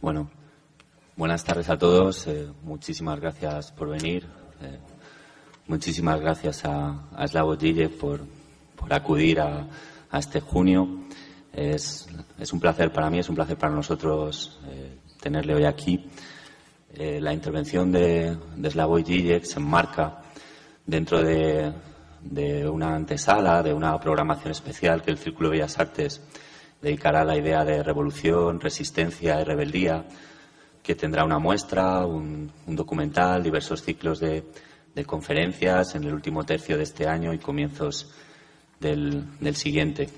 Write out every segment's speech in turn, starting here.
Bueno, buenas tardes a todos. Eh, muchísimas gracias por venir. Eh, muchísimas gracias a, a Slavo por, acudir a, este junio. Es, es, un placer para mí, es un placer para nosotros eh, tenerle hoy aquí. La intervención de, de Slavoj Žižek se enmarca dentro de, de, una antesala, de una programación especial que el Círculo de Bellas Artes dedicará a la idea de revolución, resistencia y rebeldía, que tendrá una muestra, un, documental, diversos ciclos de, conferencias en el último tercio de este año y comienzos del, siguiente.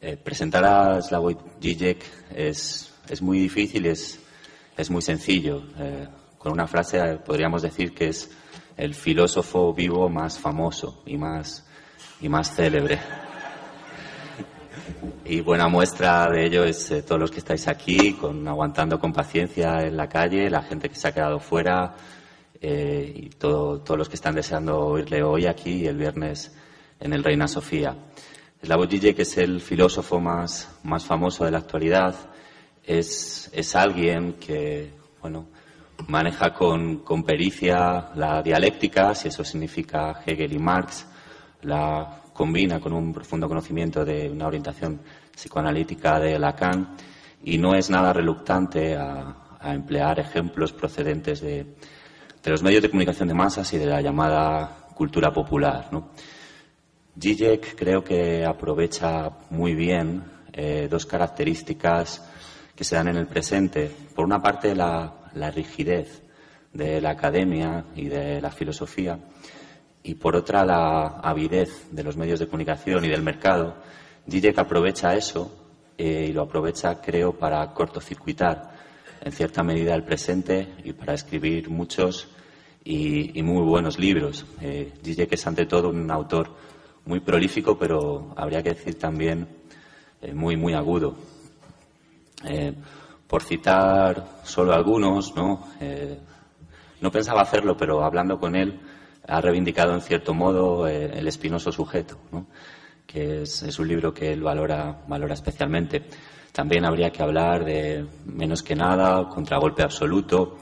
Eh, presentar a Slavoj Žižek es, es, muy difícil, es, es muy sencillo. Eh, con una frase podríamos decir que es el filósofo vivo más famoso y más, y más célebre. Y buena muestra de ello es eh, todos los que estáis aquí, con, aguantando con paciencia en la calle, la gente que se ha quedado fuera eh, y todo, todos los que están deseando oírle hoy aquí y el viernes en el Reina Sofía. Slavoj Žižek, que es el filósofo más, más famoso de la actualidad, es, es alguien que, bueno, maneja con, con, pericia la dialéctica, si eso significa Hegel y Marx, la combina con un profundo conocimiento de una orientación psicoanalítica de Lacan y no es nada reluctante a, a emplear ejemplos procedentes de, de, los medios de comunicación de masas y de la llamada cultura popular. ¿no? Zizek creo que aprovecha muy bien eh, dos características que se dan en el presente. Por una parte, la, la rigidez de la academia y de la filosofía y por otra la avidez de los medios de comunicación y del mercado, Zizek aprovecha eso eh, y lo aprovecha, creo, para cortocircuitar en cierta medida el presente y para escribir muchos y, muy buenos libros. Eh, Zizek es ante todo un autor muy prolífico, pero habría que decir también eh, muy, muy agudo. Eh, por citar solo algunos, ¿no? No pensaba hacerlo, pero hablando con él, ha reivindicado en cierto modo eh, el espinoso sujeto, que es, un libro que él valora, especialmente. También habría que hablar de Menos que nada, Contragolpe absoluto,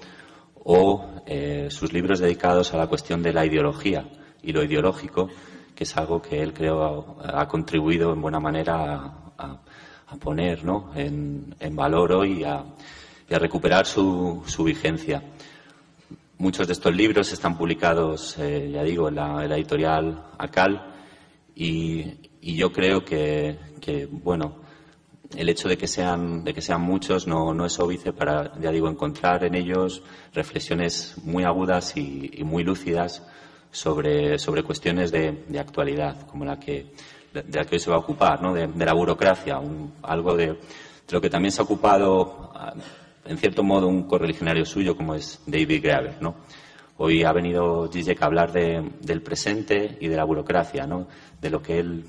o eh, sus libros dedicados a la cuestión de la ideología y lo ideológico, que es algo que él creo ha, contribuido en buena manera a, poner en, valor hoy y a, recuperar su vigencia. Muchos de estos libros están publicados, eh, ya digo, en la, editorial ACAL y, yo creo que, bueno, el hecho de que sean, de que sean muchos no, no es óbice para, ya digo, encontrar en ellos reflexiones muy agudas y, muy lúcidas sobre, sobre cuestiones de, de, actualidad, como la que, de, la que hoy se va a ocupar, ¿no? de, de la burocracia, un, algo de, de lo que también se ha ocupado en cierto modo, un correligionario suyo como es David Graeber. ¿no? Hoy ha venido Zizek a hablar de, del presente y de la burocracia, ¿no? de lo que él.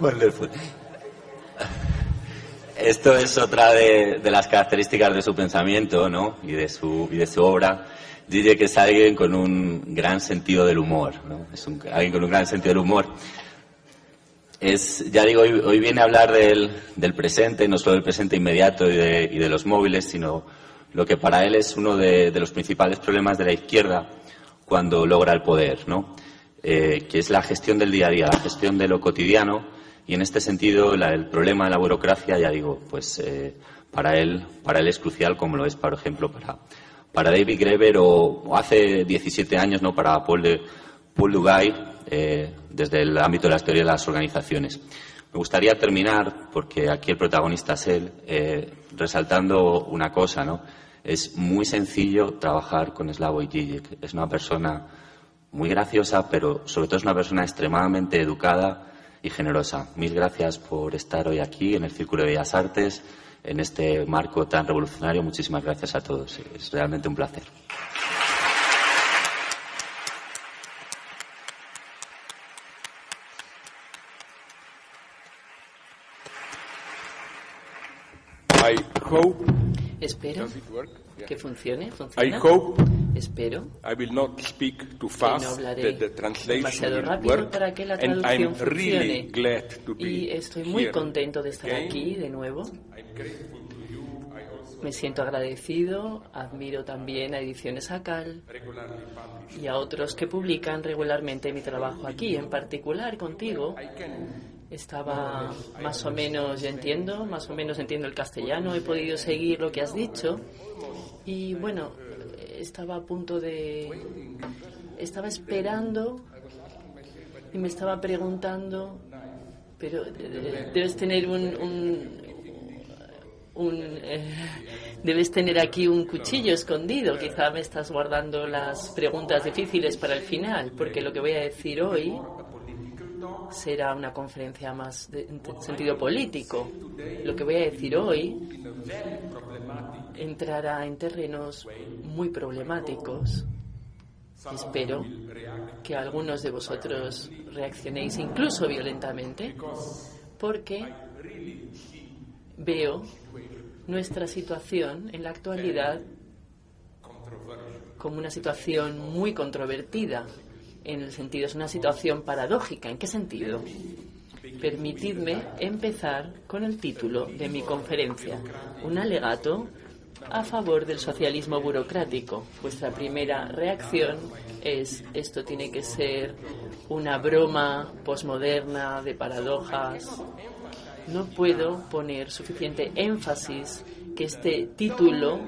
Wonderful. Esto es otra de, de, las características de su pensamiento ¿no? y, de su, y de su obra dice que es alguien con un gran sentido del humor, ¿no? Es alguien con un gran sentido del humor. Es, ya digo, hoy, hoy viene a hablar del, del, presente, no solo del presente inmediato y de, y de, los móviles, sino lo que para él es uno de, de los principales problemas de la izquierda cuando logra el poder, ¿no? Eh, que es la gestión del día a día, la gestión de lo cotidiano, y en este sentido el problema de la burocracia, ya digo, pues eh, para él, para él es crucial, como lo es, por ejemplo, para, para David Greber o, hace 17 años no para Paul, de, Paul Dugay eh, desde el ámbito de las teorías de las organizaciones. Me gustaría terminar, porque aquí el protagonista es él, eh, resaltando una cosa, ¿no? Es muy sencillo trabajar con Slavoj Žižek. Es una persona muy graciosa, pero sobre todo es una persona extremadamente educada y generosa. Mil gracias por estar hoy aquí en el Círculo de Bellas Artes en este marco tan revolucionario. Muchísimas gracias a todos. Es realmente un placer. Hope Espero que funcione. I ¿Funciona? hope Espero I will not speak too que no fast, hablaré that the translation demasiado rápido work, para que la traducción really funcione. glad to be Y estoy muy here contento de estar again. aquí de nuevo. I Me siento agradecido, admiro también a Ediciones ACAL y a otros que publican regularmente mi trabajo aquí, en particular contigo. Estaba más o menos, ya entiendo, más o menos entiendo el castellano, he podido seguir lo que has dicho. Y bueno, estaba a punto de... Estaba esperando y me estaba preguntando, pero eh, debes tener un... un- un, eh, debes tener aquí un cuchillo escondido. Quizá me estás guardando las preguntas difíciles para el final, porque lo que voy a decir hoy será una conferencia más de, sentido político. Lo que voy a decir hoy entrará en terrenos muy problemáticos. Espero que algunos de vosotros reaccionéis incluso violentamente, porque veo nuestra situación en la actualidad como una situación muy controvertida, en el sentido, es una situación paradójica. ¿En qué sentido? Permitidme empezar con el título de mi conferencia, un alegato a favor del socialismo burocrático. Vuestra primera reacción es esto tiene que ser una broma posmoderna de paradojas. No puedo poner suficiente énfasis que este título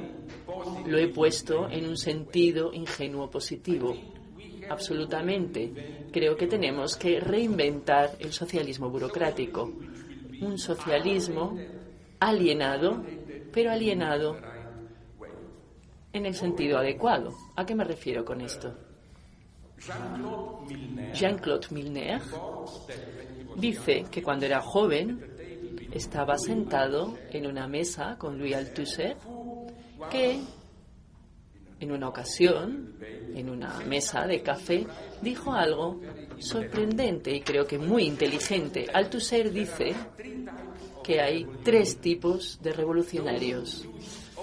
lo he puesto en un sentido ingenuo positivo. Absolutamente. Creo que tenemos que reinventar el socialismo burocrático. Un socialismo alienado, pero alienado en el sentido adecuado. ¿A qué me refiero con esto? Jean-Claude Milner dice que cuando era joven estaba sentado en una mesa con Louis Althusser que en una ocasión, en una mesa de café, dijo algo sorprendente y creo que muy inteligente. Althusser dice que hay tres tipos de revolucionarios.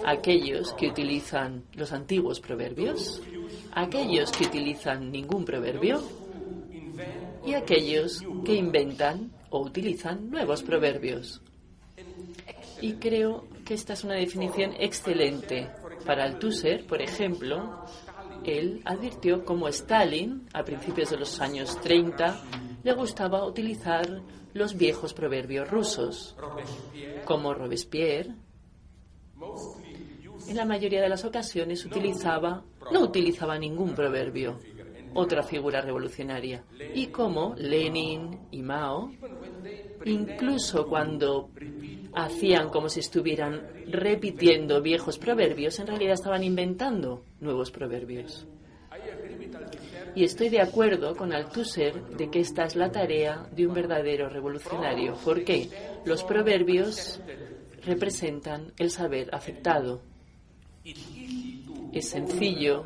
Aquellos que utilizan los antiguos proverbios, aquellos que utilizan ningún proverbio y aquellos que inventan o utilizan nuevos proverbios. Y creo que esta es una definición excelente. Para Althusser, por ejemplo, él advirtió cómo Stalin, a principios de los años 30, le gustaba utilizar los viejos proverbios rusos, como Robespierre. En la mayoría de las ocasiones utilizaba, no utilizaba ningún proverbio, otra figura revolucionaria. Y como Lenin y Mao, incluso cuando hacían como si estuvieran repitiendo viejos proverbios, en realidad estaban inventando nuevos proverbios. Y estoy de acuerdo con Althusser de que esta es la tarea de un verdadero revolucionario. ¿Por qué? Los proverbios representan el saber aceptado. Es sencillo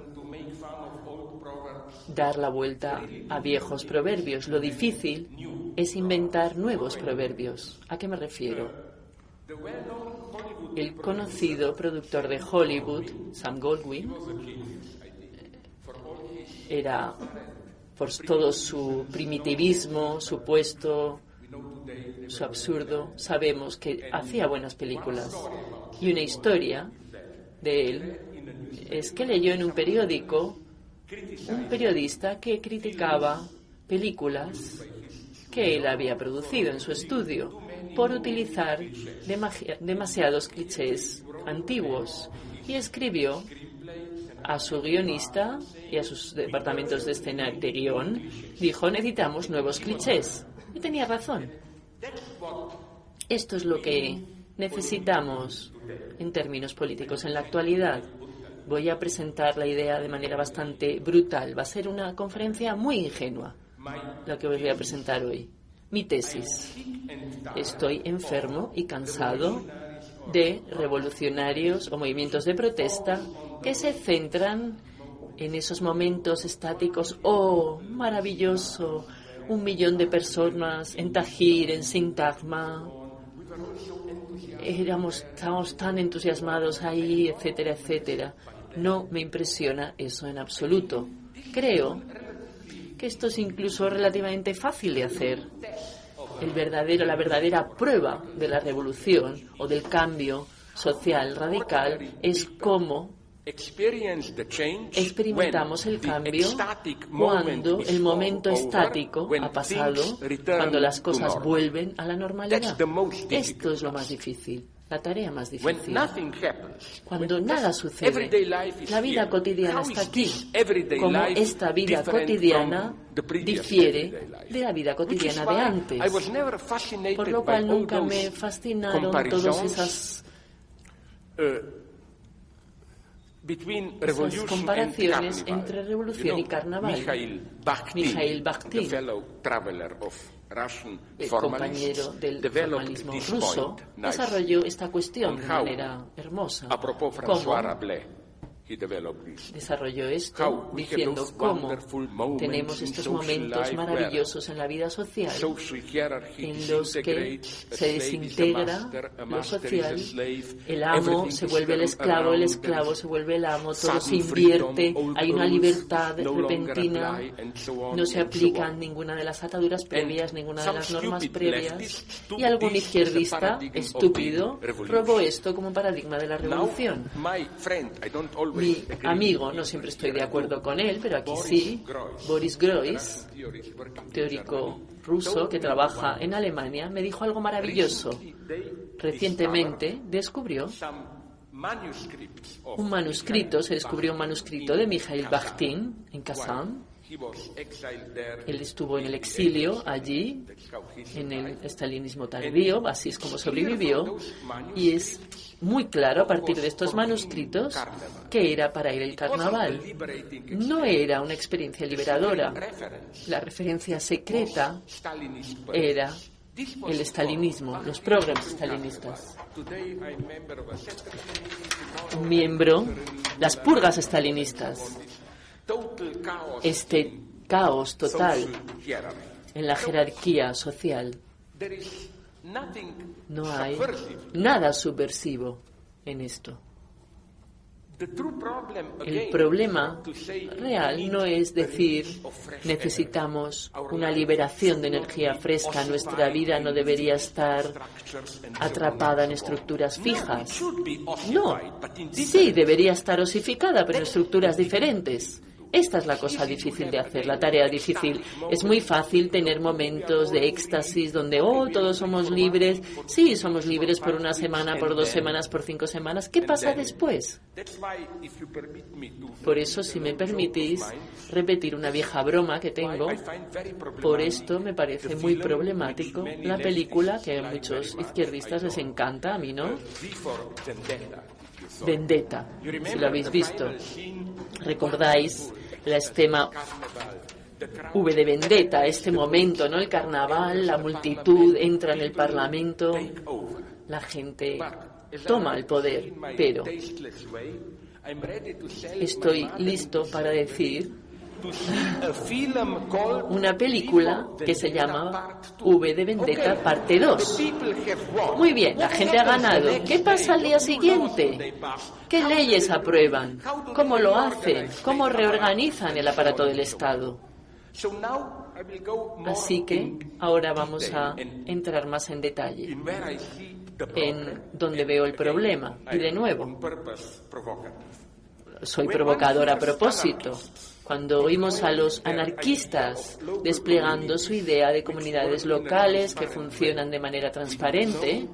dar la vuelta a viejos proverbios. Lo difícil es inventar nuevos proverbios. ¿A qué me refiero? El conocido productor de Hollywood, Sam Goldwyn, era por todo su primitivismo, su puesto, su absurdo, sabemos que hacía buenas películas. Y una historia de él es que leyó en un periódico un periodista que criticaba películas que él había producido en su estudio por utilizar dema- demasiados clichés antiguos y escribió a su guionista y a sus departamentos de escena de guion, dijo necesitamos nuevos clichés. Y tenía razón. Esto es lo que necesitamos en términos políticos en la actualidad. Voy a presentar la idea de manera bastante brutal. Va a ser una conferencia muy ingenua, la que os voy a presentar hoy. Mi tesis. Estoy enfermo y cansado de revolucionarios o movimientos de protesta que se centran en esos momentos estáticos. ¡Oh, maravilloso! Un millón de personas en Tajir, en Sintagma. Éramos, estábamos tan entusiasmados ahí, etcétera, etcétera. No me impresiona eso en absoluto. Creo que esto es incluso relativamente fácil de hacer. El verdadero, la verdadera prueba de la revolución o del cambio social radical es cómo experimentamos el cambio cuando el momento estático ha pasado, cuando las cosas vuelven a la normalidad. Esto es lo más difícil. La tarea más difícil. Cuando nada sucede, la vida cotidiana está aquí, como esta vida cotidiana difiere de la vida cotidiana de antes. Por lo cual nunca me fascinaron todas esas esas comparaciones entre revolución y carnaval. Mikhail Bakhtin, el compañero del formalismo ruso, desarrolló esta cuestión de manera hermosa. ¿Cómo desarrolló esto diciendo cómo tenemos estos momentos maravillosos en la vida social en los que se desintegra lo social, el amo se vuelve el esclavo, el esclavo se vuelve el amo, todo se invierte, hay una libertad repentina, no se aplican ninguna de las ataduras previas, ninguna de las normas previas, y algún izquierdista estúpido robó esto como paradigma de la revolución mi amigo, no siempre estoy de acuerdo con él, pero aquí sí, Boris Groys, teórico ruso que trabaja en Alemania, me dijo algo maravilloso. Recientemente descubrió un manuscrito, se descubrió un manuscrito de Mikhail Bakhtin en Kazán. Él estuvo en el exilio allí, en el estalinismo tardío, así es como sobrevivió, y es muy claro a partir de estos manuscritos que era para él el carnaval. No era una experiencia liberadora. La referencia secreta era el estalinismo, los programas estalinistas. Miembro, las purgas estalinistas. Este caos total en la jerarquía social. No hay nada subversivo en esto. El problema real no es decir necesitamos una liberación de energía fresca, nuestra vida no debería estar atrapada en estructuras fijas. No, sí, debería estar osificada, pero en estructuras diferentes. Esta es la cosa difícil de hacer, la tarea difícil. Es muy fácil tener momentos de éxtasis donde, oh, todos somos libres. Sí, somos libres por una semana, por dos semanas, por cinco semanas. ¿Qué pasa después? Por eso, si me permitís repetir una vieja broma que tengo, por esto me parece muy problemático la película que a muchos izquierdistas les encanta, a mí no. Vendetta, si lo habéis visto. ¿Recordáis la escena V de Vendetta, este momento, ¿no? El carnaval, la multitud entra en el Parlamento, la gente toma el poder, pero estoy listo para decir una película que se llama V de Vendetta parte 2. Muy bien, la gente ha ganado. ¿Qué pasa al día siguiente? ¿Qué leyes aprueban? ¿Cómo lo hacen? ¿Cómo reorganizan el aparato del Estado? Así que ahora vamos a entrar más en detalle en donde veo el problema. Y de nuevo, soy provocador a propósito cuando oímos a los anarquistas desplegando su idea de comunidades locales que funcionan de manera transparente,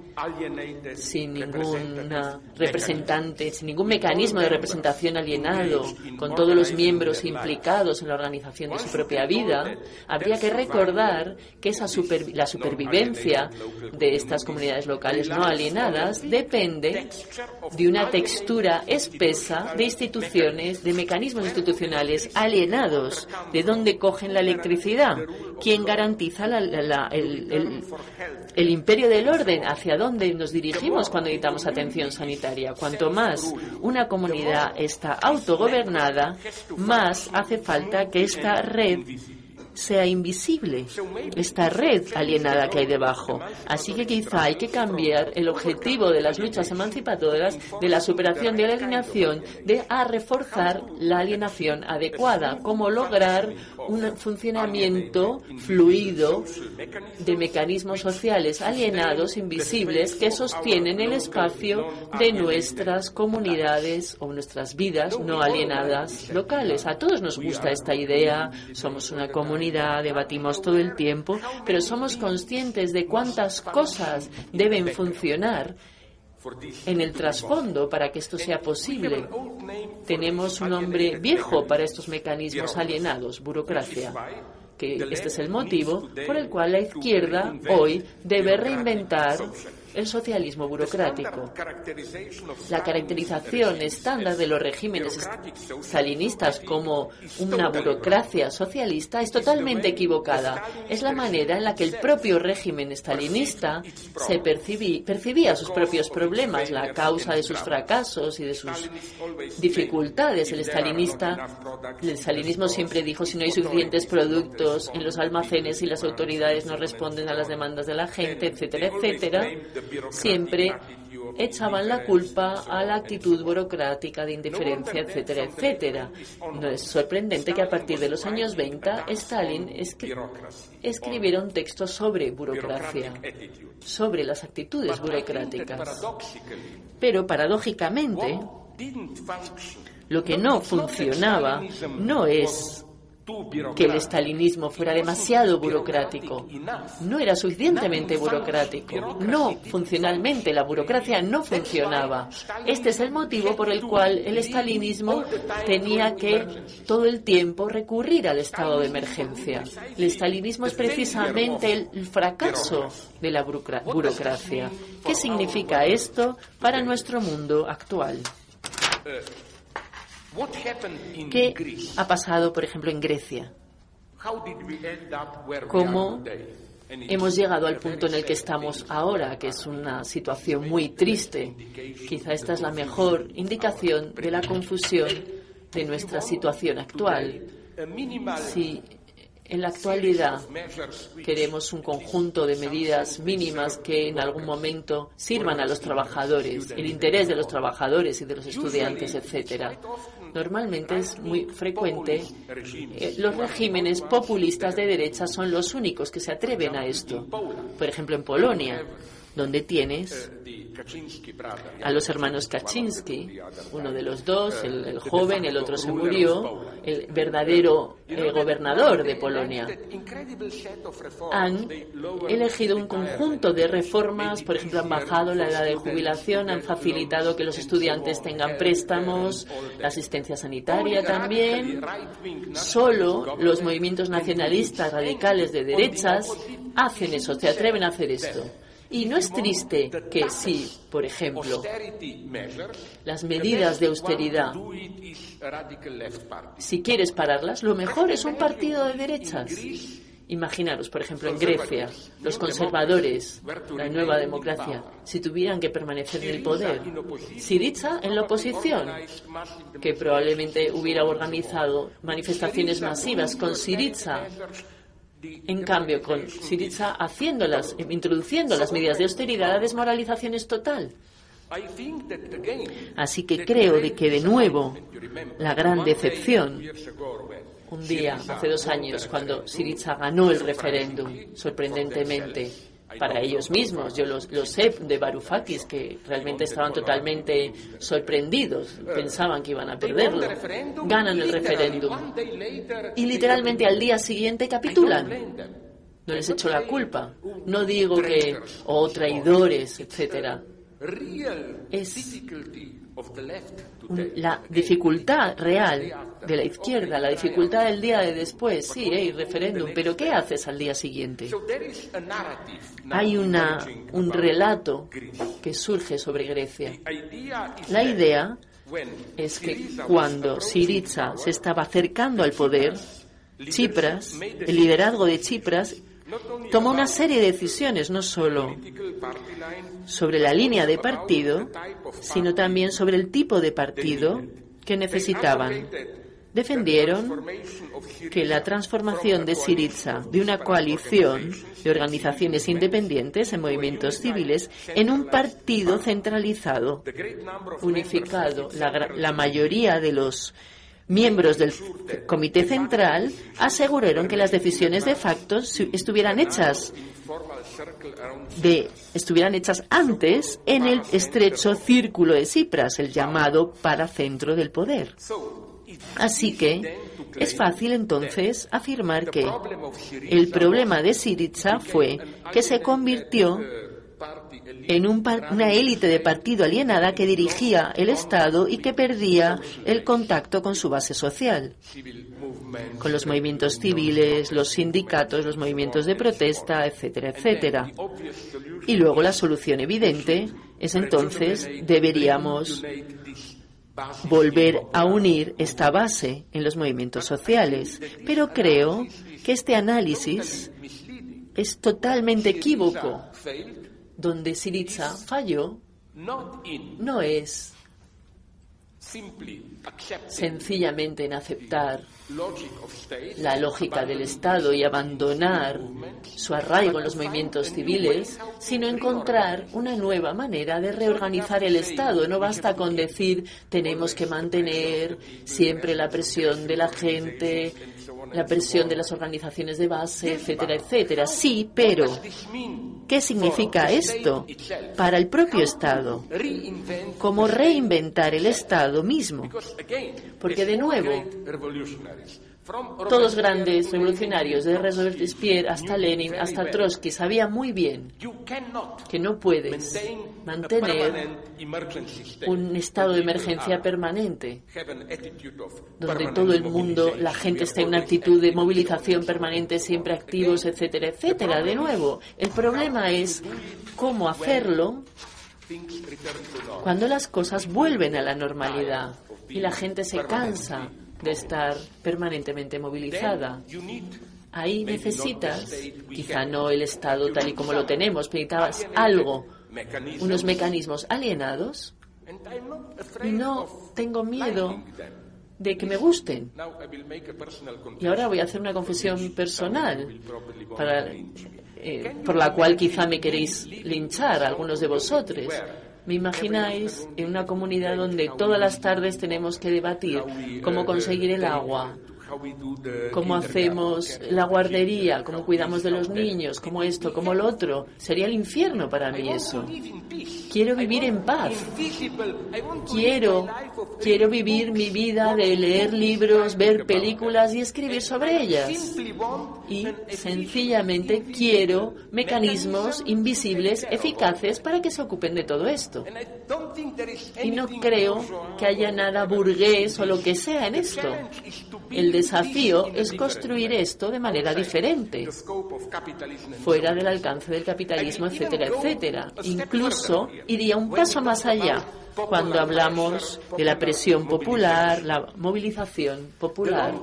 sin ningún representante, sin ningún mecanismo de representación alienado, con todos los miembros implicados en la organización de su propia vida, habría que recordar que esa la supervivencia de estas comunidades locales no alienadas depende de una textura espesa de instituciones, de mecanismos institucionales alienados. ¿De dónde cogen la electricidad? ¿Quién garantiza el, el imperio del orden? ¿Hacia dónde nos dirigimos cuando necesitamos atención sanitaria? Cuanto más una comunidad está autogobernada, más hace falta que esta red sea invisible, esta red alienada que hay debajo. Así que quizá hay que cambiar el objetivo de las luchas emancipadoras de la superación de la alienación de a reforzar la alienación adecuada, como lograr un funcionamiento fluido de mecanismos sociales alienados, invisibles, que sostienen el espacio de nuestras comunidades o nuestras vidas no alienadas locales. A todos nos gusta esta idea, somos una comunidad, debatimos todo el tiempo, pero somos conscientes de cuántas cosas deben funcionar en el trasfondo para que esto sea posible. Tenemos un nombre viejo para estos mecanismos alienados, burocracia que este es el motivo por el cual la izquierda hoy debe reinventar el socialismo burocrático. La caracterización estándar de los regímenes stalinistas como una burocracia socialista es totalmente equivocada. Es la manera en la que el propio régimen stalinista se percibía sus propios problemas, la causa de sus fracasos y de sus dificultades. El stalinista, el stalinismo siempre dijo si no hay suficientes productos en los almacenes y las autoridades no responden a las demandas de la gente, etcétera, etcétera, siempre echaban la culpa a la actitud burocrática de indiferencia, etcétera, etcétera. No es sorprendente que a partir de los años 20 Stalin escribiera un texto sobre burocracia, sobre las actitudes burocráticas. Pero paradójicamente, lo que no funcionaba no es que el estalinismo fuera demasiado burocrático. No era suficientemente burocrático. No, funcionalmente, la burocracia no funcionaba. Este es el motivo por el cual el estalinismo tenía que todo el tiempo recurrir al estado de emergencia. El estalinismo es precisamente el fracaso de la burocracia. ¿Qué significa esto para nuestro mundo actual? ¿Qué ha pasado, por ejemplo, en Grecia? ¿Cómo hemos llegado al punto en el que estamos ahora, que es una situación muy triste? Quizá esta es la mejor indicación de la confusión de nuestra situación actual. Si en la actualidad queremos un conjunto de medidas mínimas que en algún momento sirvan a los trabajadores, el interés de los trabajadores y de los estudiantes, etcétera. Normalmente es muy frecuente, eh, los regímenes populistas de derecha son los únicos que se atreven a esto. Por ejemplo, en Polonia, donde tienes a los hermanos Kaczynski, uno de los dos, el, joven, el otro se murió, el verdadero eh, gobernador de Polonia. Han elegido un conjunto de reformas, por ejemplo, han bajado la edad de jubilación, han facilitado que los estudiantes tengan préstamos, la asistencia sanitaria también. Solo los movimientos nacionalistas radicales de derechas hacen eso, se atreven a hacer esto. Y no es triste que si, por ejemplo, las medidas de austeridad, si quieres pararlas, lo mejor es un partido de derechas. Imaginaros, por ejemplo, en Grecia, los conservadores, la nueva democracia, si tuvieran que permanecer en el poder. Siriza en la oposición, que probablemente hubiera organizado manifestaciones masivas con Siriza en cambio, con Siriza haciéndolas, introduciendo las medidas de austeridad, la desmoralización es total. Así que creo de que de nuevo la gran decepción un día, hace dos años, cuando Siriza ganó el referéndum, sorprendentemente, para ellos mismos. Yo los, sé de Varoufakis que realmente estaban totalmente sorprendidos, pensaban que iban a perderlo. Ganan el referéndum y literalmente al día siguiente capitulan. No les echo la culpa. No digo que, oh, traidores, etcétera. Es la dificultad real de la izquierda, la dificultad del día de después, sí, hay referéndum, pero ¿qué haces al día siguiente? Hay una, un relato que surge sobre Grecia. La idea es que cuando Siriza se estaba acercando al poder, Chipras, el liderazgo de Chipras, tomó una serie de decisiones, no solo sobre la línea de partido, sino también sobre el tipo de partido que necesitaban. defendieron que la transformación de Syriza de una coalición de organizaciones independientes en movimientos civiles en un partido centralizado, unificado. La, la mayoría de los miembros del Comité Central aseguraron que las decisiones de facto estuvieran hechas de, estuvieran hechas antes en el estrecho círculo de Cipras, el llamado paracentro del poder. Así que es fácil entonces afirmar que el problema de Syriza fue que se convirtió en una élite de partido alienada que dirigía el Estado y que perdía el contacto con su base social, con los movimientos civiles, los sindicatos, los movimientos de protesta, etcétera, etcétera. Y luego la solución evidente es entonces deberíamos volver a unir esta base en los movimientos sociales. Pero creo que este análisis es totalmente equívoco donde Siriza falló no es sencillamente en aceptar la lógica del Estado y abandonar su arraigo en los movimientos civiles, sino encontrar una nueva manera de reorganizar el Estado. No basta con decir tenemos que mantener siempre la presión de la gente, la presión de las organizaciones de base, etcétera, etcétera. Sí, pero ¿qué significa esto para el propio Estado? ¿Cómo reinventar el Estado mismo? Porque de nuevo, todos grandes revolucionarios, desde Robespierre hasta Lenin, hasta Trotsky, sabían muy bien que no puedes mantener un estado de emergencia permanente, donde todo el mundo, la gente está en una actitud de movilización permanente, siempre activos, etcétera, etcétera. De nuevo, el problema es cómo hacerlo cuando las cosas vuelven a la normalidad y la gente se cansa de estar permanentemente movilizada. Ahí necesitas, quizá no el Estado tal y como lo tenemos, pero necesitas algo, unos mecanismos alienados. Y no tengo miedo de que me gusten. Y ahora voy a hacer una confesión personal para, eh, por la cual quizá me queréis linchar algunos de vosotros. ¿Me imagináis en una comunidad donde todas las tardes tenemos que debatir cómo conseguir el agua, cómo hacemos la guardería, cómo cuidamos de los niños, cómo esto, cómo lo otro. Sería el infierno para mí eso. Quiero vivir en paz. Quiero, quiero vivir mi vida de leer libros, ver películas y escribir sobre ellas. Y sencillamente quiero mecanismos invisibles, eficaces, para que se ocupen de todo esto. Y no creo que haya nada burgués o lo que sea en esto. El desafío es construir esto de manera diferente, fuera del alcance del capitalismo, etcétera, etcétera. Incluso iría un paso más allá cuando hablamos de la presión popular, la movilización popular.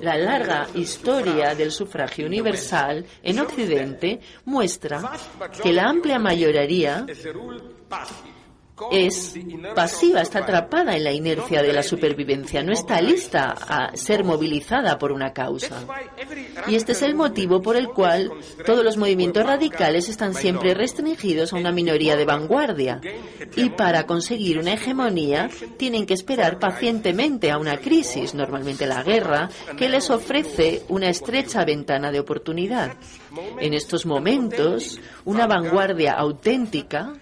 La larga historia del sufragio universal en Occidente muestra que la amplia mayoría es pasiva, está atrapada en la inercia de la supervivencia, no está lista a ser movilizada por una causa. Y este es el motivo por el cual todos los movimientos radicales están siempre restringidos a una minoría de vanguardia. Y para conseguir una hegemonía tienen que esperar pacientemente a una crisis, normalmente la guerra, que les ofrece una estrecha ventana de oportunidad. En estos momentos, una vanguardia auténtica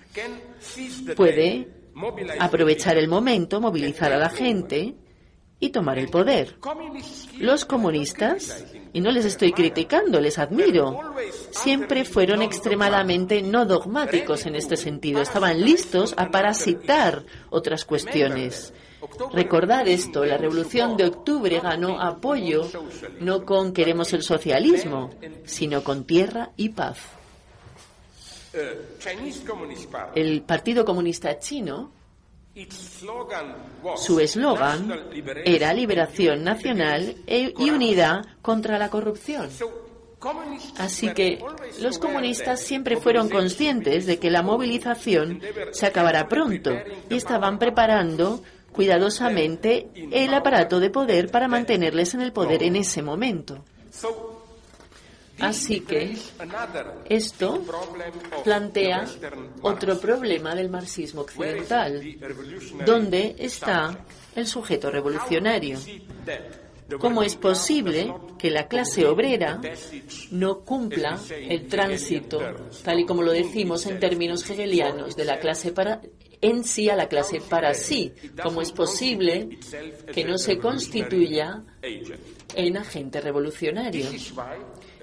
puede aprovechar el momento, movilizar a la gente y tomar el poder. Los comunistas, y no les estoy criticando, les admiro, siempre fueron extremadamente no dogmáticos en este sentido. Estaban listos a parasitar otras cuestiones. Recordar esto, la revolución de octubre ganó apoyo no con queremos el socialismo, sino con tierra y paz. El Partido Comunista Chino, su eslogan era liberación nacional e- y unidad contra la corrupción. Así que los comunistas siempre fueron conscientes de que la movilización se acabará pronto y estaban preparando cuidadosamente el aparato de poder para mantenerles en el poder en ese momento. Así que esto plantea otro problema del marxismo occidental. ¿Dónde está el sujeto revolucionario? ¿Cómo es posible que la clase obrera no cumpla el tránsito, tal y como lo decimos en términos hegelianos, de la clase para en sí a la clase para sí? ¿Cómo es posible que no se constituya en agente revolucionario?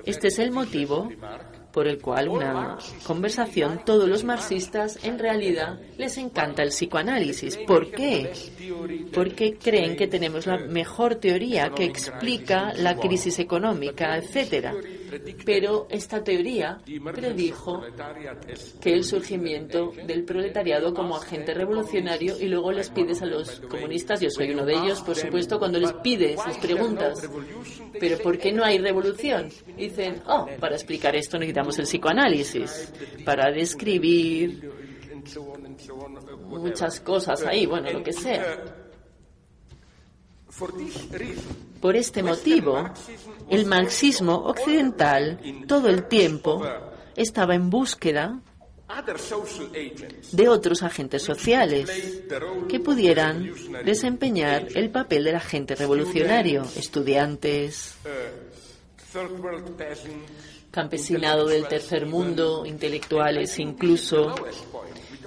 Este es el motivo por el cual una conversación, todos los marxistas en realidad les encanta el psicoanálisis. ¿Por qué? Porque creen que tenemos la mejor teoría que explica la crisis económica, etcétera. Pero esta teoría predijo que el surgimiento del proletariado como agente revolucionario y luego les pides a los comunistas, yo soy uno de ellos, por supuesto, cuando les pides, les preguntas, pero ¿por qué no hay revolución? Dicen, oh, para explicar esto necesitamos el psicoanálisis, para describir muchas cosas ahí, bueno, lo que sea. Por este motivo, el marxismo occidental todo el tiempo estaba en búsqueda de otros agentes sociales que pudieran desempeñar el papel del agente revolucionario, estudiantes, campesinado del tercer mundo, intelectuales incluso.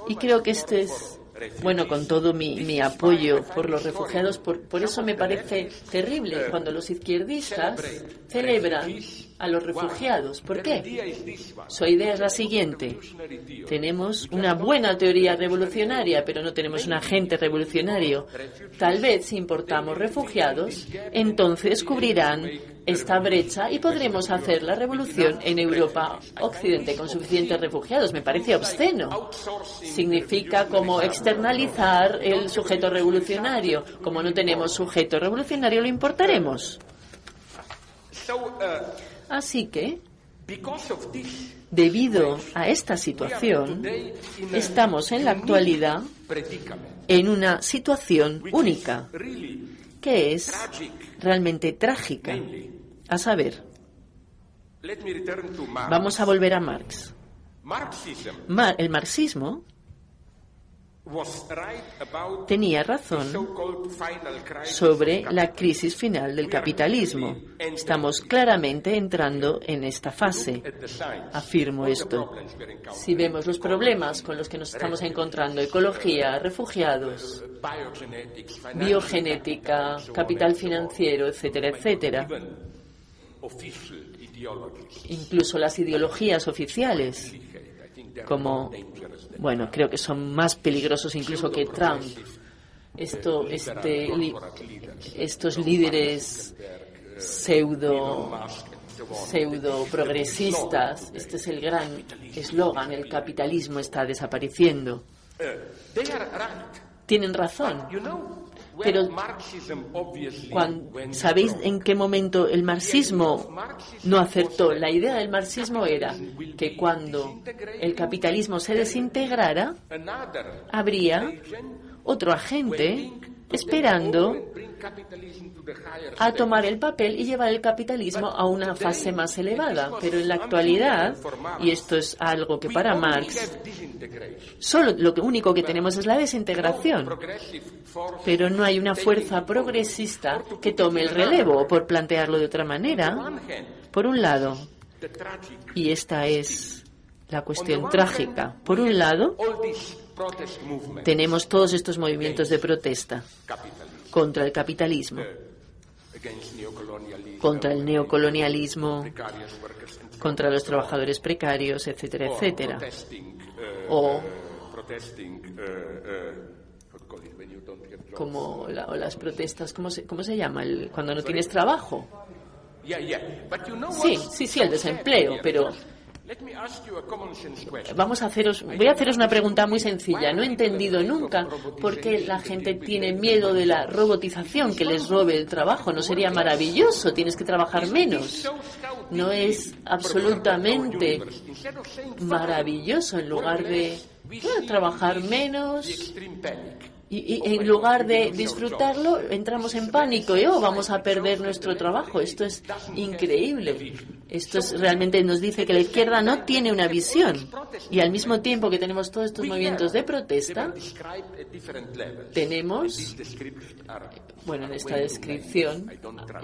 Y creo que este es bueno, con todo mi, apoyo por los refugiados, por, eso me parece terrible cuando los izquierdistas celebran a los refugiados. ¿Por qué? Su idea es la siguiente. Tenemos una buena teoría revolucionaria, pero no tenemos un agente revolucionario. Tal vez si importamos refugiados, entonces cubrirán esta brecha y podremos hacer la revolución en Europa Occidente con suficientes refugiados. Me parece obsceno. Significa como externalizar el sujeto revolucionario. Como no tenemos sujeto revolucionario, lo importaremos. Así que, debido a esta situación, estamos en la actualidad en una situación única, que es realmente trágica. A saber, vamos a volver a Marx. el marxismo tenía razón sobre la crisis final del capitalismo. Estamos claramente entrando en esta fase. Afirmo esto. Si vemos los problemas con los que nos estamos encontrando, ecología, refugiados, biogenética, capital financiero, etcétera, etcétera, incluso las ideologías oficiales, como, bueno, creo que son más peligrosos incluso que Trump. Esto, este, estos líderes pseudo pseudo progresistas, este es el gran eslogan, el capitalismo está desapareciendo. Tienen razón. Pero ¿sabéis en qué momento el marxismo no acertó? La idea del marxismo era que cuando el capitalismo se desintegrara, habría otro agente esperando a tomar el papel y llevar el capitalismo a una fase más elevada. Pero en la actualidad, y esto es algo que para Marx, solo lo único que tenemos es la desintegración. Pero no hay una fuerza progresista que tome el relevo, por plantearlo de otra manera. Por un lado, y esta es la cuestión trágica, por un lado, tenemos todos estos movimientos de protesta contra el capitalismo, contra el neocolonialismo, contra los trabajadores precarios, etcétera, etcétera. O como las protestas, ¿cómo se, cómo se llama? cuando no tienes trabajo. Sí, sí, sí, el desempleo, pero Vamos a haceros, voy a haceros una pregunta muy sencilla. No he entendido nunca por qué la gente tiene miedo de la robotización, que les robe el trabajo. ¿No sería maravilloso? Tienes que trabajar menos. No es absolutamente maravilloso en lugar de trabajar menos Y, en lugar de disfrutarlo, entramos en pánico y oh, vamos a perder nuestro trabajo. Esto es increíble. Esto es, realmente nos dice que la izquierda no tiene una visión. Y al mismo tiempo que tenemos todos estos movimientos de protesta, tenemos, bueno, en esta descripción,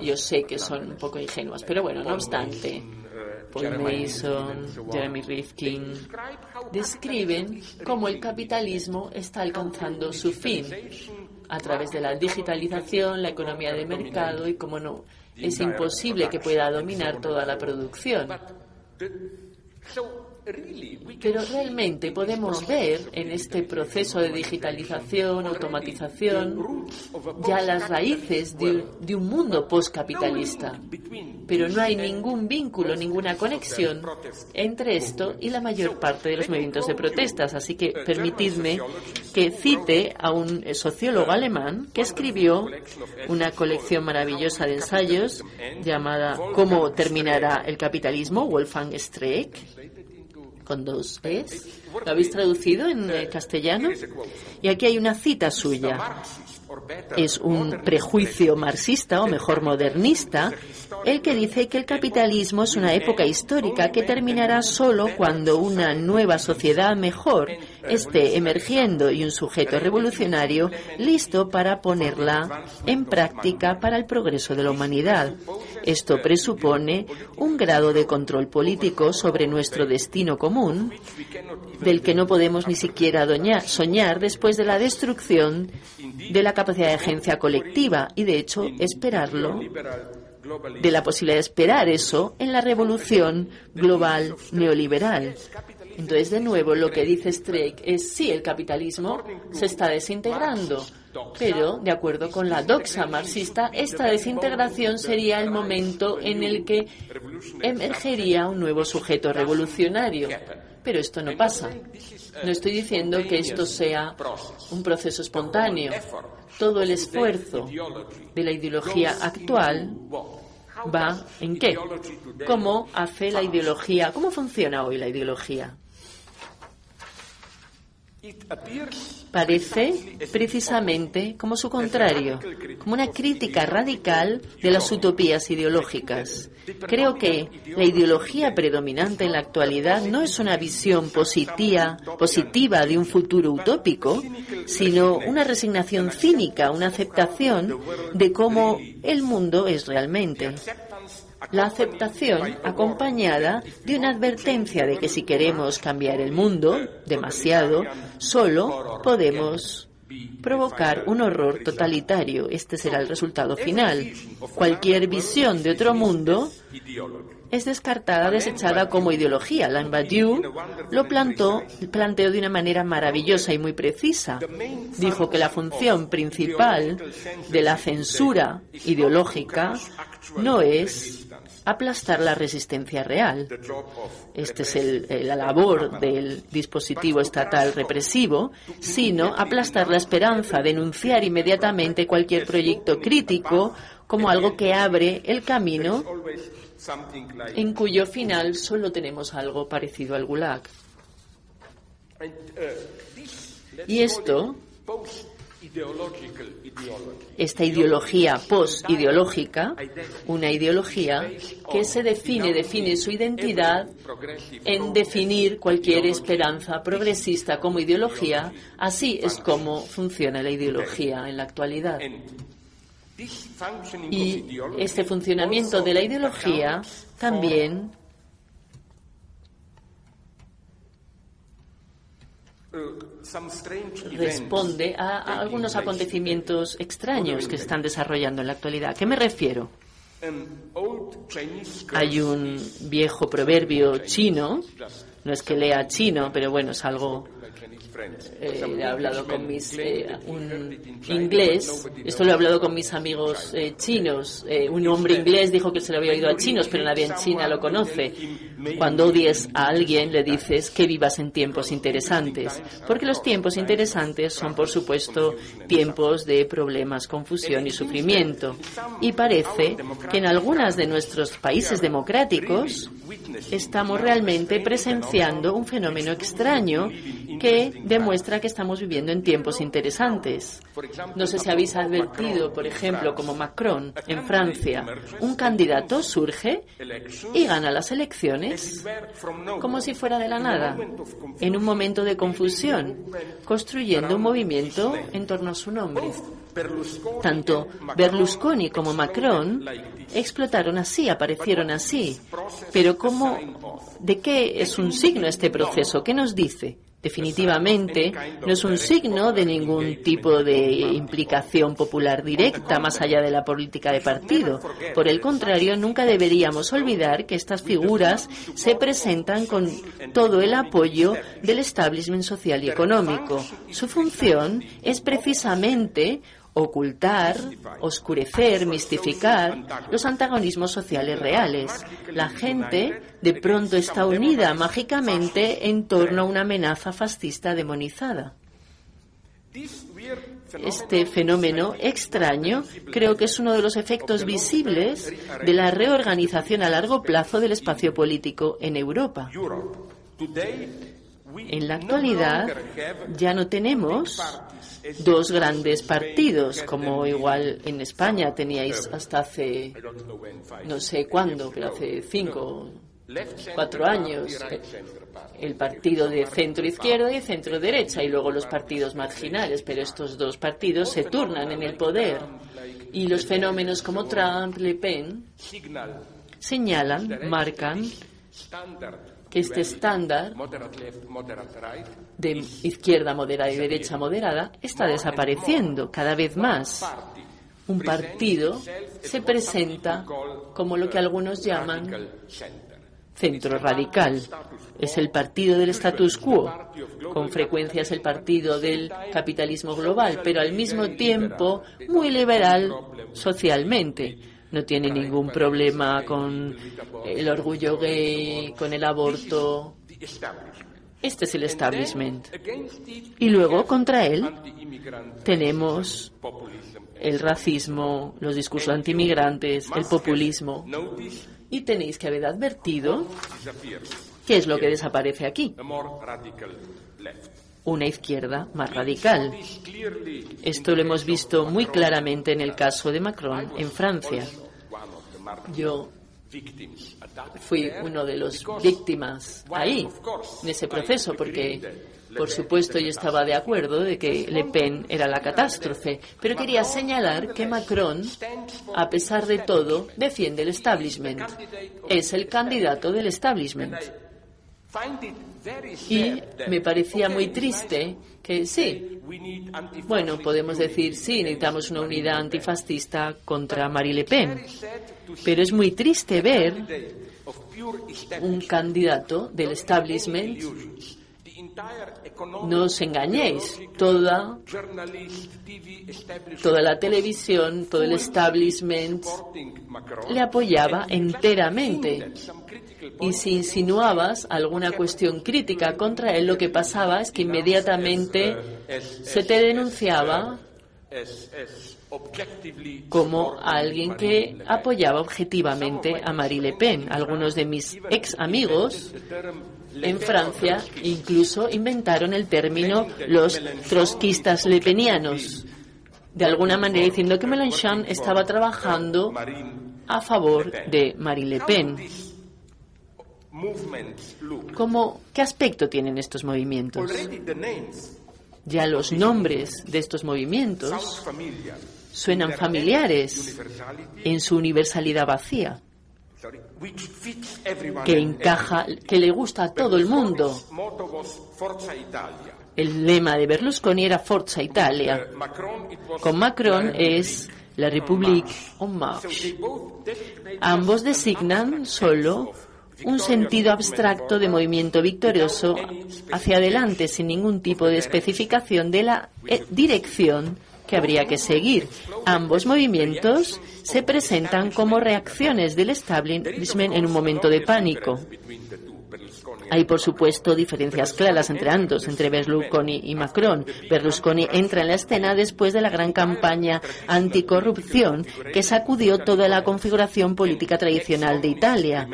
yo sé que son un poco ingenuas, pero bueno, no obstante, Paul Mason, Jeremy Rifkin, describen cómo el capitalismo está alcanzando su fin a través de la digitalización, la economía de mercado y, como no, es imposible que pueda dominar toda la producción. Pero realmente podemos ver en este proceso de digitalización, automatización, ya las raíces de, un mundo postcapitalista. Pero no hay ningún vínculo, ninguna conexión entre esto y la mayor parte de los movimientos de protestas. Así que permitidme que cite a un sociólogo alemán que escribió una colección maravillosa de ensayos llamada ¿Cómo terminará el capitalismo? Wolfgang Streeck con dos es. ¿Lo habéis traducido en eh, castellano? Y aquí hay una cita suya. Es un prejuicio marxista o mejor modernista el que dice que el capitalismo es una época histórica que terminará solo cuando una nueva sociedad mejor esté emergiendo y un sujeto revolucionario listo para ponerla en práctica para el progreso de la humanidad. Esto presupone un grado de control político sobre nuestro destino común del que no podemos ni siquiera soñar después de la destrucción de la capacidad de agencia colectiva y, de hecho, esperarlo de la posibilidad de esperar eso en la revolución global neoliberal. Entonces, de nuevo, lo que dice Streeck es sí, el capitalismo se está desintegrando, pero, de acuerdo con la doxa marxista, esta desintegración sería el momento en el que emergería un nuevo sujeto revolucionario. Pero esto no pasa. No estoy diciendo que esto sea un proceso espontáneo. Todo el esfuerzo de la ideología actual va en qué? ¿Cómo hace la ideología? ¿Cómo funciona hoy la ideología? Parece precisamente como su contrario, como una crítica radical de las utopías ideológicas. Creo que la ideología predominante en la actualidad no es una visión positiva, positiva de un futuro utópico, sino una resignación cínica, una aceptación de cómo el mundo es realmente la aceptación acompañada de una advertencia de que si queremos cambiar el mundo demasiado, solo podemos provocar un horror totalitario. Este será el resultado final. Cualquier visión de otro mundo es descartada, desechada como ideología. Badiou lo plantó, planteó de una manera maravillosa y muy precisa. Dijo que la función principal de la censura ideológica no es aplastar la resistencia real. Esta es la labor del dispositivo estatal represivo, sino aplastar la esperanza, denunciar inmediatamente cualquier proyecto crítico como algo que abre el camino en cuyo final solo tenemos algo parecido al gulag. Y esto esta ideología post-ideológica, una ideología que se define, define su identidad en definir cualquier esperanza progresista como ideología, así es como funciona la ideología en la actualidad. Y este funcionamiento de la ideología también responde a, algunos acontecimientos extraños que se están desarrollando en la actualidad. ¿A qué me refiero? Hay un viejo proverbio chino, no es que lea chino, pero bueno, es algo eh, he hablado con mis eh, un inglés. esto lo he hablado con mis amigos eh, chinos. Un hombre inglés dijo que se lo había oído a chinos pero nadie en China lo conoce. cuando odies a alguien le dices que vivas en tiempos interesantes porque los tiempos interesantes son por supuesto tiempos de problemas confusión y sufrimiento. Y parece que en algunas de nuestros países democráticos estamos realmente presenciando un fenómeno extraño que demuestra que estamos viviendo en tiempos interesantes. No sé si habéis advertido, por ejemplo, como Macron en Francia, un candidato surge y gana las elecciones como si fuera de la nada, en un momento de confusión, construyendo un movimiento en torno a su nombre. Tanto Berlusconi como Macron explotaron así, aparecieron así. Pero ¿cómo, ¿de qué es un signo este proceso? ¿Qué nos dice? Definitivamente no es un signo de ningún tipo de implicación popular directa más allá de la política de partido. Por el contrario, nunca deberíamos olvidar que estas figuras se presentan con todo el apoyo del establishment social y económico. Su función es precisamente ocultar, oscurecer, mistificar los antagonismos sociales reales. La gente de pronto está unida mágicamente en torno a una amenaza fascista demonizada. Este fenómeno extraño creo que es uno de los efectos visibles de la reorganización a largo plazo del espacio político en Europa. En la actualidad ya no tenemos dos grandes partidos, como igual en España teníais hasta hace no sé cuándo, pero hace cinco, cuatro años, el partido de centro izquierda y centro derecha, y luego los partidos marginales, pero estos dos partidos se turnan en el poder. Y los fenómenos como Trump, Le Pen, señalan, marcan este estándar de izquierda moderada y derecha moderada está desapareciendo cada vez más. Un partido se presenta como lo que algunos llaman centro radical. Es el partido del status quo. Con frecuencia es el partido del capitalismo global, pero al mismo tiempo muy liberal socialmente no tiene ningún problema con el orgullo gay, con el aborto. Este es el establishment. Y luego contra él tenemos el racismo, los discursos antimigrantes, el populismo. Y tenéis que haber advertido qué es lo que desaparece aquí. Una izquierda más radical. Esto lo hemos visto muy claramente en el caso de Macron en Francia. Yo fui uno de los víctimas ahí, en ese proceso, porque, por supuesto, yo estaba de acuerdo de que Le Pen era la catástrofe, pero quería señalar que Macron, a pesar de todo, defiende el establishment. Es el candidato del establishment. Y me parecía muy triste que sí, bueno, podemos decir sí, necesitamos una unidad antifascista contra Marie Le Pen, pero es muy triste ver un candidato del establishment. No os engañéis, toda, toda la televisión, todo el establishment le apoyaba enteramente y si insinuabas alguna cuestión crítica contra él, lo que pasaba es que inmediatamente se te denunciaba como alguien que apoyaba objetivamente a Marie Le Pen. Algunos de mis ex amigos en Francia incluso inventaron el término los trotskistas lepenianos, de alguna manera diciendo que Mélenchon estaba trabajando a favor de Marie Le Pen. ¿Cómo, ¿Qué aspecto tienen estos movimientos? Ya los nombres de estos movimientos suenan familiares en su universalidad vacía, que encaja, que le gusta a todo el mundo. El lema de Berlusconi era Forza Italia. Con Macron es la République en marche. Ambos designan solo un sentido abstracto de movimiento victorioso hacia adelante sin ningún tipo de especificación de la eh, dirección que habría que seguir. Ambos movimientos se presentan como reacciones del establishment en un momento de pánico. Hay, por supuesto, diferencias claras entre ambos, entre Berlusconi y Macron. Berlusconi entra en la escena después de la gran campaña anticorrupción que sacudió toda la configuración política tradicional de Italia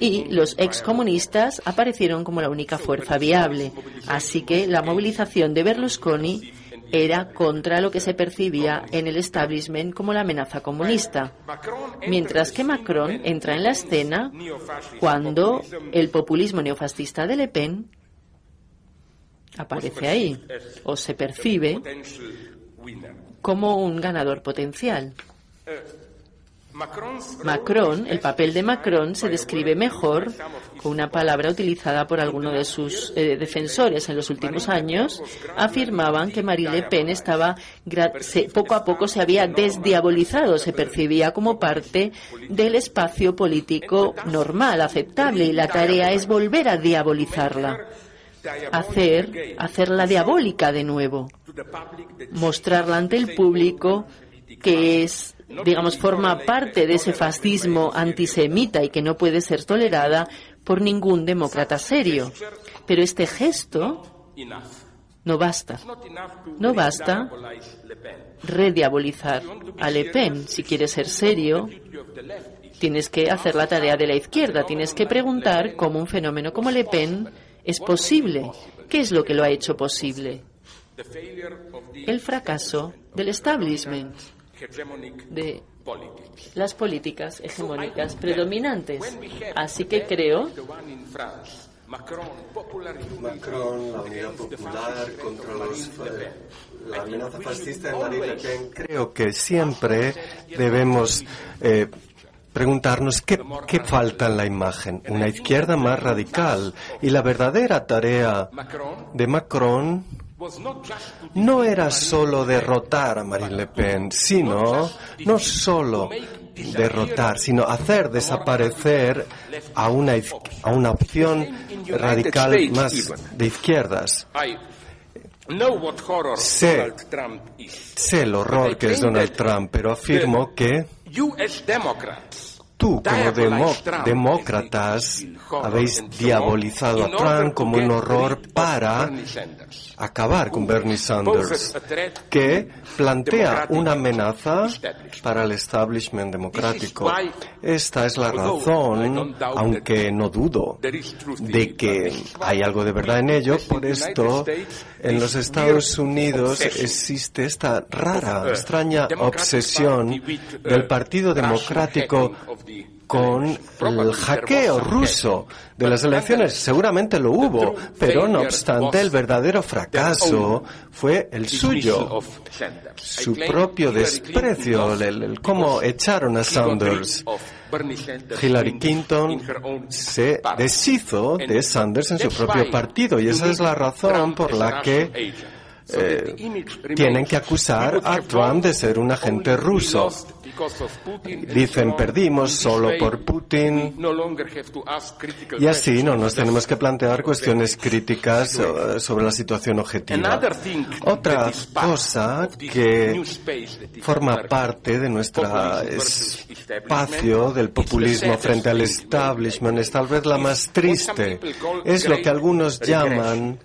y los excomunistas aparecieron como la única fuerza viable. Así que la movilización de Berlusconi era contra lo que se percibía en el establishment como la amenaza comunista, mientras que Macron entra en la escena cuando el populismo neofascista de Le Pen aparece ahí o se percibe como un ganador potencial. Macron, el papel de Macron se describe mejor con una palabra utilizada por alguno de sus eh, defensores en los últimos años. Afirmaban que Marie Le Pen estaba poco a poco se había desdiabolizado, se percibía como parte del espacio político normal, aceptable, y la tarea es volver a diabolizarla hacer, hacerla diabólica de nuevo, mostrarla ante el público que es, digamos, forma parte de ese fascismo antisemita y que no puede ser tolerada por ningún demócrata serio. Pero este gesto no basta. No basta rediabolizar a Le Pen. Si quieres ser serio, tienes que hacer la tarea de la izquierda. Tienes que preguntar cómo un fenómeno como Le Pen es posible. ¿Qué es lo que lo ha hecho posible? El fracaso del establishment, de las políticas hegemónicas predominantes. Así que creo Macron, la Unidad Popular contra los, eh, la amenaza fascista de Marine Le Pen. Creo que siempre debemos eh, preguntarnos qué, qué, falta en la imagen. Una izquierda más radical. Y la verdadera tarea de Macron no era solo derrotar a Marine Le Pen, sino no solo derrotar, sino hacer desaparecer a una, a una opción radical más de izquierdas. Sé, sé el horror que es Donald Trump, pero afirmo que tú como demócratas habéis diabolizado a Trump como un horror para acabar con Bernie Sanders, que plantea una amenaza para el establishment democrático. Esta es la razón, aunque no dudo de que hay algo de verdad en ello, por esto en los Estados Unidos existe esta rara, extraña obsesión del Partido Democrático con el hackeo ruso de las elecciones. Seguramente lo hubo, pero no obstante el verdadero fracaso fue el suyo, su propio desprecio, el, cómo echaron a Sanders. Hillary Clinton se deshizo de Sanders en su propio partido y esa es la razón por la que eh, tienen que acusar a Trump de ser un agente ruso. Dicen perdimos solo por Putin y así no nos tenemos que plantear cuestiones críticas eh, sobre la situación objetiva. Otra cosa que forma parte de nuestro espacio del populismo frente al establishment es tal vez la más triste. Es lo que algunos llaman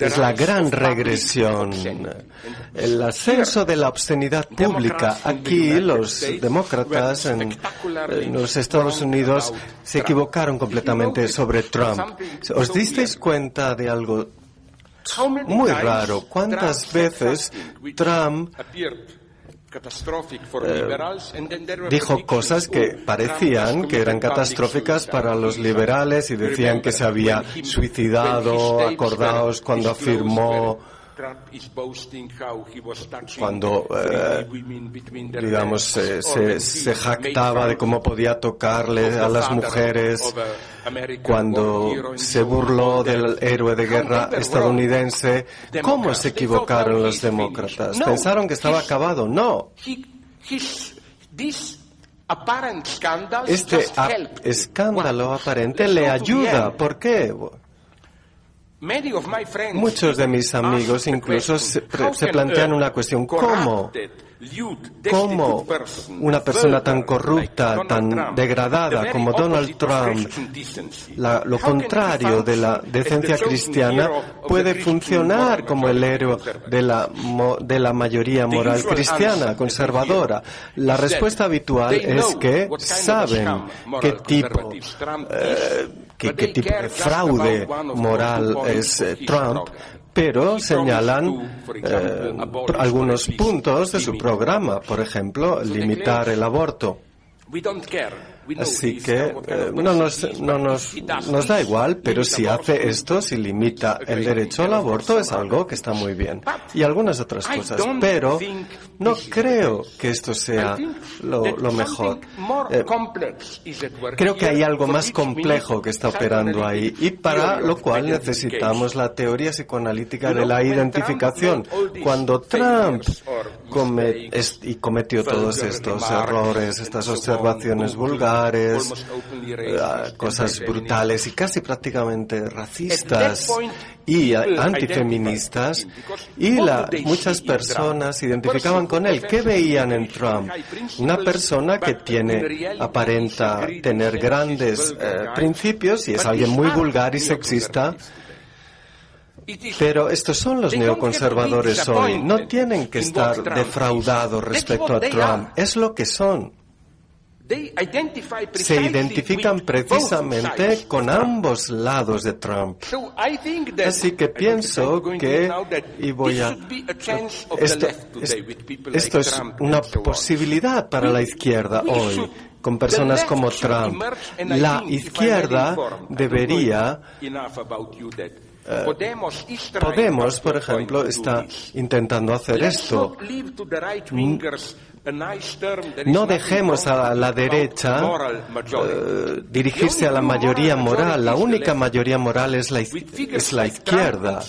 es la gran regresión, el ascenso de la obscenidad pública. Aquí los demócratas en, los Estados Unidos se equivocaron completamente sobre Trump. ¿Os disteis cuenta de algo muy raro? ¿Cuántas veces Trump eh, dijo cosas que parecían que eran catastróficas para los liberales y decían que se había suicidado, acordaos cuando afirmó cuando, eh, digamos, se, se, jactaba de cómo podía tocarle a las mujeres, cuando se burló del héroe de guerra estadounidense, ¿cómo se equivocaron los demócratas? ¿Pensaron que estaba acabado? No. Este escándalo aparente le ayuda. ¿Por qué? Muchos de mis amigos incluso se, se plantean una cuestión, ¿cómo? ¿Cómo una persona tan corrupta, tan degradada como Donald Trump, lo contrario de la decencia cristiana, puede funcionar como el héroe de la, de la mayoría moral cristiana, conservadora? La respuesta habitual es que saben qué tipo, eh, qué, qué tipo de fraude moral es eh, Trump, pero señalan eh, algunos puntos de su programa, por ejemplo, limitar el aborto. Así que eh, no, nos, no nos, nos, da igual, pero si hace esto, si limita el derecho al aborto, es algo que está muy bien. Y algunas otras cosas. Pero no creo que esto sea lo, lo mejor. Eh, creo que hay algo más complejo que está operando ahí y para lo cual necesitamos la teoría psicoanalítica de la identificación. Cuando Trump come, y cometió todos estos errores, estas observaciones vulgares, eh, cosas brutales y casi prácticamente racistas y antifeministas y la, muchas personas identificaban con él. ¿Qué veían en Trump? Una persona que tiene, aparenta tener grandes eh, principios y es alguien muy vulgar y sexista. Pero estos son los neoconservadores hoy. No tienen que estar defraudados respecto a Trump. Es lo que son se identifican precisamente con ambos lados de Trump. Así que pienso que, y voy a, esto, esto es una posibilidad para la izquierda hoy con personas como Trump. La izquierda debería eh, Podemos, por ejemplo, está intentando hacer esto. No dejemos a la derecha eh, dirigirse a la mayoría moral. La única mayoría moral es la, es la izquierda.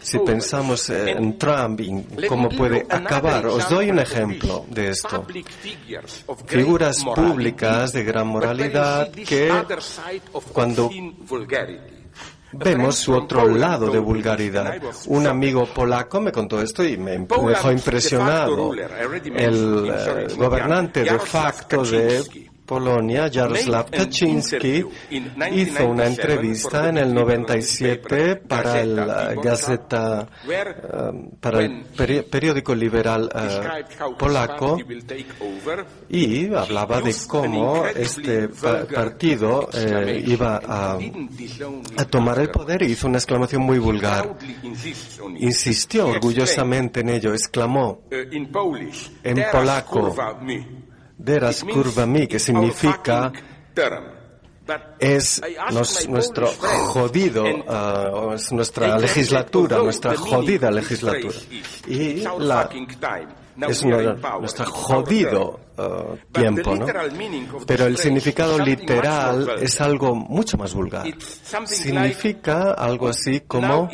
Si pensamos en Trump y cómo puede acabar, os doy un ejemplo de esto. Figuras públicas de gran moralidad que cuando vemos su otro lado de vulgaridad. Un amigo polaco me contó esto y me dejó impresionado. El eh, gobernante de facto de Polonia, Jaroslav Kaczynski, hizo una entrevista en el 97 para el uh, Gazeta, uh, para el periódico liberal uh, polaco y hablaba de cómo este partido eh, iba a, a tomar el poder y hizo una exclamación muy vulgar. Insistió orgullosamente en ello, exclamó en polaco Deras curva mi, que significa es nuestro jodido, uh, es nuestra legislatura, nuestra jodida legislatura. Y la, es nuestro jodido uh, tiempo, ¿no? Pero el significado literal es algo mucho más vulgar. Significa algo así como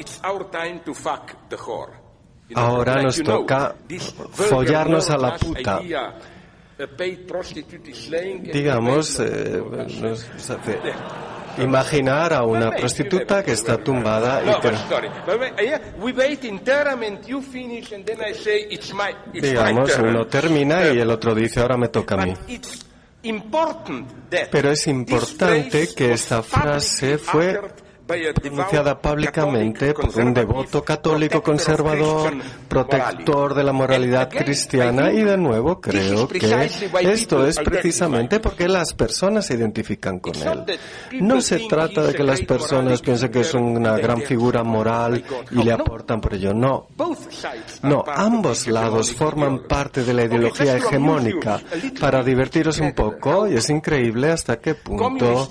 ahora nos toca follarnos a la puta digamos, eh, imaginar a una prostituta que está tumbada y digamos, uno termina y el otro dice, ahora me toca a mí. Pero es importante que esta frase fue pronunciada públicamente por un devoto católico conservador, protector de la moralidad cristiana. Y de nuevo creo que esto es precisamente porque las personas se identifican con él. No se trata de que las personas piensen que es una gran figura moral y le aportan por ello, no. No, ambos lados forman parte de la ideología hegemónica. Para divertiros un poco, y es increíble hasta qué punto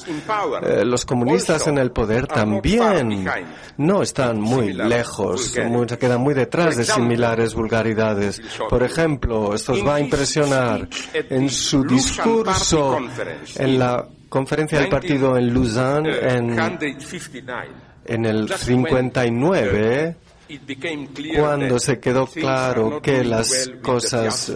eh, los comunistas en el poder también también no están muy lejos, se quedan muy detrás de similares vulgaridades. Por ejemplo, esto os va a impresionar en su discurso en la conferencia del partido en Lausanne en, en el 59 cuando se quedó claro que las cosas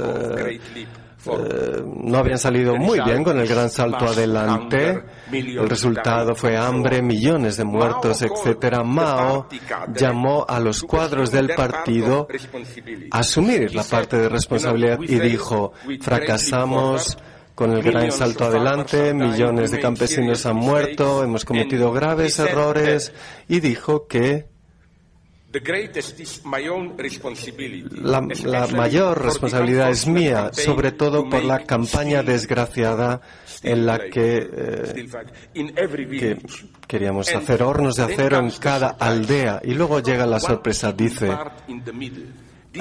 eh, no habían salido muy bien con el gran salto adelante. El resultado fue hambre, millones de muertos, etc. Mao llamó a los cuadros del partido a asumir la parte de responsabilidad y dijo, fracasamos con el gran salto adelante, millones de campesinos han muerto, hemos cometido graves errores y dijo que la, mayor responsabilidad es mía, sobre todo por la campaña desgraciada en la que, eh, queríamos hacer hornos de acero en cada aldea. Y luego llega la sorpresa, dice,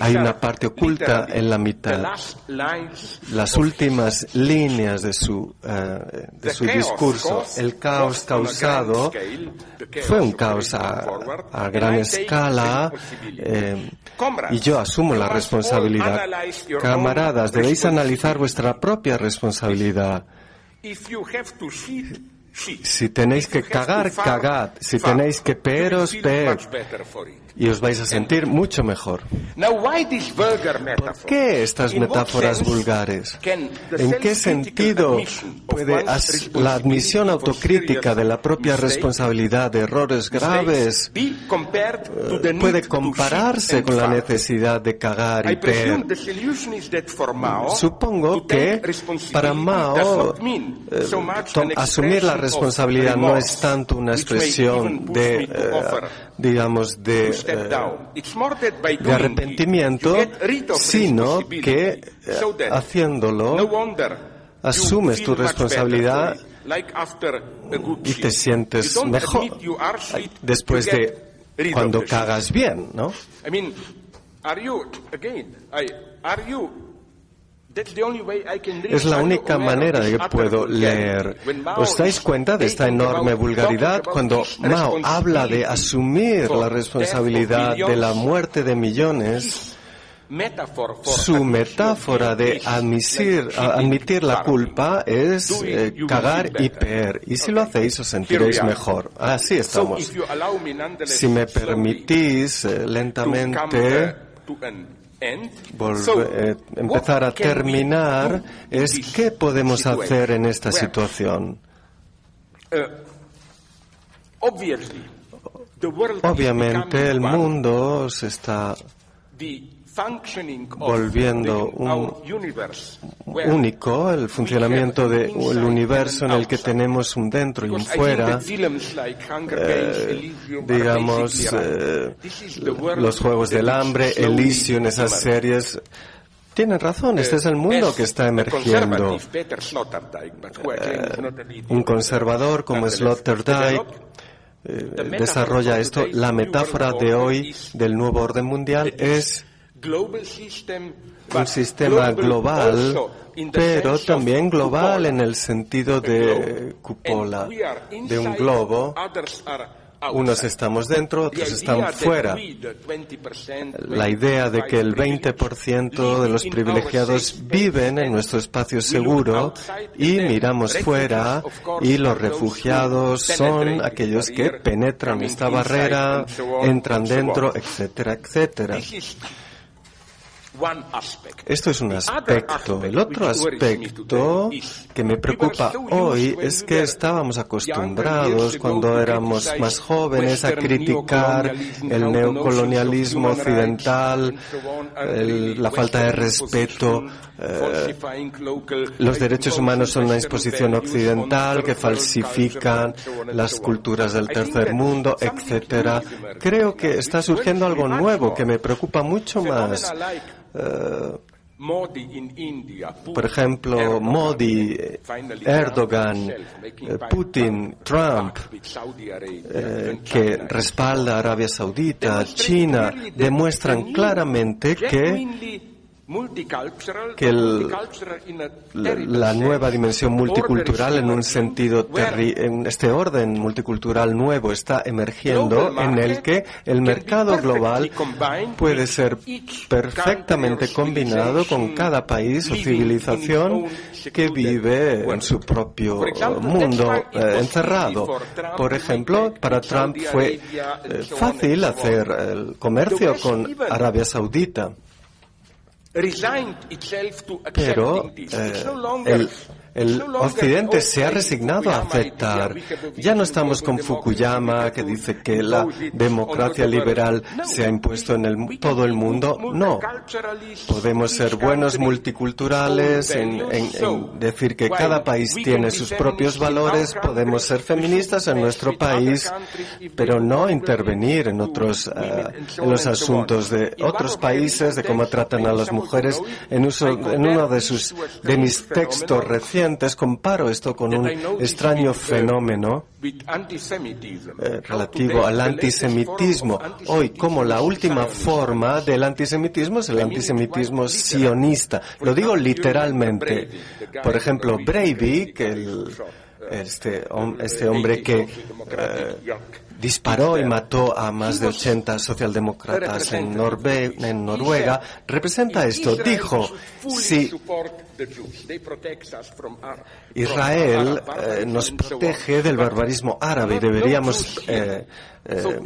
hay una parte oculta en la mitad. Las últimas líneas de su, eh, de su discurso, el caos causado, fue un caos a, gran escala eh, y yo asumo la responsabilidad. Camaradas, debéis analizar vuestra propia responsabilidad. Si tenéis que cagar, cagad. Si tenéis que peros, per y os vais a sentir mucho mejor. ¿Por qué estas metáforas vulgares? ¿En qué sentido puede la admisión autocrítica de la propia responsabilidad de errores graves eh, puede compararse con la necesidad de cagar y per? Supongo que para Mao eh, asumir la responsabilidad no es tanto una expresión de, eh, digamos, de eh, de arrepentimiento, sino que eh, haciéndolo asumes tu responsabilidad y te sientes mejor después de cuando cagas bien, ¿no? Es la única manera de que puedo leer. ¿Os dais cuenta de esta enorme vulgaridad cuando Mao habla de asumir la responsabilidad de la muerte de millones? Su metáfora de admitir, admitir la culpa es eh, cagar y peer. Y si lo hacéis os sentiréis mejor. Así estamos. Si me permitís eh, lentamente eh, empezar a terminar es qué podemos hacer en esta situación. Uh, Obviamente el mundo se está volviendo un único el funcionamiento del universo en el que tenemos un dentro y un fuera, eh, digamos, eh, los Juegos del Hambre, Elysium, esas series, tienen razón, este es el mundo que está emergiendo. Eh, un conservador como Sloterdijk desarrolla esto. La metáfora de hoy del nuevo orden mundial es un sistema global, pero también global en el sentido de cupola, de un globo. Unos estamos dentro, otros están fuera. La idea de que el 20% de los privilegiados viven en nuestro espacio seguro y miramos fuera y los refugiados son aquellos que penetran esta barrera, entran dentro, etcétera, etcétera. Esto es un aspecto. El otro aspecto que me preocupa hoy es que estábamos acostumbrados cuando éramos más jóvenes a criticar el neocolonialismo occidental, la falta de respeto. Eh, los derechos humanos son una exposición occidental que falsifican las culturas del tercer mundo, etcétera. Creo que está surgiendo algo nuevo que me preocupa mucho más. Eh, por ejemplo, Modi, Erdogan, eh, Putin, Trump, eh, que respalda a Arabia Saudita, China, demuestran claramente que que la nueva dimensión multicultural en un sentido en este orden multicultural nuevo está emergiendo en el que el mercado global puede ser perfectamente combinado con cada país o civilización que vive en su propio mundo eh, encerrado. Por ejemplo, para Trump fue eh, fácil hacer el comercio con Arabia Saudita. Pero eh, el, el Occidente se ha resignado a aceptar. Ya no estamos con Fukuyama, que dice que la democracia liberal se ha impuesto en todo el mundo. No. Podemos ser buenos multiculturales, en, decir que cada país tiene sus propios valores. Podemos ser feministas en nuestro país, pero no intervenir en otros, eh, los asuntos de otros países, de cómo tratan a las mujeres. En, en uno de sus, de mis textos recientes, comparo esto con un extraño fenómeno eh, relativo al antisemitismo. Hoy, como la última forma del antisemitismo es el antisemitismo sionista. Lo digo literalmente. Por ejemplo, Breivik, el, este, este hombre que eh, disparó y mató a más de 80 socialdemócratas en, en Noruega, representa esto. Dijo, si Israel eh, nos protege del barbarismo árabe y deberíamos eh, eh,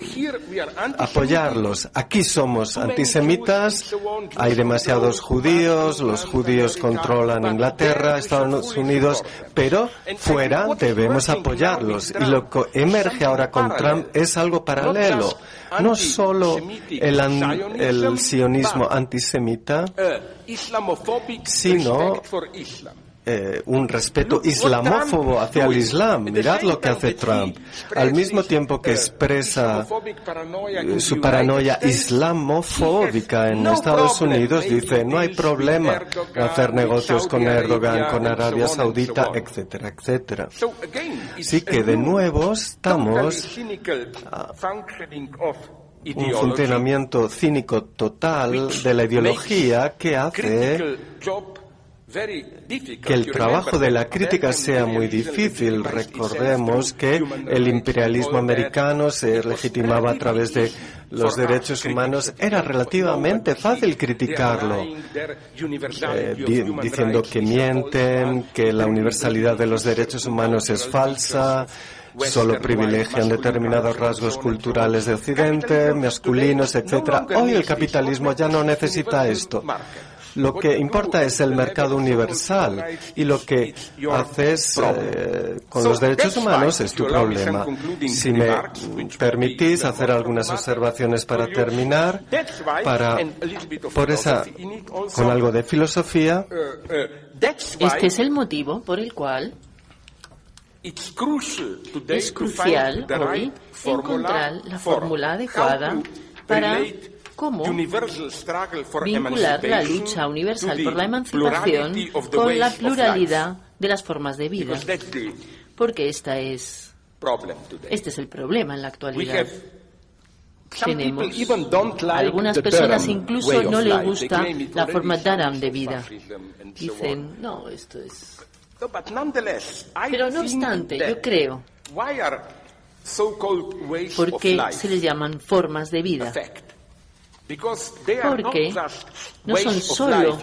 apoyarlos. Aquí somos antisemitas, hay demasiados judíos, los judíos controlan Inglaterra, Estados Unidos, pero fuera debemos apoyarlos. Y lo que emerge ahora con Trump es algo paralelo. No solo el, el sionismo antisemita, sino eh, un respeto islamófobo hacia el Islam. Mirad lo que hace Trump. Al mismo tiempo que expresa su paranoia islamofóbica en Estados Unidos, dice no hay problema hacer negocios con Erdogan, con Arabia Saudita, etcétera, etcétera. Así que de nuevo estamos un funcionamiento cínico total de la ideología que hace que el trabajo de la crítica sea muy difícil. Recordemos que el imperialismo americano se legitimaba a través de los derechos humanos. Era relativamente fácil criticarlo, eh, diciendo que mienten, que la universalidad de los derechos humanos es falsa, solo privilegian determinados rasgos culturales de Occidente, masculinos, etc. Hoy el capitalismo ya no necesita esto. Lo que importa es el mercado universal y lo que haces eh, con los derechos humanos es tu problema. Si me permitís hacer algunas observaciones para terminar, para por esa con algo de filosofía. Este es el motivo por el cual es crucial hoy encontrar la fórmula adecuada para cómo vincular la lucha universal por la emancipación con la pluralidad de las formas de vida. Porque esta es, este es el problema en la actualidad. Tenemos algunas personas incluso no les gusta la forma Dharam de vida. Dicen, no, esto es. Pero no obstante, yo creo, ¿por qué se les llaman formas de vida? Porque no son solo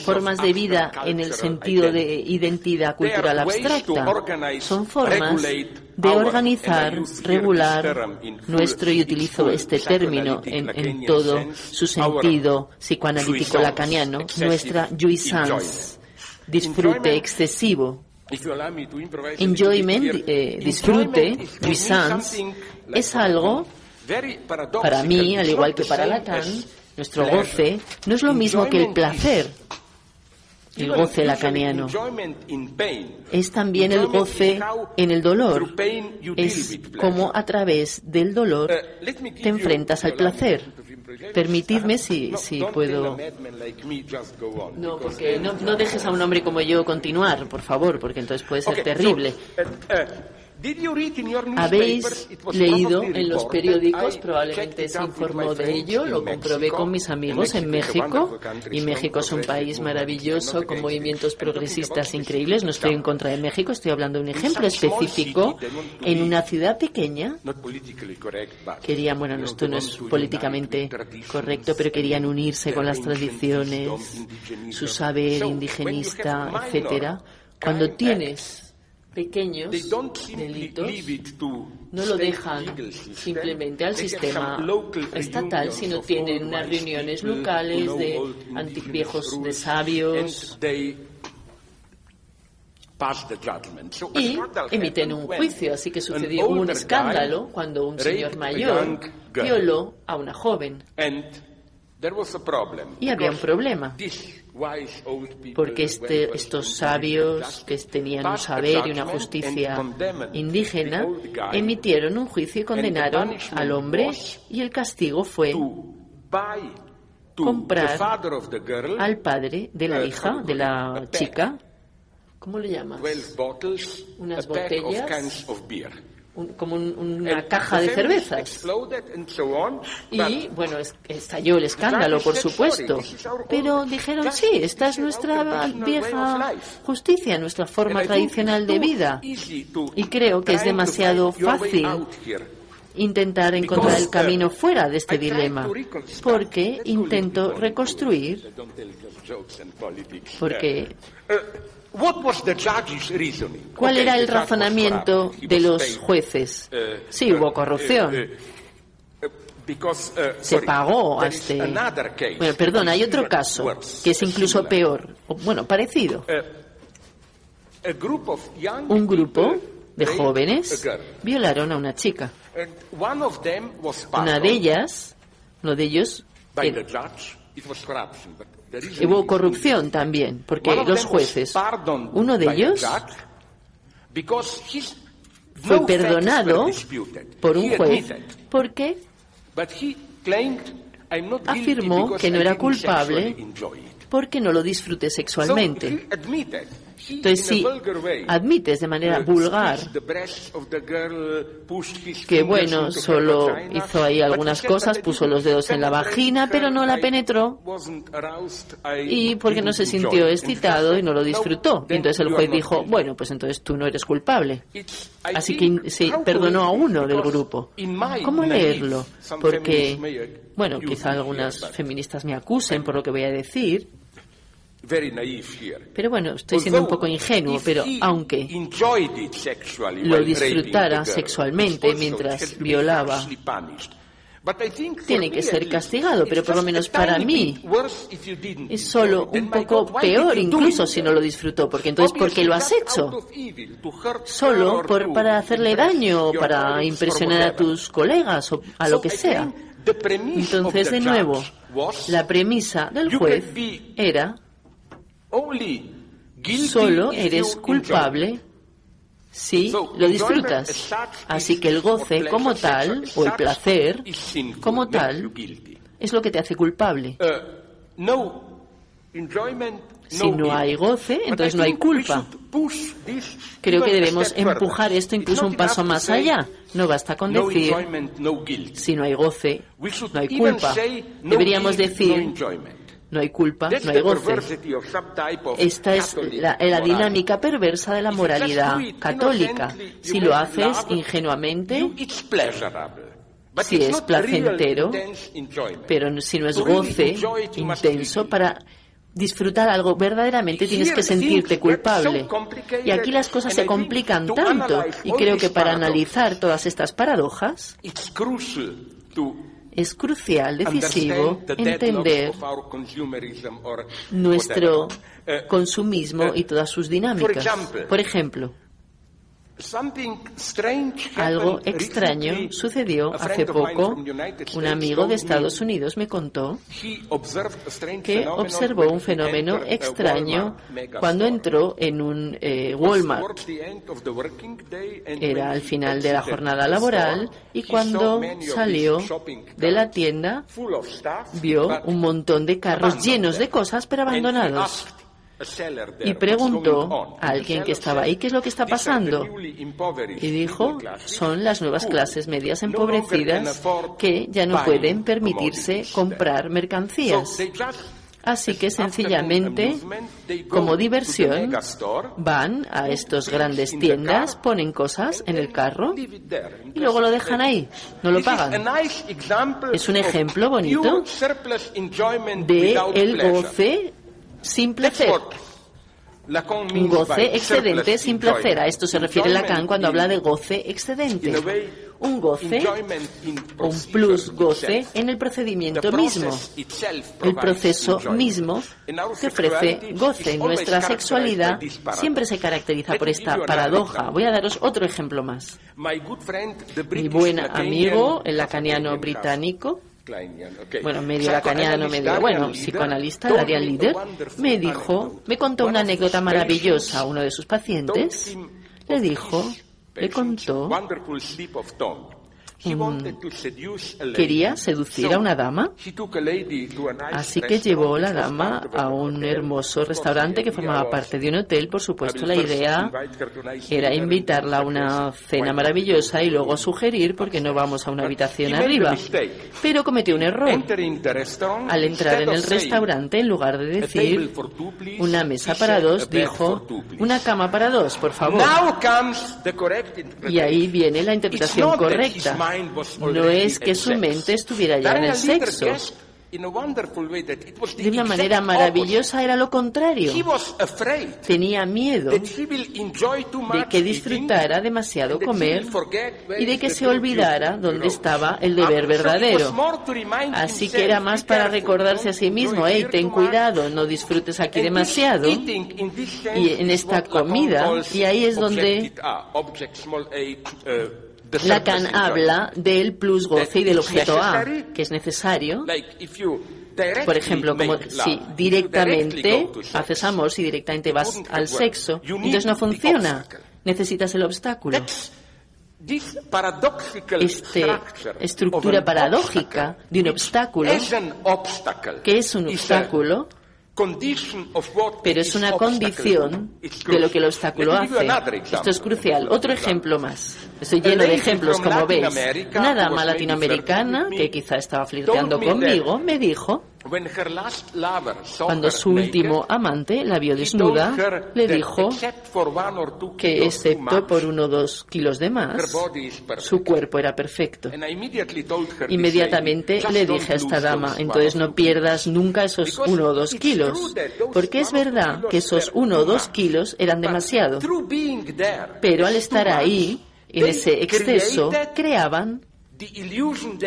formas de vida en el sentido de identidad cultural abstracta, son formas de organizar, regular nuestro, y utilizo este término en, todo su sentido psicoanalítico lacaniano, nuestra jouissance, disfrute excesivo. Enjoyment, eh, disfrute, jouissance, es algo para mí, al igual que para Lacan, nuestro goce no es lo mismo que el placer. El goce lacaniano es también el goce en el dolor. Es como a través del dolor te enfrentas al placer. Permitidme si, si puedo. No, porque no, no dejes a un hombre como yo continuar, por favor, porque entonces puede ser terrible. ¿Habéis leído en los periódicos? Probablemente se informó de ello, lo comprobé con mis amigos en México. Y México es un país maravilloso con movimientos progresistas increíbles. No estoy en contra de México, estoy hablando de un ejemplo específico. En una ciudad pequeña, querían, bueno, esto no es políticamente correcto, pero querían unirse con las tradiciones, su saber indigenista, etcétera. Cuando tienes pequeños delitos no lo dejan simplemente al sistema estatal, sino tienen unas reuniones locales de viejos de sabios y emiten un juicio. Así que sucedió un escándalo cuando un señor mayor violó a una joven. Y había un problema. Porque este, estos sabios que tenían un saber y una justicia indígena emitieron un juicio y condenaron al hombre y el castigo fue comprar al padre de la hija, de la chica, ¿cómo le llamas? Unas botellas como una caja de cervezas. Y bueno, estalló el escándalo, por supuesto. Pero dijeron, sí, esta es nuestra vieja justicia, nuestra forma tradicional de vida. Y creo que es demasiado fácil intentar encontrar el camino fuera de este dilema, porque intento reconstruir, porque ¿Cuál era el razonamiento de los jueces? Eh, Sí, hubo corrupción. eh, Se pagó a este. Bueno, perdón, hay otro caso que es incluso peor. Bueno, parecido. Un grupo de jóvenes violaron a una chica. Una de ellas, uno de ellos, era- hubo corrupción también, porque los jueces, uno de ellos fue perdonado por un juez porque afirmó que no era culpable porque no lo disfruté sexualmente. Entonces, si admites de manera vulgar que, bueno, solo hizo ahí algunas cosas, puso los dedos en la vagina, pero no la penetró, y porque no se sintió excitado y no lo disfrutó. Y entonces el juez dijo, bueno, pues entonces tú no eres culpable. Así que se perdonó a uno del grupo. ¿Cómo leerlo? Porque, bueno, quizá algunas feministas me acusen por lo que voy a decir, pero bueno, estoy siendo un poco ingenuo, pero aunque lo disfrutara sexualmente mientras violaba, tiene que ser castigado, pero por lo menos para mí es solo un poco peor incluso si no lo disfrutó, porque entonces ¿por qué lo has hecho? Solo por, para hacerle daño o para impresionar a tus colegas o a lo que sea. Entonces, de nuevo, la premisa del juez era solo eres culpable si lo disfrutas. Así que el goce como tal, o el placer como tal, es lo que te hace culpable. Si no hay goce, entonces no hay culpa. Creo que debemos empujar esto incluso un paso más allá. No basta con decir, si no hay goce, no hay culpa. Deberíamos decir, no hay culpa, no hay goce. Esta es la, la, dinámica perversa de la moralidad católica. Si lo haces ingenuamente, si es placentero, pero si no es goce intenso para disfrutar algo verdaderamente tienes que sentirte culpable. Y aquí las cosas se complican tanto y creo que para analizar todas estas paradojas es crucial, decisivo, entender nuestro consumismo y todas sus dinámicas. Por ejemplo, algo extraño sucedió hace poco. Un amigo de Estados Unidos me contó que observó un fenómeno extraño cuando entró en un eh, Walmart. Era al final de la jornada laboral y cuando salió de la tienda vio un montón de carros llenos de cosas pero abandonados y preguntó a alguien que estaba ahí qué es lo que está pasando. Y dijo, son las nuevas clases medias empobrecidas que ya no pueden permitirse comprar mercancías. Así que sencillamente, como diversión, van a estas grandes tiendas, ponen cosas en el carro y luego lo dejan ahí, no lo pagan. Es un ejemplo bonito de el goce sin placer. Un goce excedente sin placer. A esto se refiere Lacan cuando habla de goce excedente. Un goce un plus goce en el procedimiento mismo. El proceso mismo que ofrece goce. Nuestra sexualidad siempre se caracteriza por esta paradoja. Voy a daros otro ejemplo más. Mi buen amigo, el lacaniano británico, bueno, medio lacaniano, medio, bueno, psicoanalista, Darian Líder, me dijo, me contó una anécdota maravillosa. a Uno de sus pacientes. Le dijo, le contó quería seducir a una dama, así que llevó la dama a un hermoso restaurante que formaba parte de un hotel. Por supuesto, la idea era invitarla a una cena maravillosa y luego sugerir por qué no vamos a una habitación arriba. Pero cometió un error. Al entrar en el restaurante, en lugar de decir una mesa para dos, dijo una cama para dos, por favor. Y ahí viene la interpretación correcta. No es que su mente estuviera ya en el sexo. De una manera maravillosa era lo contrario. Tenía miedo de que disfrutara demasiado comer y de que se olvidara dónde estaba el deber verdadero. Así que era más para recordarse a sí mismo, hey, ten cuidado, no disfrutes aquí demasiado. Y en esta comida, y ahí es donde Lacan habla del plus goce y del objeto A, que es necesario. Por ejemplo, como si directamente haces amor, si directamente vas al sexo, entonces no funciona. Necesitas el obstáculo. Esta estructura paradójica de un obstáculo, que es un obstáculo, pero es una condición de lo que el obstáculo hace. Esto es crucial. Otro ejemplo más. Estoy lleno de ejemplos, como veis. Una dama latinoamericana que quizá estaba flirteando conmigo me dijo cuando su último amante la vio desnuda, le dijo que excepto por uno o dos kilos de más, su cuerpo era perfecto. Inmediatamente le dije a esta dama, entonces no pierdas nunca esos uno o dos kilos, porque es verdad que esos uno o dos kilos eran demasiado, pero al estar ahí, en ese exceso, creaban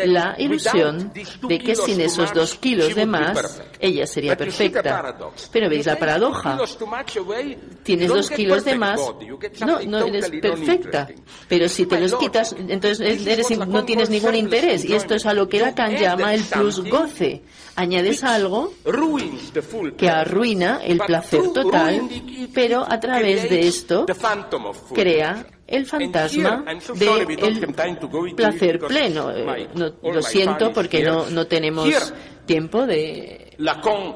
la ilusión de que sin esos dos kilos de más ella sería perfecta. Pero veis la paradoja. Tienes dos kilos de más, no, no eres perfecta. Pero si te los quitas, entonces eres, no tienes ningún interés. Y esto es a lo que Lacan llama el plus goce. Añades algo que arruina el placer total, pero a través de esto crea el fantasma del placer pleno. Eh, lo siento porque no, no tenemos tiempo de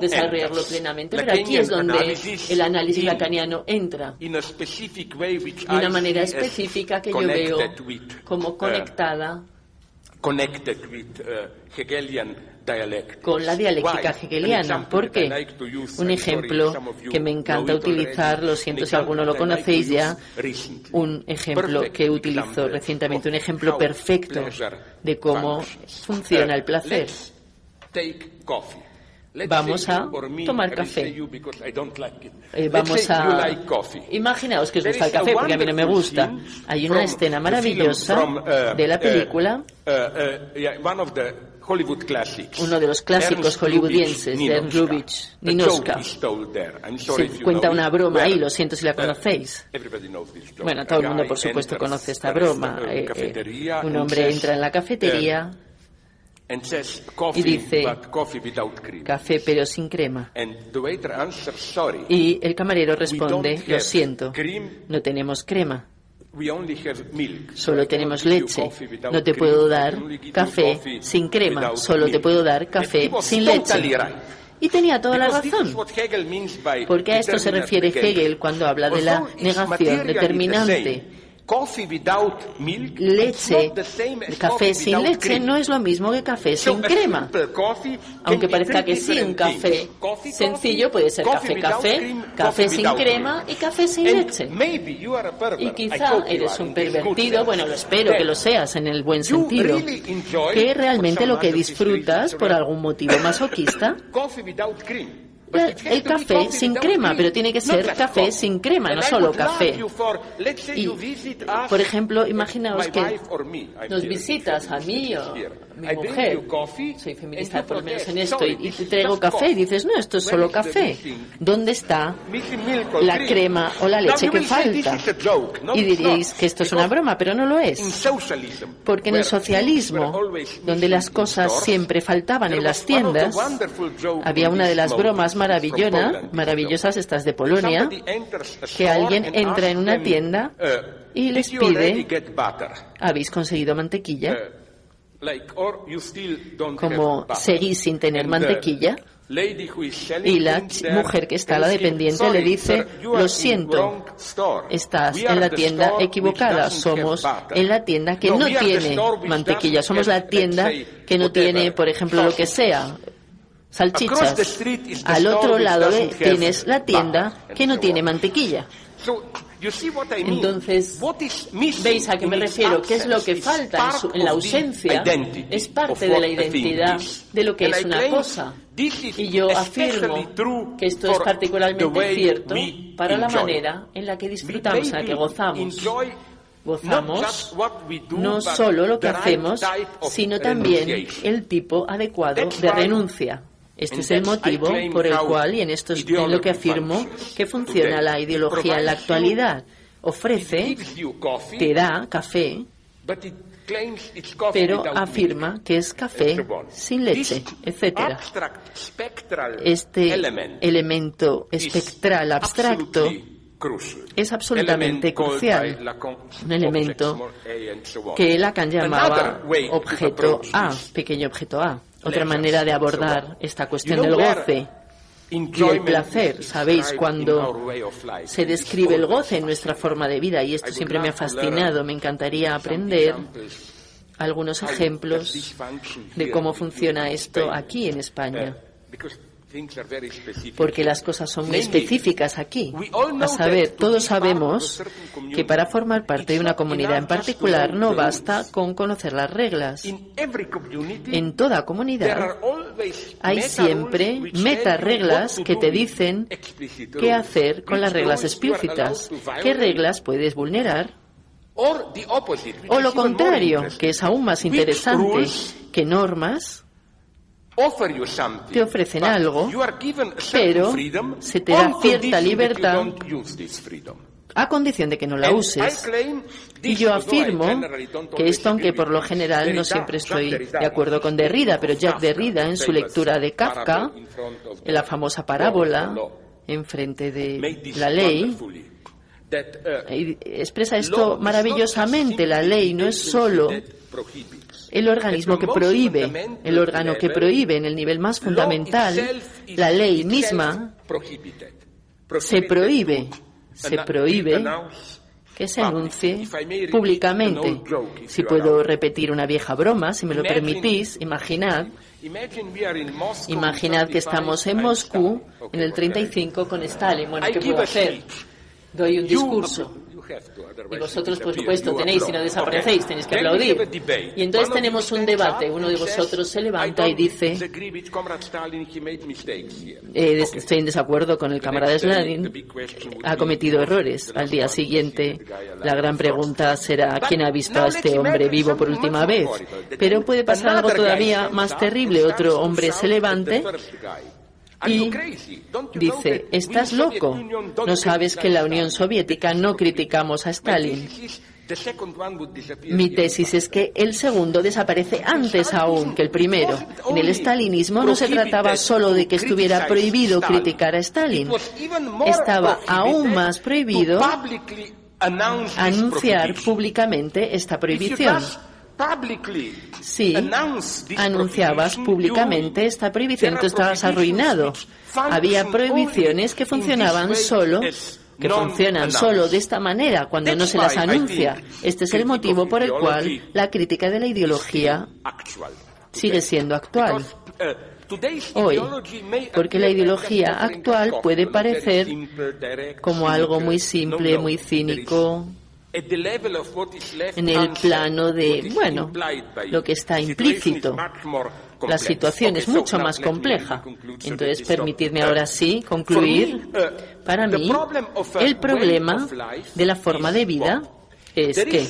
desarrollarlo plenamente, pero aquí es donde el análisis lacaniano entra de una manera específica que yo veo como uh, con la dialéctica hegeliana. ¿Por qué? Un ejemplo que me encanta utilizar, lo siento si alguno lo conocéis ya, un ejemplo que utilizo recientemente, un ejemplo perfecto de cómo funciona el placer. Vamos a tomar café. Eh, vamos a. Imaginaos que os gusta el café, porque a mí no me gusta. Hay una escena maravillosa uh, de la uh, película uh, uno de los clásicos hollywoodienses de Lubitsch, Ninoska. Se cuenta una broma ahí, lo siento si la conocéis. Bueno, todo el mundo por supuesto conoce esta broma. Eh, eh, un hombre entra en la cafetería y dice café pero sin crema. Y el camarero responde, lo siento, no tenemos crema. Solo tenemos leche. No te puedo dar café sin crema. Solo te puedo dar café sin leche. Y tenía toda la razón. Porque a esto se refiere Hegel cuando habla de la negación determinante leche, café sin leche no es lo mismo que café sin crema. Aunque parezca que sí, un café sencillo puede ser café, café, café sin crema y café sin leche. Y quizá eres un pervertido, bueno, lo espero que lo seas en el buen sentido, que realmente lo que disfrutas por algún motivo masoquista el café sin crema, pero tiene que ser café sin crema, no solo café. Y, por ejemplo, imaginaos que nos visitas a mí o a mi mujer, soy feminista por lo menos en esto, y, te traigo café y dices, no, esto es solo café. ¿Dónde está la crema o la leche que falta? Y diréis que esto es una broma, pero no lo es. Porque en el socialismo, donde las cosas siempre faltaban en las tiendas, había una de las bromas maravillosas, maravillosas estas de Polonia, que alguien entra en una tienda y les pide, ¿habéis conseguido mantequilla? Como seguís sin tener mantequilla, y la mujer que está, la dependiente, le dice, lo siento, estás en la tienda equivocada, somos en la tienda que no tiene mantequilla, somos la tienda que no tiene, por ejemplo, lo que sea, salchichas. Al otro lado tienes la tienda que no tiene mantequilla. Entonces, ¿veis a qué me refiero? ¿Qué es lo que falta en, la ausencia? Es parte de la identidad de lo que es una cosa. Y yo afirmo que esto es particularmente cierto para la manera en la que disfrutamos, en la que gozamos. Gozamos no solo lo que hacemos, sino también el tipo adecuado de renuncia. Este es el motivo por el cual, y en esto es lo que afirmo, que funciona la ideología en la actualidad. Ofrece, te da café, pero afirma que es café sin leche, etc. Este elemento espectral abstracto es absolutamente crucial, un elemento que Lacan llamaba objeto A, pequeño objeto A. Otra manera de abordar esta cuestión del goce y el placer. Sabéis, cuando se describe el goce en nuestra forma de vida, y esto siempre me ha fascinado, me encantaría aprender algunos ejemplos de cómo funciona esto aquí en España porque las cosas son muy específicas aquí. A saber, todos sabemos que para formar parte de una comunidad en particular no basta con conocer las reglas. En toda comunidad hay siempre meta reglas que te dicen qué hacer con las reglas explícitas, qué reglas puedes vulnerar o lo contrario, que es aún más interesante, que normas te ofrecen algo, pero se te da cierta libertad a condición de que no la uses. Y yo afirmo que esto, aunque por lo general no siempre estoy de acuerdo con Derrida, pero Jack Derrida en su lectura de Kafka, en la famosa parábola en frente de la ley, expresa esto maravillosamente. La ley no es solo el organismo que prohíbe, el órgano que prohíbe en el nivel más fundamental, la ley misma, se prohíbe, se prohíbe que se anuncie públicamente. Si puedo repetir una vieja broma, si me lo permitís, imaginad, imaginad que estamos en Moscú en el 35 con Stalin. Bueno, ¿qué puedo hacer? Doy un discurso y vosotros, por supuesto, tenéis, si no desaparecéis, tenéis que aplaudir. Y entonces tenemos un debate. Uno de vosotros se levanta y dice, eh, estoy en desacuerdo con el camarada Stalin, ha cometido errores. Al día siguiente, la gran pregunta será, ¿quién ha visto a este hombre vivo por última vez? Pero puede pasar algo todavía más terrible. Otro hombre se levante y dice, estás loco, no sabes que en la Unión Soviética no criticamos a Stalin. Mi tesis es que el segundo desaparece antes aún que el primero. En el stalinismo no se trataba solo de que estuviera prohibido criticar a Stalin. Estaba aún más prohibido anunciar públicamente esta prohibición. Si anunciabas públicamente esta prohibición, tú estabas arruinado. Había prohibiciones que funcionaban solo que funcionan solo de esta manera cuando no se las anuncia. Este es el motivo por el cual la crítica de la ideología sigue siendo actual. Uh, hoy, porque la ideología actual puede parecer como algo muy simple, muy cínico, en el plano de, bueno, lo que está implícito. La situación es mucho más compleja. Entonces, permitidme ahora sí concluir. Para mí, el problema de la forma de vida es que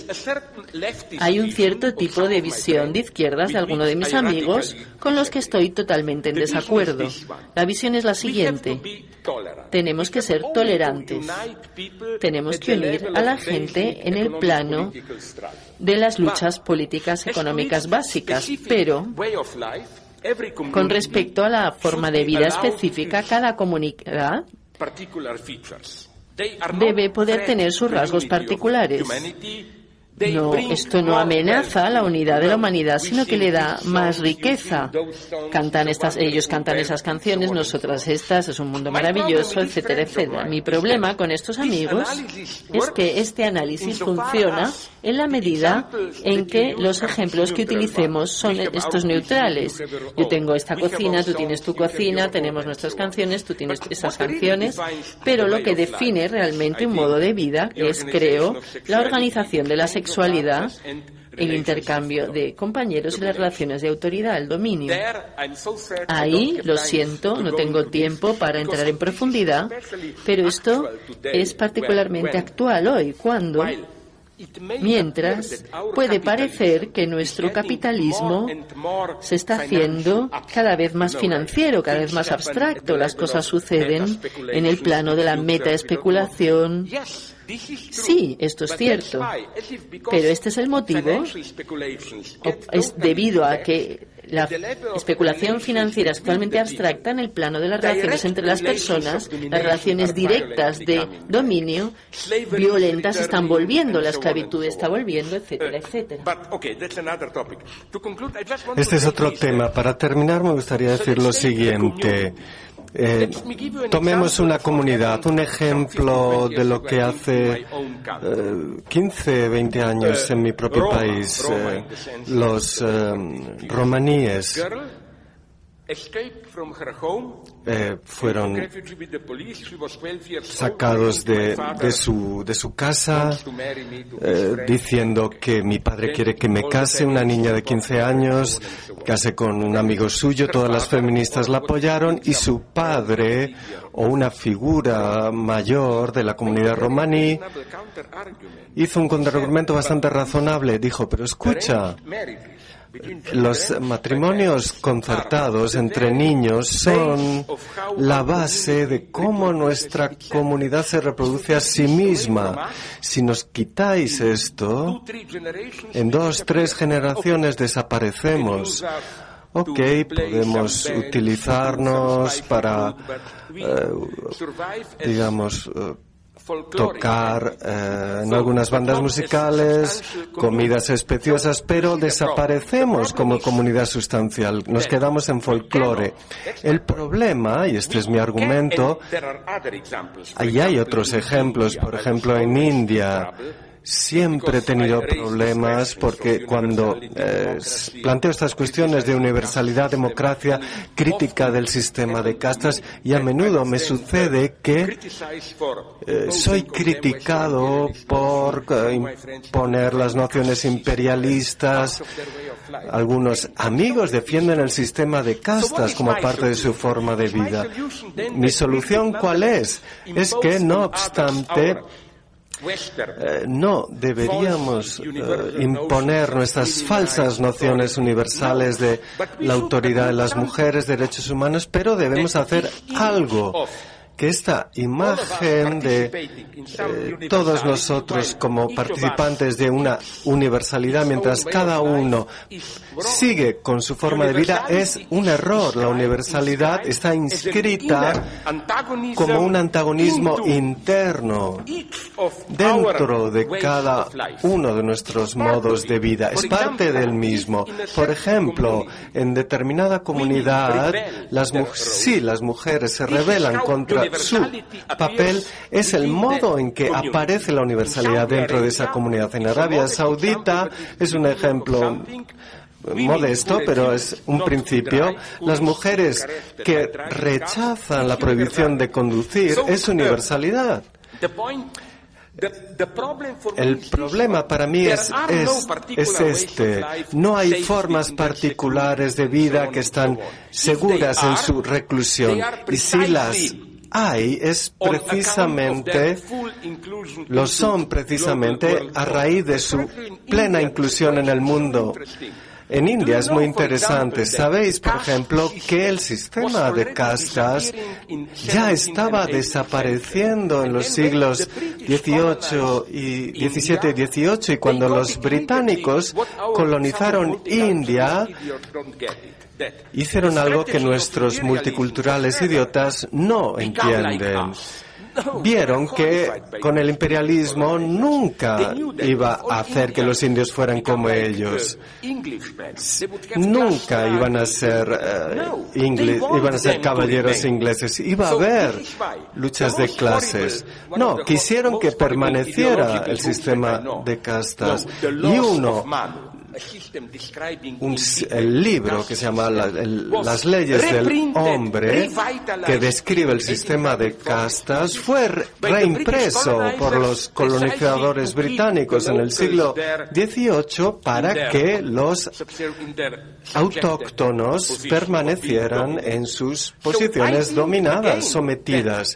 hay un cierto tipo de visión de izquierdas de algunos de mis amigos con los que estoy totalmente en desacuerdo. La visión es la siguiente. Tenemos que ser tolerantes. Tenemos que unir a la gente en el plano de las luchas políticas económicas básicas, pero con respecto a la forma de vida específica, cada comunidad debe poder tener sus rasgos particulares. No, esto no amenaza la unidad de la humanidad, sino que le da más riqueza. Cantan estas, ellos cantan esas canciones, nosotras estas, es un mundo maravilloso, etcétera, etcétera. Mi problema con estos amigos es que este análisis funciona en la medida en que los ejemplos que utilicemos son estos neutrales. Yo tengo esta cocina, tú tienes tu cocina, tenemos nuestras canciones, tú tienes esas canciones, pero lo que define realmente un modo de vida es, creo, la organización de la sexualidad el intercambio de compañeros y las relaciones de autoridad, el dominio. Ahí, lo siento, no tengo tiempo para entrar en profundidad, pero esto es particularmente actual hoy, cuando Mientras, puede parecer que nuestro capitalismo se está haciendo cada vez más financiero, cada vez más abstracto. Las cosas suceden en el plano de la meta-especulación. Sí, esto es cierto. Pero este es el motivo. Es debido a que la especulación financiera es totalmente abstracta en el plano de las relaciones entre las personas, las relaciones directas de dominio violentas están volviendo, la esclavitud está volviendo, etcétera, etcétera. Este es otro tema. Para terminar, me gustaría decir lo siguiente. Eh, tomemos una comunidad, un ejemplo de lo que hace 15, 20 años en mi propio país, eh, los eh, romaníes eh, fueron sacados de, de, su, de su casa eh, diciendo que mi padre quiere que me case, una niña de 15 años, case con un amigo suyo, todas las feministas la apoyaron y su padre o una figura mayor de la comunidad romaní hizo un contraargumento bastante razonable. Dijo, pero escucha, los matrimonios concertados entre niños son la base de cómo nuestra comunidad se reproduce a sí misma. Si nos quitáis esto, en dos, tres generaciones desaparecemos. Ok, podemos utilizarnos para, eh, digamos, eh, tocar eh, en algunas bandas musicales, comidas especiosas, pero desaparecemos como comunidad sustancial, nos quedamos en folclore. El problema, y este es mi argumento, ahí hay otros ejemplos, por ejemplo en India, Siempre he tenido problemas porque cuando eh, planteo estas cuestiones de universalidad, democracia, crítica del sistema de castas, y a menudo me sucede que eh, soy criticado por eh, imponer las nociones imperialistas. Algunos amigos defienden el sistema de castas como parte de su forma de vida. ¿Mi solución cuál es? Es que, no obstante, eh, no deberíamos eh, imponer nuestras falsas nociones universales de la autoridad de las mujeres, derechos humanos, pero debemos hacer algo que esta imagen de eh, todos nosotros como participantes de una universalidad, mientras cada uno sigue con su forma de vida, es un error. La universalidad está inscrita como un antagonismo interno dentro de cada uno de nuestros modos de vida. Es parte del mismo. Por ejemplo, en determinada comunidad, las, sí, las mujeres se rebelan contra su papel es el modo en que aparece la universalidad dentro de esa comunidad. En Arabia Saudita es un ejemplo modesto, pero es un principio. Las mujeres que rechazan la prohibición de conducir es universalidad. El problema para mí es, es, este. No hay formas particulares de vida que están seguras en su reclusión. Y si las hay, es precisamente, lo son precisamente a raíz de su plena inclusión en el mundo. en India es muy interesante. Sabéis, por ejemplo, que el sistema de castas ya estaba desapareciendo en los siglos XVIII y XVII y XVIII y cuando los británicos colonizaron India, hicieron algo que nuestros multiculturales idiotas no entienden vieron que con el imperialismo nunca iba a hacer que los indios fueran como ellos. Nunca iban a ser uh, iban a ser caballeros ingleses. Iba a haber luchas de clases. No, quisieron que permaneciera el sistema de castas. Y uno un el libro que se llama Las leyes del hombre, que describe el sistema de castas, fue reimpreso por los colonizadores británicos en el siglo XVIII para que los autóctonos permanecieran en sus posiciones dominadas, sometidas.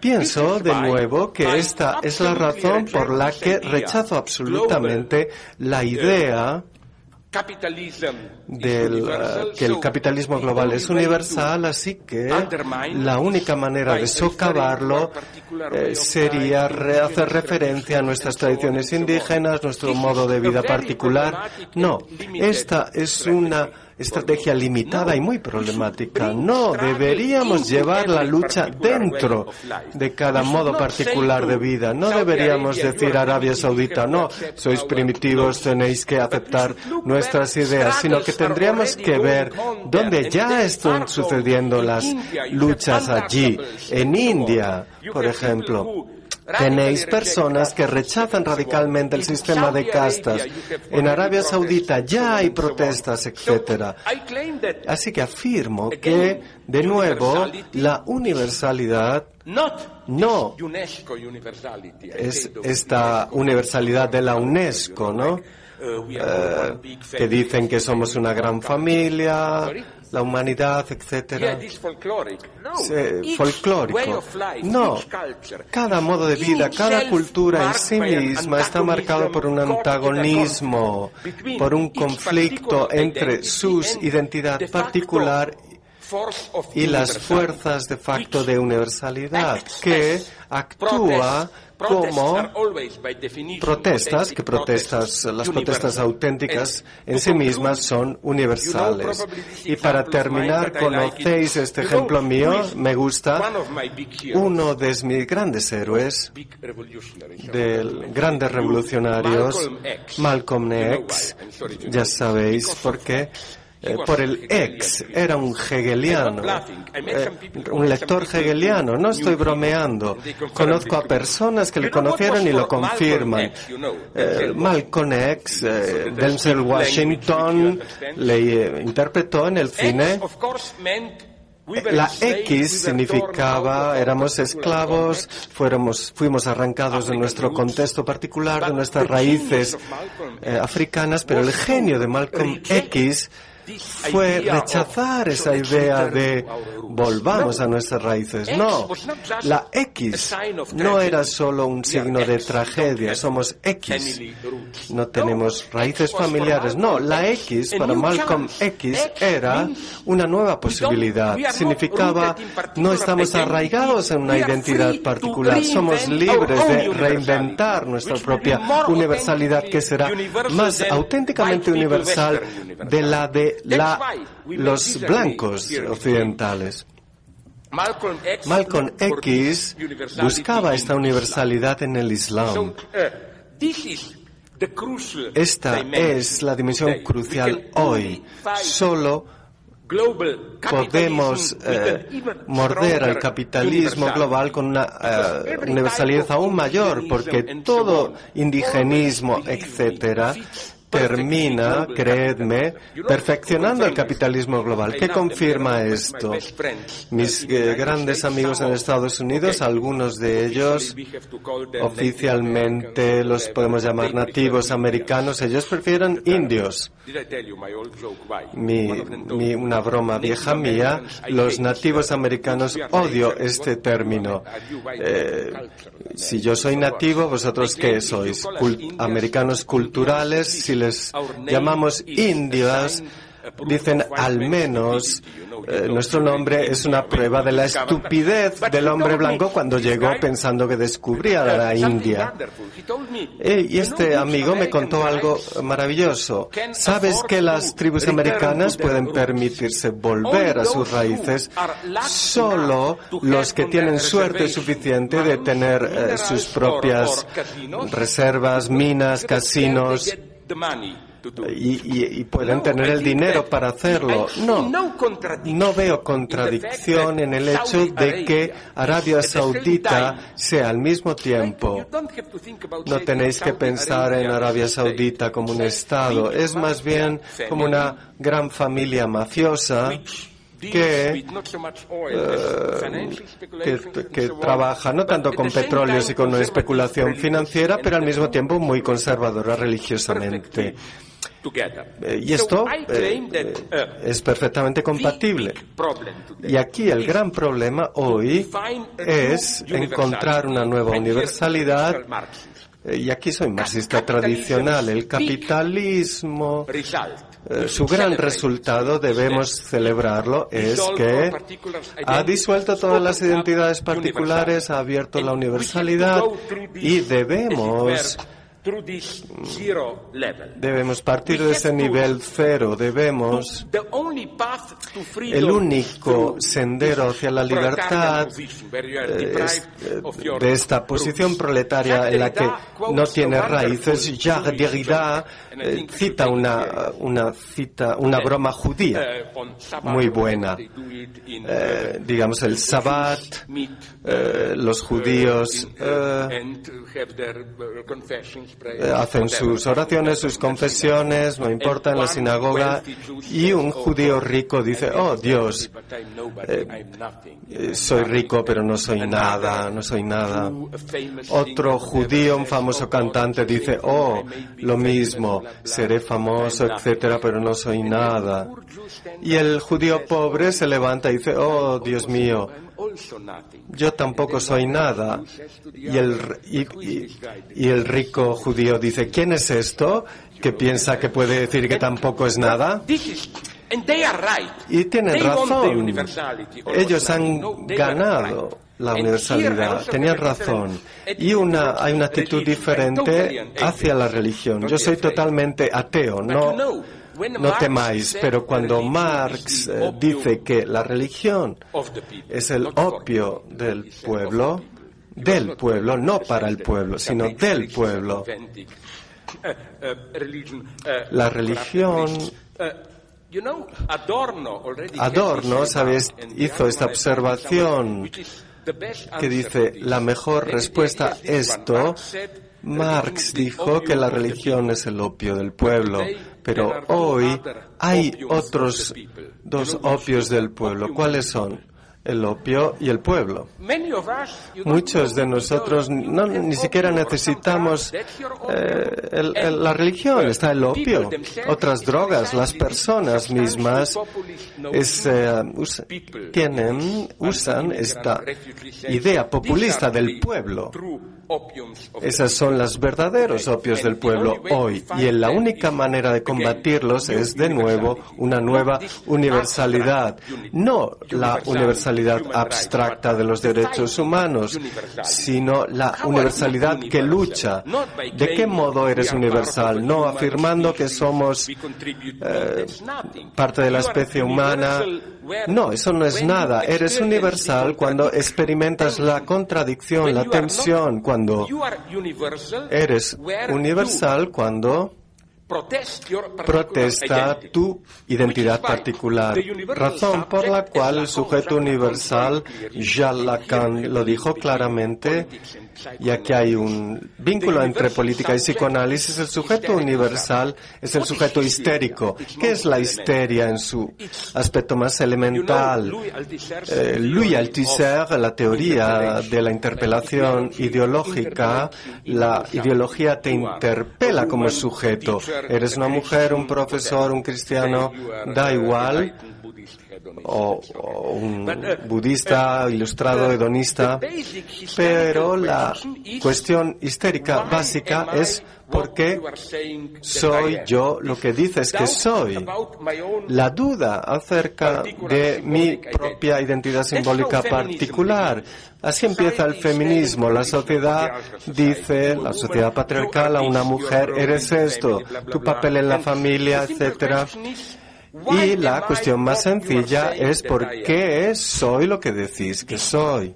Pienso de nuevo que esta es la razón por la que rechazo absolutamente la idea del, uh, que el capitalismo global es universal, así que la única manera de socavarlo eh, sería hacer referencia a nuestras tradiciones indígenas, nuestro modo de vida particular. No, esta es una estrategia limitada y muy problemática. No, deberíamos llevar la lucha dentro de cada modo particular de vida. No deberíamos decir a Arabia Saudita, no, sois primitivos, tenéis que aceptar nuestras ideas, sino que tendríamos que ver dónde ya están sucediendo las luchas allí, en India, por ejemplo Tenéis personas que rechazan radicalmente el sistema de castas. En Arabia Saudita ya hay protestas, etc. Así que afirmo que, de nuevo, la universalidad no es esta universalidad de la UNESCO, ¿no? Eh, que dicen que somos una gran familia, la humanidad, etcétera, folclórico. No, cada modo de vida, cada cultura en sí misma está marcado por un antagonismo, por un conflicto entre su identidad particular y las fuerzas de facto de universalidad que actúa como protestas, que protestas, las protestas auténticas en sí mismas son universales. Y para terminar, conocéis este ejemplo mío, me gusta, uno de mis grandes héroes, de grandes revolucionarios, Malcolm X, ya sabéis por qué, eh, por el ex, era un hegeliano, eh, un lector hegeliano, no estoy bromeando. Conozco a personas que le conocieron y lo confirman. Eh, Malcolm X, Denzel Washington, le interpretó en el cine. La X significaba éramos esclavos, fuéramos, fuimos arrancados de nuestro contexto particular, de nuestras raíces africanas, pero el genio de Malcolm X fue rechazar esa idea de volvamos a nuestras raíces. No, la X no era solo un signo de tragedia, somos X. No tenemos raíces familiares. No, la X para Malcolm X era una nueva posibilidad. Significaba no estamos arraigados en una identidad particular, somos libres de reinventar nuestra propia universalidad que será más auténticamente universal de la de los blancos occidentales. Malcolm X buscaba esta universalidad en el Islam. Esta es la dimensión crucial hoy. Solo podemos eh, morder al capitalismo global con una eh, universalidad aún mayor, porque todo indigenismo, etcétera, termina, creedme, perfeccionando el capitalismo global. ¿Qué confirma esto? Mis eh, grandes amigos en Estados Unidos, algunos de ellos oficialmente los podemos llamar nativos americanos, ellos prefieren indios. Mi, una broma vieja mía, los nativos americanos odio este término. Eh, si yo soy nativo, ¿vosotros qué sois? americanos culturales, si les llamamos indios, dicen al menos eh, nuestro nombre es una prueba de la estupidez del hombre blanco cuando llegó pensando que descubría la India. Eh, y este amigo me contó algo maravilloso. ¿Sabes que las tribus americanas pueden permitirse volver a sus raíces? Solo los que tienen suerte suficiente de tener eh, sus propias reservas, minas, casinos y, pueden tener el dinero para hacerlo. No, no veo contradicción en el hecho de que Arabia Saudita sea al mismo tiempo. No tenéis que pensar en Arabia Saudita como un Estado, es más bien como una gran familia mafiosa que, que, trabaja no tanto con petróleo y con especulación financiera, pero al mismo tiempo muy conservadora religiosamente. Eh, y esto eh, eh, es perfectamente compatible. Y aquí el gran problema hoy es encontrar una nueva universalidad. Y aquí soy marxista tradicional. El capitalismo, su gran resultado, debemos celebrarlo, es que ha disuelto todas las identidades particulares, ha abierto la universalidad y debemos Debemos partir de ese nivel cero, debemos... El único sendero hacia la libertad eh, de esta posición proletaria en la que no tiene raíces. Jacques Derrida eh, cita una, una, cita, una broma judía muy buena. Eh, digamos, el Sabbat, los judíos eh, hacen sus oraciones, sus confesiones, no importa, en la sinagoga, y un judío rico dice, oh Dios, eh, eh, soy rico pero no soy nada, no soy nada. Otro judío, un famoso cantante, dice, oh, lo mismo, seré famoso, etcétera, pero no soy nada. Y el judío pobre se levanta y dice, oh, Dios mío, yo tampoco soy nada. Y el, y, el rico judío dice, ¿quién es esto que piensa que puede decir que tampoco es nada? Y tienen razón. Ellos han ganado la universalidad. Tenían razón. Y una, hay una actitud diferente hacia la religión. Yo soy totalmente ateo, no no temáis, pero cuando Marx eh, dice que la religión es el opio del pueblo, del pueblo, no para el pueblo, sino del pueblo, la religión Adorno, ¿sabes? Hizo esta observación que dice, la mejor respuesta a esto, Marx dijo que la religión es el opio del pueblo. Pero hoy hay otros dos opios del pueblo. ¿Cuáles son? el opio y el pueblo. Muchos de nosotros no, ni siquiera necesitamos eh, la religión, está el opio, otras drogas, las personas mismas eh, tienen, usan esta idea populista del pueblo esas son los verdaderos opios del pueblo hoy y la única manera de combatirlos es de nuevo una nueva universalidad, no la universalidad abstracta de los derechos humanos, sino la universalidad que lucha. ¿De qué modo eres universal? No afirmando que somos eh, parte de la especie humana, no, eso no es nada. Eres universal cuando experimentas la contradicción, la tensión, cuando eres universal cuando protesta tu identidad particular, razón por la cual el sujeto universal, Jean Lacan lo dijo claramente, Y aquí hay un vínculo entre política y psicoanálisis. El sujeto universal es el sujeto histérico. ¿Qué es la histeria en su aspecto más elemental? Eh, Louis Althusser, la teoría de la interpelación ideológica, la ideología te interpela como sujeto. Eres una mujer, un profesor, un cristiano, da igual o, un budista ilustrado hedonista, pero la cuestión histérica básica es por qué soy yo lo que dices que soy. La duda acerca de mi propia identidad simbólica particular. Así empieza el feminismo. La sociedad dice, la sociedad patriarcal a una mujer, eres esto, tu papel en la familia, etcétera. Y la cuestión más sencilla es por qué soy lo que decís que soy.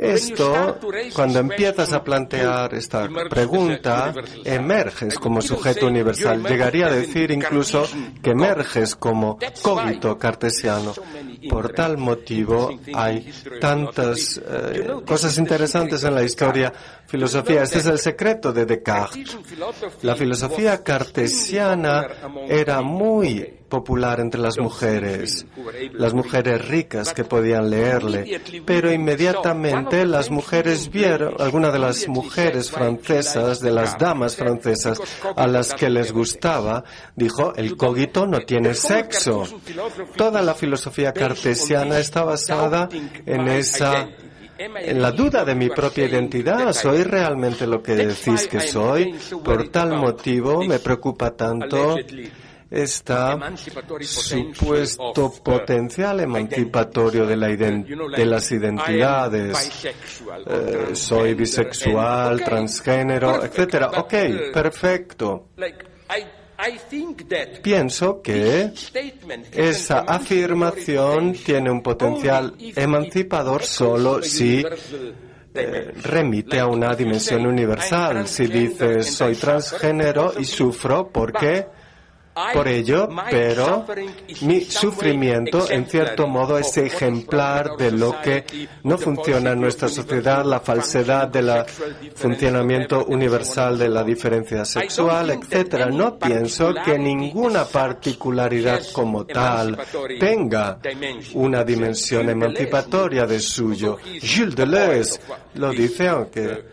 Esto, cuando empiezas a plantear esta pregunta, emerges como sujeto universal. Llegaría a decir incluso que emerges como cogito cartesiano. Por tal motivo hay tantas eh, cosas interesantes en la historia filosofía. Este es el secreto de Descartes. La filosofía cartesiana era muy popular entre las mujeres, las mujeres ricas que podían leerle, pero inmediatamente las mujeres vieron, algunas de las mujeres francesas, de las damas francesas a las que les gustaba, dijo, el cogito no tiene sexo. Toda la filosofía cartesiana está basada en esa en la duda de mi propia identidad. ¿Soy realmente lo que decís que soy? Por tal motivo me preocupa tanto esta supuesto potencial emancipatorio de, la de las identidades. Eh, soy bisexual, transgénero, etcétera. Ok, perfecto. Pienso que esa afirmación tiene un potencial emancipador solo si eh, remite a una dimensión universal. Si dices soy transgénero y sufro, ¿por qué? Por ello, pero mi sufrimiento en cierto modo es ejemplar de lo que no funciona en nuestra sociedad, la falsedad del funcionamiento universal de la diferencia sexual, etc. No pienso que ninguna particularidad como tal tenga una dimensión emancipatoria de suyo. Jules Deleuze lo dice, aunque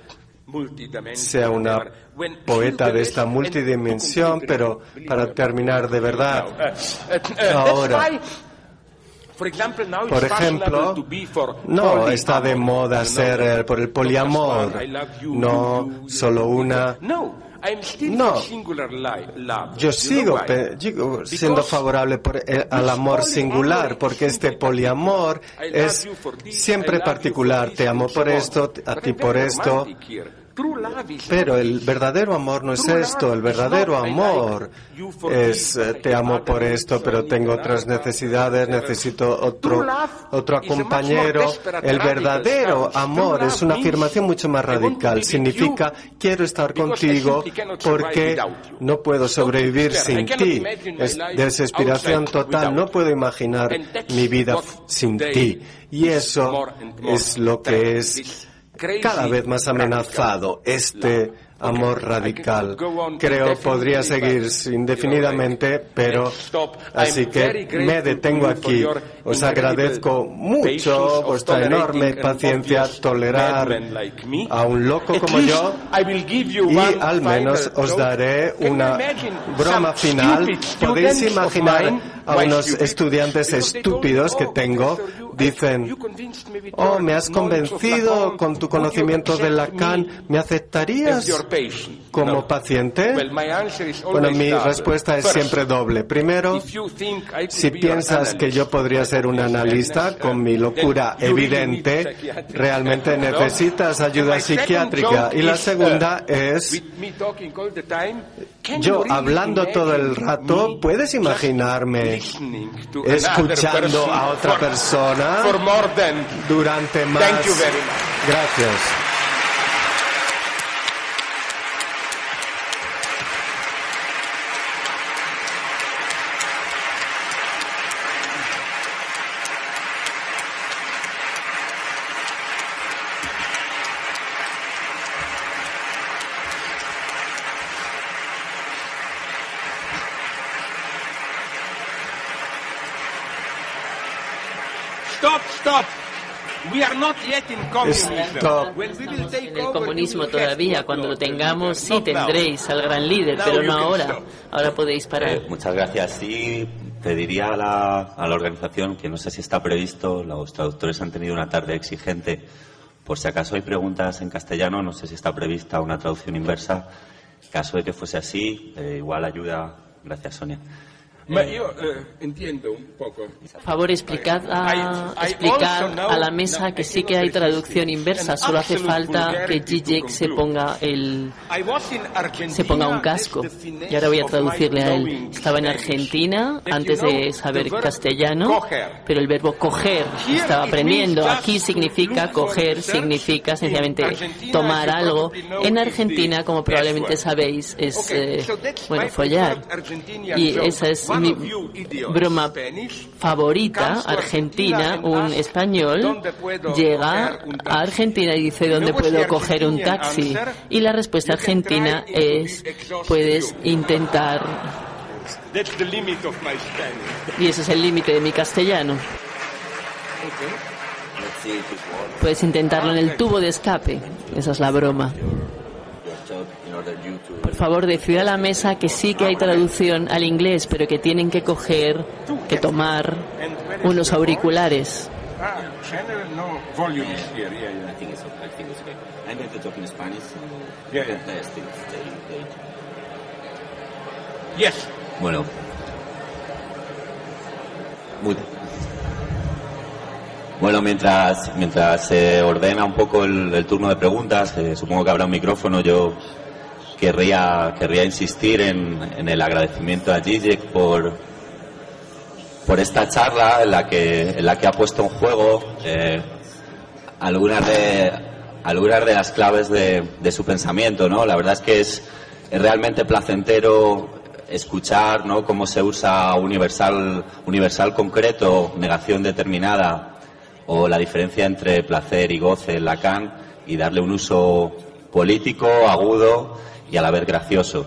sea una poeta de esta multidimensión, pero para terminar de verdad, ahora, por ejemplo, no está de moda ser eh, por el poliamor, no solo una. No, yo sigo siendo favorable por al amor singular, porque este poliamor es siempre particular. Te amo por esto, a ti por esto. Pero el verdadero amor no es esto, el verdadero amor es eh, te amo por esto, pero tengo otras necesidades, necesito otro, otro compañero. El verdadero amor es una afirmación mucho más radical. Significa quiero estar contigo porque no puedo sobrevivir sin ti. Es desesperación total, no puedo imaginar mi vida sin ti. Y eso es lo que es cada vez más amenazado este amor radical. Creo podría seguir indefinidamente, pero así que me detengo aquí. Os agradezco mucho vuestra enorme paciencia, tolerar a un loco como yo y al menos os daré una broma final. ¿Podéis imaginar a unos estudiantes estúpidos que tengo? Dicen, oh, me has convencido con tu conocimiento de Lacan, ¿me aceptarías como paciente? Bueno, mi respuesta es siempre doble. Primero, si piensas que yo podría ser un analista con mi locura evidente, realmente necesitas ayuda psiquiátrica. Y la segunda es, yo hablando todo el rato, ¿puedes imaginarme escuchando a otra persona for more than. Durante más. Thank you very much. Gracias. Take en el comunismo todavía. Cuando lo tengamos, sí tendréis al gran líder, pero no ahora. Ahora podéis parar. Eh, muchas gracias. Sí, pediría a la, a la organización, que no sé si está previsto, los traductores han tenido una tarde exigente, por si acaso hay preguntas en castellano, no sé si está prevista una traducción inversa. Caso de que fuese así, eh, igual ayuda. Gracias, Sonia. Ma io eh, entiendo un poco. Por favor, explicad a, explicar a la mesa que sí que hay traducción inversa. Solo hace falta que Zizek se ponga el se ponga un casco. Y ahora voy a traducirle a él. Estaba en. Argentina antes de saber castellano, pero el verbo coger estaba aprendiendo. Aquí significa coger, significa sencillamente tomar algo. En Argentina, como probablemente sabéis, es eh, bueno follar. Y esa es mi broma Spanish, favorita, Argentina, un español, "¿Dónde puedo llega a taxi?" Argentina y dice dónde puedo coger un taxi. Y la respuesta argentina es puedes intentar, That's the limit of my Spanish. y ese es el límite de mi castellano, puedes intentarlo en el tubo de escape. Esa es la broma. Por favor, decid a la mesa que sí que hay traducción al inglés, pero que tienen que coger, que tomar unos auriculares. Bueno. Muy- Bueno, mientras, mientras se ordena un poco el, el turno de preguntas, eh, supongo que habrá un micrófono, yo querría, querría insistir en, en el agradecimiento a Zizek por, por esta charla en la que, en la que ha puesto en juego eh, algunas de algunas de las claves de, de su pensamiento, ¿no? La verdad es que es, es realmente placentero escuchar, ¿no? Cómo se usa universal universal concreto, negación determinada o la diferencia entre placer y goce en Lacan y darle un uso político, agudo y a la vez gracioso.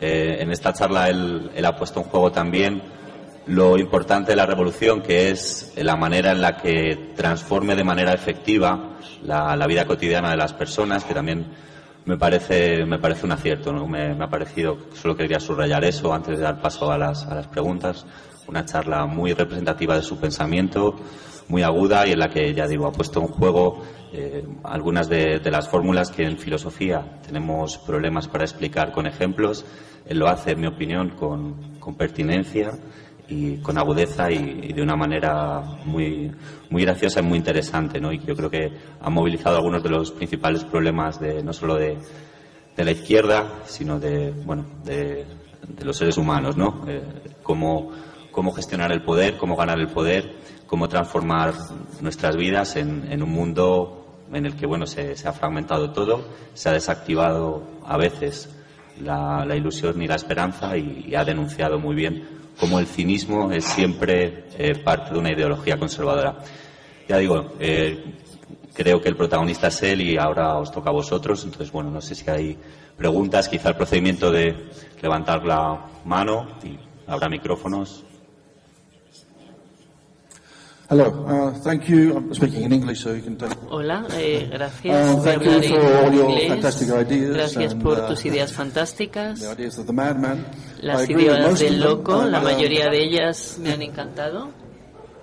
Eh, en esta charla él, ha puesto en juego también lo importante de la revolución, que es la manera en la que transforme de manera efectiva la, la vida cotidiana de las personas, que también me parece, me parece un acierto. ¿no? Me, me ha parecido, solo quería subrayar eso antes de dar paso a las, a las preguntas, una charla muy representativa de su pensamiento, muy aguda y en la que, ya digo, ha puesto en juego eh, algunas de, las fórmulas que en filosofía tenemos problemas para explicar con ejemplos. Él lo hace, en mi opinión, con, con pertinencia y con agudeza y, y de una manera muy, muy graciosa y muy interesante, ¿no? Y yo creo que ha movilizado algunos de los principales problemas de, no solo de, de la izquierda, sino de, bueno, de, de los seres humanos, ¿no? Eh, cómo, cómo gestionar el poder, cómo ganar el poder, cómo transformar nuestras vidas en, un mundo en el que, bueno, se, ha fragmentado todo, se ha desactivado a veces la, ilusión y la esperanza y, y ha denunciado muy bien cómo el cinismo es siempre eh, parte de una ideología conservadora. Ya digo, eh, creo que el protagonista es él y ahora os toca a vosotros. Entonces, bueno, no sé si hay preguntas, quizá el procedimiento de levantar la mano y habrá micrófonos. Hello, uh, thank you. I'm speaking in English, so you can take. Hola, eh, gracias. Uh, Voy a thank you for all your fantastic ideas Gracias and, por uh, tus ideas fantásticas. The ideas of the madman. Las ideas del loco, and, la uh, mayoría de ellas me han encantado.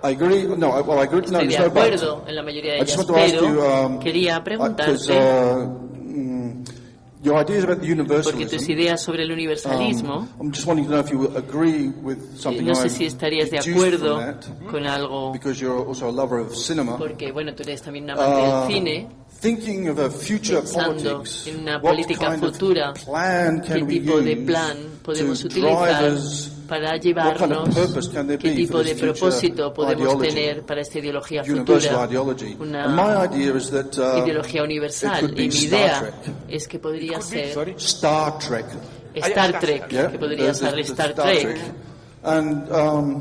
I agree. No, I, well, I agree. no, Estoy de acuerdo en la mayoría de ellas, pero Um, quería uh, preguntarte, uh, mm, your ideas about the porque tus ideas sobre el universalismo, Um, I'm just wanting to know if you agree with something no sé si estarías de acuerdo that, con algo, because you're also a lover of cinema. porque bueno, tú eres también un amante del Uh, cine, thinking of a future Pensando politics, en una what política kind of futura, plan qué can we tipo de use plan podemos to utilizar drive us para What kind of llevarnos, purpose can there qué be tipo for de this future propósito podemos ideology? tener para esta ideología universal futura, ideology. una and my idea is that uh, ideología universal. could be Y mi Star idea Trek. es que podría ser Sorry. Star Trek. Star Trek, Yeah, que podría ser Star Trek. And um,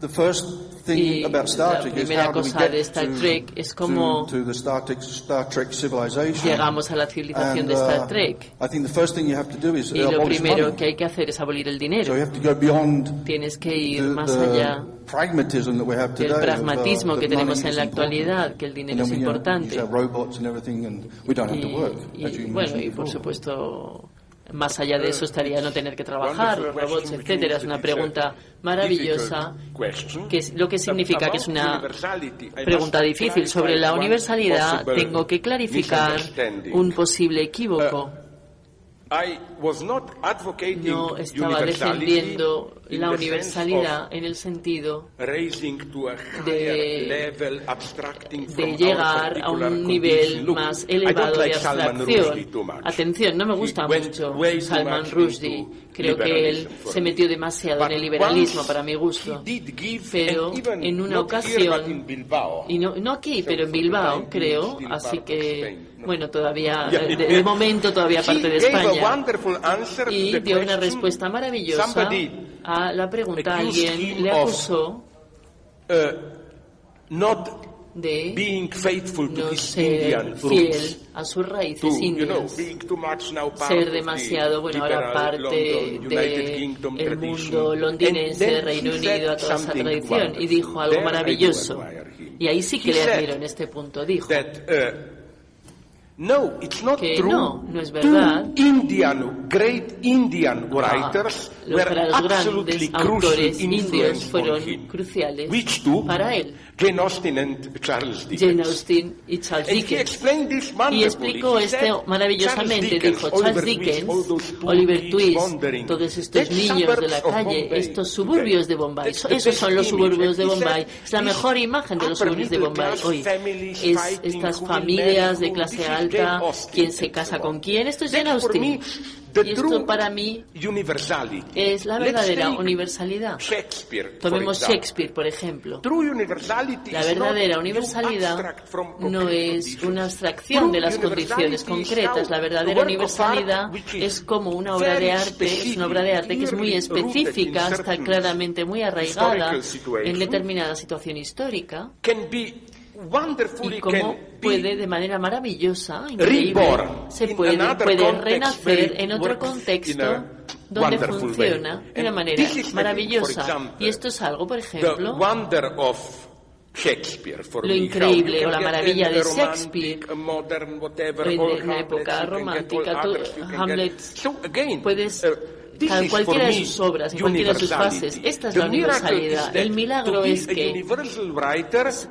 the first Y about Star la Trek is primera cosa de Star to, Trek es cómo to, the Star Trek, Star Trek civilization. llegamos a la civilización de Star uh, Trek. I think the first thing you have to do is Y lo primero money. que hay que hacer es abolir el So dinero. you have to go beyond Tienes que ir the, más allá pragmatism that we have del uh, pragmatismo que tenemos en la actualidad, que el dinero es know, importante. use our robots and everything, and we don't have to Y, bueno, y por supuesto, más allá de eso estaría no tener que trabajar, robots, etcétera. Es una pregunta maravillosa, que es- lo que significa que es una pregunta difícil. Sobre la universalidad tengo que clarificar un posible equívoco. No estaba defendiendo la universalidad en el sentido de, de llegar a un nivel más elevado de abstracción. Atención, no me gusta mucho Salman Rushdie. Creo que él se metió demasiado en el liberalismo para mi gusto. Pero en una ocasión, y no, no aquí, pero en Bilbao, creo, así que, bueno, todavía, de, de momento todavía parte de España. Y dio una respuesta maravillosa a la pregunta. Alguien le acusó de no ser fiel a sus raíces indias, ser demasiado, bueno, ahora parte del mundo londinense, Reino Unido, a toda esa tradición, y dijo algo maravilloso. Y ahí sí que le admiro en este punto. Dijo No, it's not que true. no, no es verdad. Two Indian, great Indian writers Los were grandes absolutely crucial autores indios fueron cruciales Which two? para él, Jane Austen and Charles Dickens. Jane Austen y Charles Dickens. Y explicó esto maravillosamente. Dijo Charles Dickens, Oliver Twist, todos estos niños de la calle, estos suburbios de Bombay. Esos son los suburbios de Bombay. Es la mejor imagen de los suburbios de Bombay hoy. Es estas familias de clase alta, quién se casa con quién. Esto es Jane Austen. Y esto para mí universality. es la verdadera universalidad. Tomemos. Shakespeare, por ejemplo. La verdadera universalidad no es una abstracción de las condiciones concretas. La verdadera universalidad es como una obra de arte, es una obra de arte que es muy específica, está claramente muy arraigada en determinada situación histórica y cómo puede de manera maravillosa, reborn se puede, puede renacer en otro contexto donde funciona way. de una manera maravillosa. example, Y esto es algo, por ejemplo, wonder of Shakespeare for Lo increíble o la maravilla de Shakespeare, en la época romántica, tú- Hamlet, puedes is cualquiera de sus obras, en cualquiera de sus fases. Esta es la universalidad. El milagro es que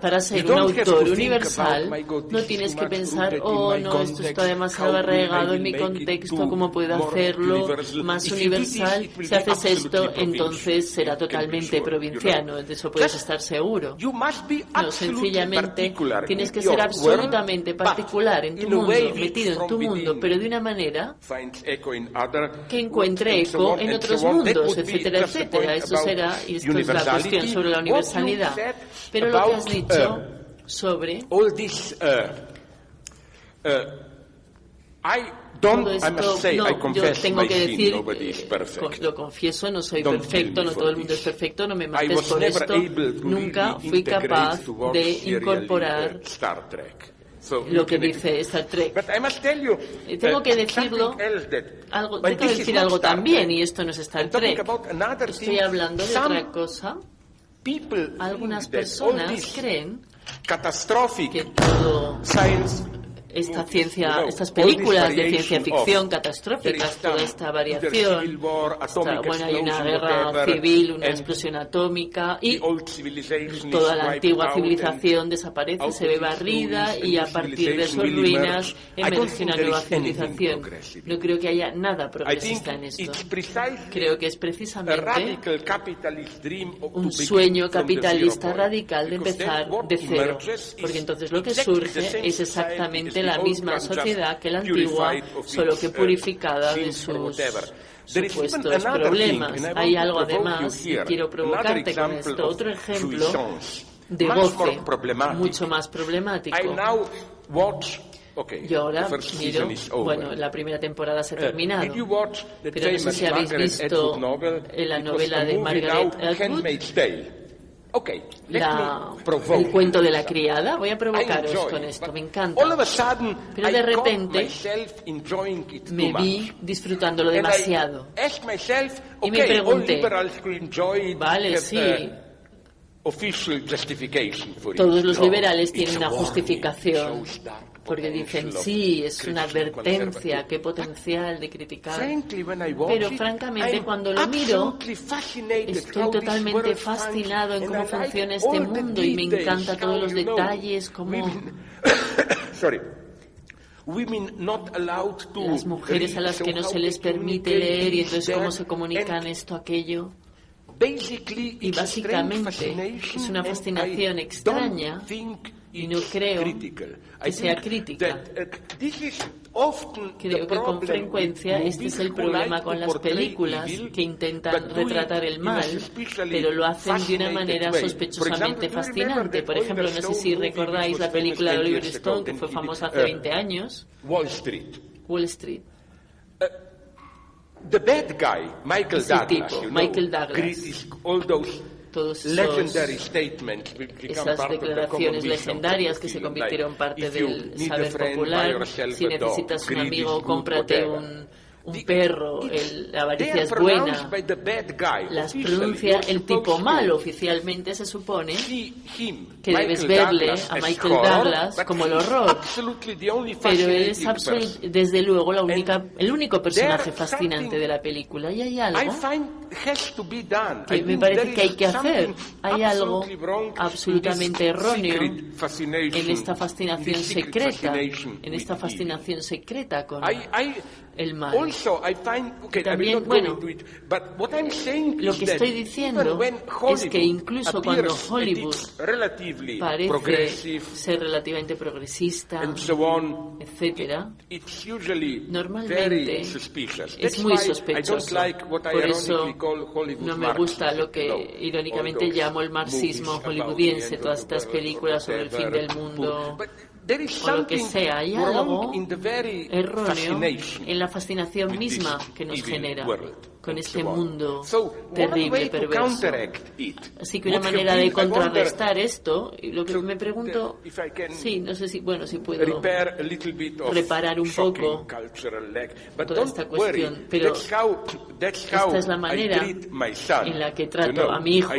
para ser un autor universal about, "My God, this no tienes que pensar, oh no, esto está demasiado arraigado en mi contexto, ¿cómo puedo hacerlo universal?" más universal? Si haces esto, entonces será totalmente provinciano, de eso puedes estar seguro. No, sencillamente tienes que ser absolutamente particular en tu mundo, metido en tu mundo, pero de una manera que encuentre eco en otros mundos, etcétera, etcétera. Eso será, y esto es la cuestión sobre la universalidad. Pero lo que has about, dicho uh, sobre uh, uh, todo esto, no, yo tengo que decir, eh, lo confieso, no soy perfecto, no todo el mundo es perfecto, no me mates por esto. Nunca fui capaz de incorporar uh, Star Trek So lo que dice Star Trek. But I must tell you, Y tengo uh, que decirlo, else that- Algo, tengo que decir algo también, y esto no es Star Trek. Estoy hablando de otra cosa. Algunas personas creen catastrophic que todo science esta ciencia, estas películas de ciencia ficción catastróficas, toda esta variación, esta- bueno, hay una guerra civil, una explosión atómica y toda la antigua civilización desaparece, se ve barrida y a partir de sus ruinas emerge. Una nueva civilización. No creo que haya nada progresista en esto. Creo que es precisamente un sueño capitalista radical de empezar de cero, porque entonces lo que surge es exactamente la misma sociedad que la antigua, solo its, que uh, purificada de sus supuestos problemas. Hay algo además, y here. quiero provocarte con esto, otro ejemplo de goce mucho más problemático. Yo ahora miro, bueno, la primera temporada se ha Uh, terminado. Pero no sé si habéis visto la novela de Margaret Atwood. Okay, let la- me provoke el cuento de la criada. Voy a provocaros con esto, me encanta. All of a sudden, Pero de repente Me vi disfrutándolo demasiado. myself, Y me okay, pregunté, Vale, sí. Todos los liberales tienen una justificación porque dicen, sí, es una advertencia, qué potencial de criticar. Pero francamente, cuando lo miro, estoy totalmente fascinado en cómo funciona este mundo y me encanta todos los detalles, cómo... Las mujeres a las que no se les permite leer y entonces cómo se comunican esto, aquello. Y básicamente es una fascinación extraña y no creo que sea crítica. Creo que con frecuencia este es el problema con las películas que intentan retratar el mal, pero lo hacen de una manera sospechosamente fascinante. Por ejemplo, no sé si recordáis la película de Oliver Stone que fue famosa hace 20 años. Wall Street. Wall Street. The bad guy, Michael Ese Douglas, tipo, you know, Michael Douglas. created all those Todos esos, esas declaraciones legendarias que se convirtieron parte del saber popular. Si necesitas un amigo, cómprate un, un perro. El, la avaricia es buena. Las pronuncia el tipo malo. Oficialmente se supone que debes verle a Michael Douglas como el horror. pero él es desde luego la única, el único personaje fascinante de la película. Y hay algo que me parece que hay que hacer. Hay algo absolutamente erróneo en esta fascinación secreta, en esta fascinación secreta con el mal. Also, I find, okay, También, I will not bueno, go into it, but what I'm saying lo is que that estoy diciendo es que Hollywood incluso cuando Hollywood parece progressive ser relativamente progresista, and so on, etcétera, it's usually Normalmente very suspicious. es muy why I don't sospechoso. like what I Por eso ironically call Hollywood no me gusta lo que know, irónicamente llamo el marxismo hollywoodiense, todas estas películas sobre el fin del mundo But o lo que sea. Hay algo erróneo en la fascinación misma que nos genera con este mundo terrible, perverso. Así que una manera de contrarrestar esto, lo que me pregunto, sí, no sé si, bueno, si puedo reparar un poco toda esta cuestión, pero esta es la manera en la que trato a mi hijo.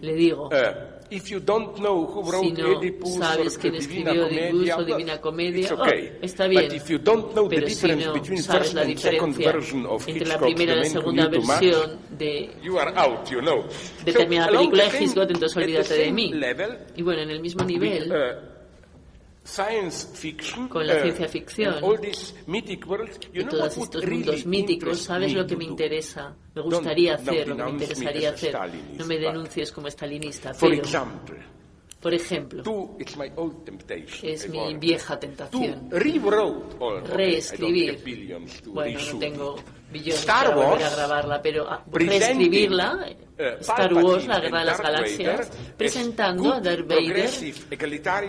Le digo, uh, if you don't know who wrote si no Oedipus sabes quién the escribió Oedipus o Divina Comedia, okay. oh, está bien. But if you don't know the Pero si difference no between sabes first la diferencia entre la primera y la The segunda versión de you are out, you know. determinada película the de Hitchcock, entonces at the olvídate de mí. level, Y bueno, en el mismo nivel, uh, science fiction, Con la uh, ciencia ficción and all these mythic worlds, you y know todos what estos really mundos míticos, interest ¿sabes lo que me interesa? Me gustaría Don't- hacer, don't lo que me interesaría hacer. No me denuncies como estalinista, For pero, example, por ejemplo, two, it's my old temptation. es mi vieja to tentación. reescribir. to Bueno, no tengo billones Star para volver a grabarla, pero ah, reescribirla, uh, Star Wars, la guerra de las galaxias, presentando a Darth Vader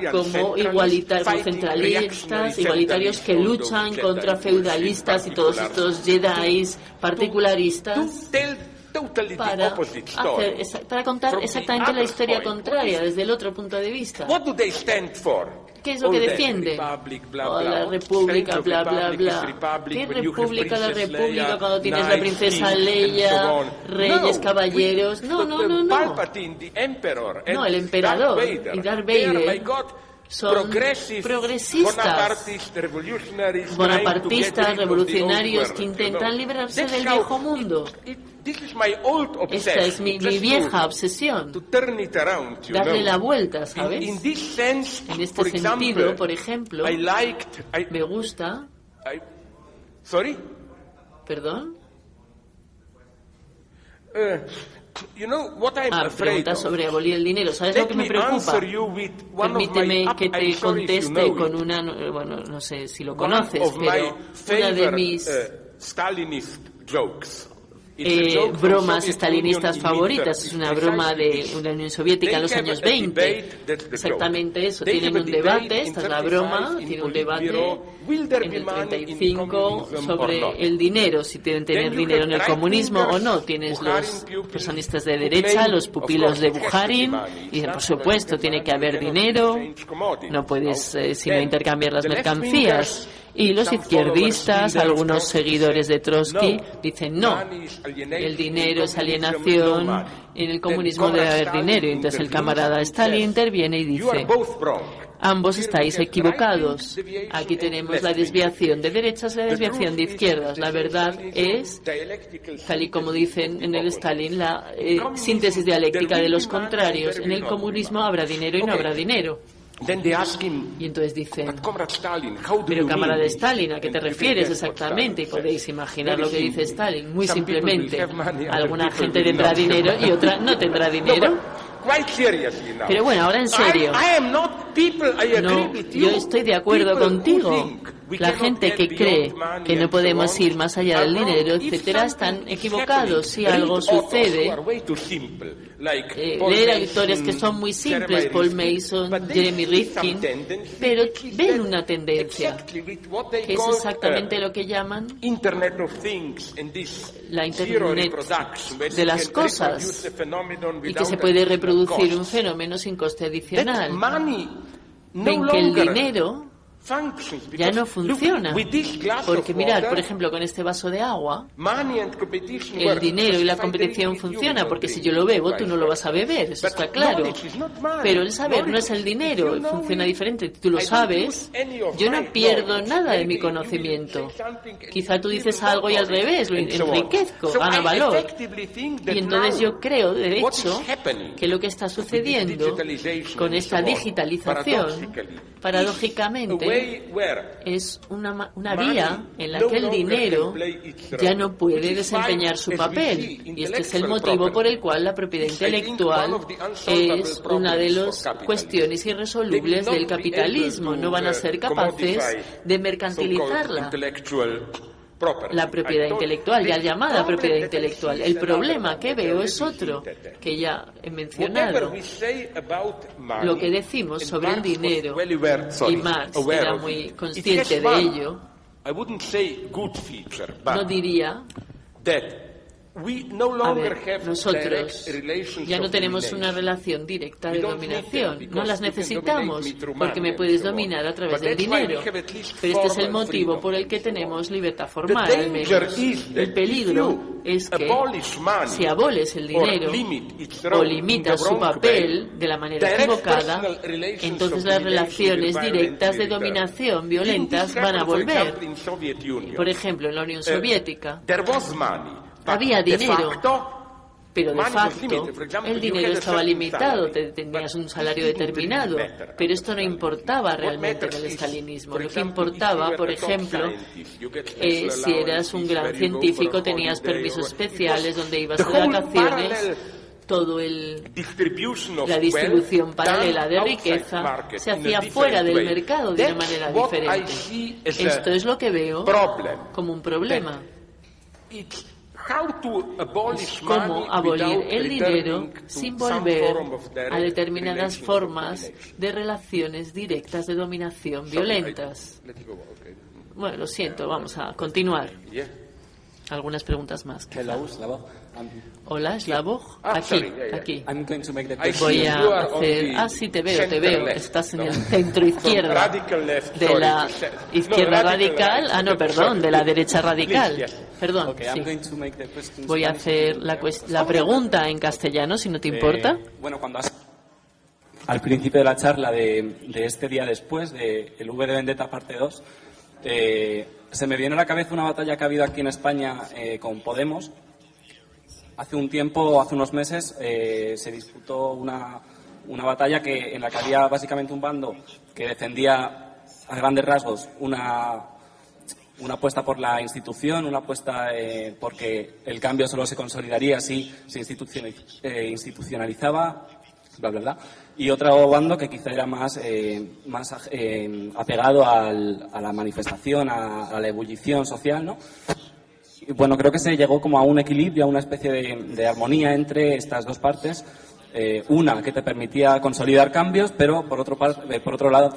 como igualitarios, centralistas, igualitarios que luchan contra feudalistas y todos estos Jedi particularistas To totally para, opposite story. hacer, para contar exactamente la historia point. contraria, desde el otro punto de vista. What do they stand for? ¿Qué es lo que defienden? La república, bla, bla, bla. ¿Qué república la república cuando tienes la princesa Leia, reyes, caballeros? No, no, no, no. No, el emperador y Darth Vader son progresistas, bonapartistas, revolucionarios que intentan librarse del viejo mundo. Esta es mi, mi vieja obsesión. Darle la vuelta, ¿sabes? En este sentido, por ejemplo, me gusta, perdón, Ah, afraid pregunta of? sobre abolir el dinero. ¿Sabes lo que me preocupa? Permíteme que te conteste con una, no- bueno, no sé si lo conoces, pero una de mis uh, Stalinist jokes. Eh, bromas estalinistas favoritas. Es una broma de la Unión Soviética en los años a 20. debate, that's the Exactamente eso. Tienen un debate, esta es la 35 broma, tienen un debate en el money in 35 communism or sobre el dinero, si deben tener dinero en el comunismo o no. Tienes los personistas de derecha, los pupilos de money. y dicen, por supuesto, tiene que haber dinero, no puedes eh, sino intercambiar las mercancías. Y los izquierdistas, algunos seguidores de Trotsky, dicen no, el dinero es alienación, en el comunismo debe haber dinero. Entonces el camarada Stalin interviene y dice, ambos estáis equivocados. Aquí tenemos la desviación de derechas y la desviación de izquierdas. La verdad es, tal y como dicen en el Stalin, la eh, síntesis dialéctica de los contrarios. En el comunismo habrá dinero y no habrá dinero. Y entonces dicen, pero camarada Stalin, ¿a qué te refieres exactamente? Y podéis imaginar lo que dice Stalin. Muy simplemente, alguna gente tendrá dinero y otra no tendrá dinero. Pero bueno, ahora en serio. No, yo estoy de acuerdo contigo. La gente que cree que no podemos ir más allá del dinero, etcétera, están equivocados. Si algo sucede, eh, leer historias que son muy simples, Paul Mason, Jeremy Rifkin, pero ven una tendencia, que es exactamente lo que llaman la Internet de las cosas y que se puede reproducir un fenómeno sin coste adicional. Ven que el dinero ya no funciona. Porque mirad, por ejemplo, con este vaso de agua, el dinero y la competición funciona, porque si yo lo bebo, tú no lo vas a beber, eso está claro. Pero el saber no es el dinero, funciona diferente, tú lo sabes, yo no pierdo nada de mi conocimiento. Quizá tú dices algo y al revés, lo enriquezco, gana valor. Y entonces yo creo, de hecho, que lo que está sucediendo con esta digitalización, paradójicamente, es una, una vía en la que el dinero ya no puede desempeñar su papel. Y este es el motivo por el cual la propiedad intelectual es una de las cuestiones irresolubles del capitalismo. No van a ser capaces de mercantilizarla la propiedad intelectual, ya llamada propiedad intelectual. El problema que veo es otro, que ya he mencionado. Lo que decimos sobre el dinero, y Marx era muy consciente de ello, no diría a ver, nosotros ya no tenemos una relación directa de dominación. No las necesitamos porque me puedes dominar a través del dinero. Pero este es el motivo por el que tenemos libertad formal, al menos. El peligro es que si aboles el dinero o limitas su papel de la manera equivocada, entonces las relaciones directas de dominación violentas van a volver. Por ejemplo, en la Unión Soviética había dinero, pero de facto el dinero estaba limitado, tenías un salario determinado, pero esto no importaba realmente en el estalinismo. Lo que importaba, por ejemplo, es si eras un gran científico, tenías permisos especiales donde ibas de vacaciones todo el la distribución paralela de riqueza se hacía fuera del mercado de una manera diferente. Esto es lo que veo como un problema cómo abolir el dinero sin volver a determinadas formas de relaciones directas de dominación violentas. Bueno, lo siento, vamos a continuar. Algunas preguntas más. Hola, Slavoj. Ah, aquí, aquí. Voy a hacer. Ah, sí, te veo, te veo. Estás en el centro izquierda de la izquierda radical. Ah, no, perdón, de la derecha radical. Perdón. Sí. Voy a hacer la, la pregunta en castellano, si no te importa. Eh, bueno, cuando has al principio de la charla de, de este día después, de el V de Vendetta parte 2, eh, se me viene a la cabeza una batalla que ha habido aquí en España eh, con Podemos. Hace un tiempo, hace unos meses, eh, se disputó una, una batalla que, en la que había básicamente un bando que defendía a grandes rasgos una, una apuesta por la institución, una apuesta eh, porque el cambio solo se consolidaría si se institucionalizaba, bla, bla, bla y otro bando que quizá era más, eh, más eh, apegado a la manifestación, a, la ebullición social, ¿no? Bueno, creo que se llegó como a un equilibrio, a una especie de, armonía entre estas dos partes. Eh, una que te permitía consolidar cambios, pero por otro, por otro lado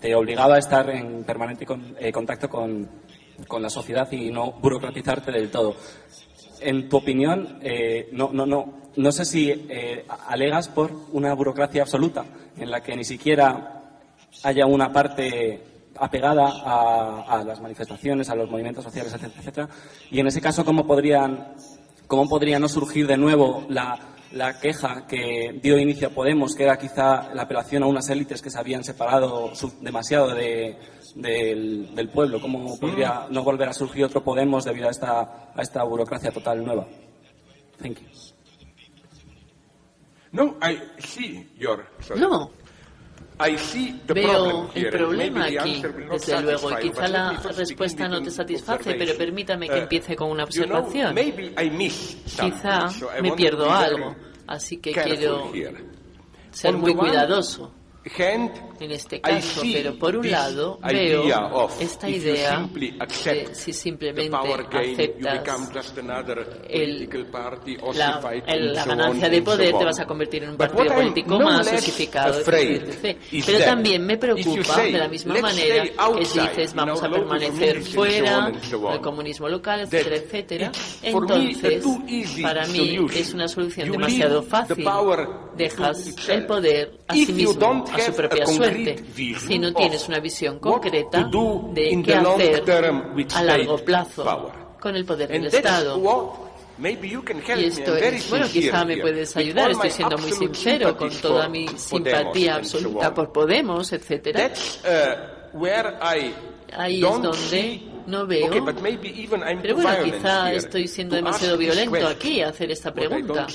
te, obligaba a estar en permanente contacto con, con la sociedad y no burocratizarte del todo en tu opinión, eh, no, no, no, no sé si eh, alegas por una burocracia absoluta en la que ni siquiera haya una parte apegada a, a, las manifestaciones, a los movimientos sociales, etcétera, etcétera. Y en ese caso, ¿cómo podrían, cómo podría no surgir de nuevo la, la queja que dio inicio a Podemos, que era quizá la apelación a unas élites que se habían separado demasiado de, del, del, pueblo? ¿Cómo podría no volver a surgir otro Podemos debido a esta, a esta burocracia total nueva? Thank you. No, I see your, no, Veo el problema aquí, desde luego, y quizá la respuesta no te satisface, pero permítame que empiece con una observación. Quizá me pierdo algo, así que quiero ser muy cuidadoso en este caso, pero por un lado veo esta idea de si simplemente aceptas el, la, la, ganancia de poder te vas a convertir en un partido político más osificado, Pero también me preocupa de la misma manera que dices vamos a permanecer fuera del comunismo local, etcétera, etcétera. Entonces, para mí es una solución demasiado fácil. Dejas el poder a sí mismo, a su propia suerte si no tienes una visión concreta de qué hacer a largo plazo con el poder del Estado. Y esto es, bueno, quizá me puedes ayudar, estoy siendo muy sincero, con toda mi simpatía absoluta por Podemos, etcétera. Uh, Ahí es donde no veo. Pero bueno, quizá estoy siendo demasiado violento aquí a hacer esta pregunta.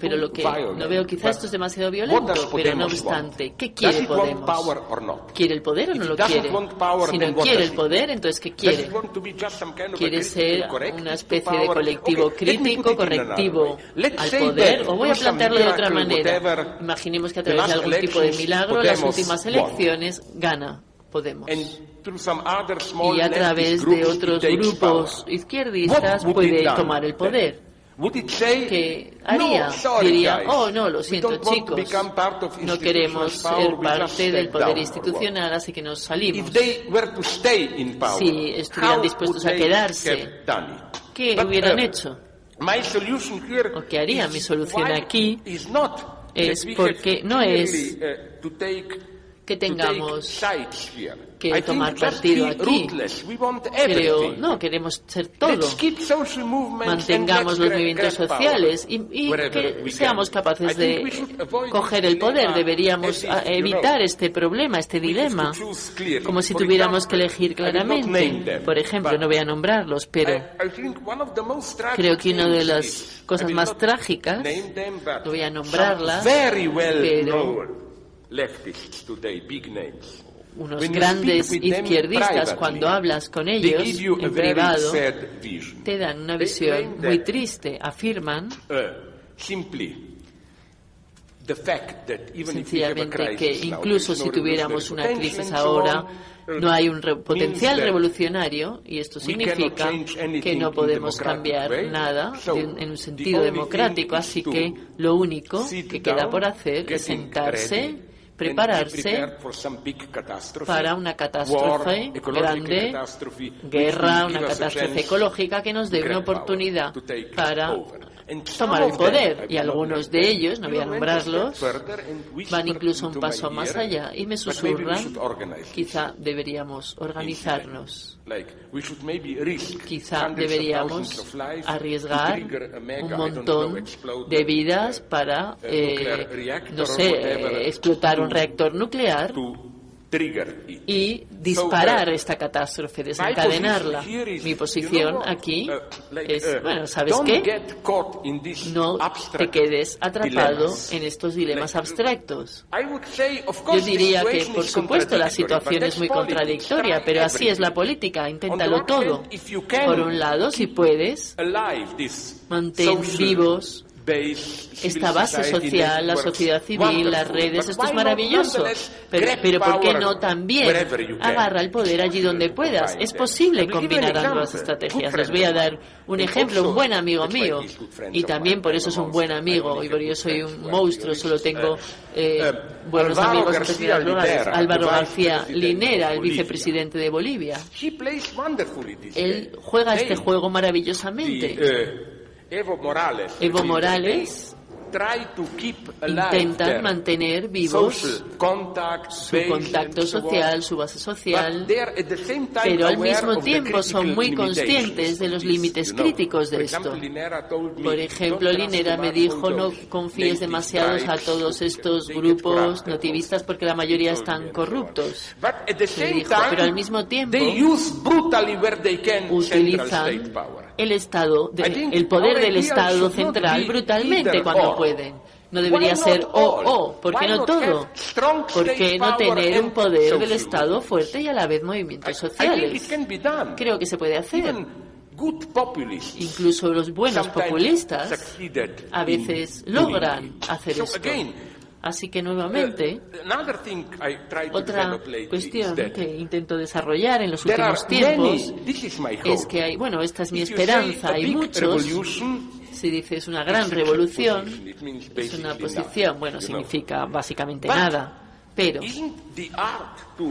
Pero lo que no veo, quizá esto es demasiado violento. Pero no obstante, ¿qué quiere Podemos? ¿Quiere el poder o no lo quiere? Si no quiere el poder, entonces ¿qué quiere? ¿Quiere ser una especie de colectivo crítico, correctivo al poder? O voy a plantearlo de otra manera. Imaginemos que a través de algún tipo de milagro, las últimas elecciones gana Podemos y a través de otros grupos izquierdistas puede tomar el poder. ¿Qué haría? Diría, oh no, lo siento chicos, no queremos ser parte del poder institucional, así que nos salimos. Si estuvieran dispuestos a quedarse, ¿qué hubieran hecho? ¿O qué haría? Mi solución aquí es porque no es que tengamos que tomar partido aquí. Creo, no, queremos ser todo. Mantengamos los movimientos sociales y, que seamos capaces de coger el poder. Deberíamos evitar este problema, este dilema, como si tuviéramos que elegir claramente. Por ejemplo, no voy a nombrarlos, pero creo que una de las cosas más trágicas, no voy a nombrarlas, pero unos grandes izquierdistas, cuando hablas con ellos en privado, te dan una visión muy triste. Afirman uh, sencillamente que incluso si tuviéramos una crisis ahora, no hay un potencial revolucionario y esto significa que no podemos cambiar nada en un sentido democrático. Así que lo único que queda por hacer es sentarse prepararse para una catástrofe grande, guerra, una catástrofe ecológica que nos dé una oportunidad para tomar el poder y algunos de ellos, no voy a nombrarlos, van incluso un paso más allá y me susurran, quizá deberíamos organizarnos, quizá deberíamos arriesgar un montón de vidas para, eh, no sé, eh, explotar un reactor nuclear y disparar esta catástrofe, desencadenarla. Mi posición aquí uh, es, uh, bueno, ¿sabes qué? No te quedes atrapado en estos dilemas abstractos. Yo diría que, por supuesto, la situación es muy contradictoria, pero así es la política, inténtalo todo. Por un lado, si puedes, mantén vivos esta base social, la sociedad civil, las redes, esto es maravilloso. Pero, pero ¿por qué no también agarra el poder allí donde puedas? Es posible combinar ambas estrategias. Les voy a dar un ejemplo, un buen amigo mío, y también por eso es un buen amigo, y porque yo soy un monstruo, solo tengo eh, eh, buenos amigos Álvaro García Linera, el vicepresidente de Bolivia. Él juega este juego maravillosamente. Evo Morales, Evo Morales. Intentan mantener vivos su contacto social, su base social, pero al mismo tiempo son muy conscientes de los límites críticos de esto. Por ejemplo, Linera me dijo no confíes demasiado a todos estos grupos nativistas porque la mayoría están corruptos. pero al mismo tiempo utilizan el Estado, el poder del Estado central brutalmente cuando pueden. No debería ser o o, ¿por qué no todo? ¿Por qué no tener un poder del Estado fuerte y a la vez movimientos sociales? Creo que se puede hacer. Incluso los buenos populistas a veces logran hacer esto. Así que nuevamente, otra cuestión que intento desarrollar en los últimos tiempos es que hay, bueno, esta es mi esperanza, hay muchos, si dices una gran revolución, es una posición, bueno, significa básicamente nada. Pero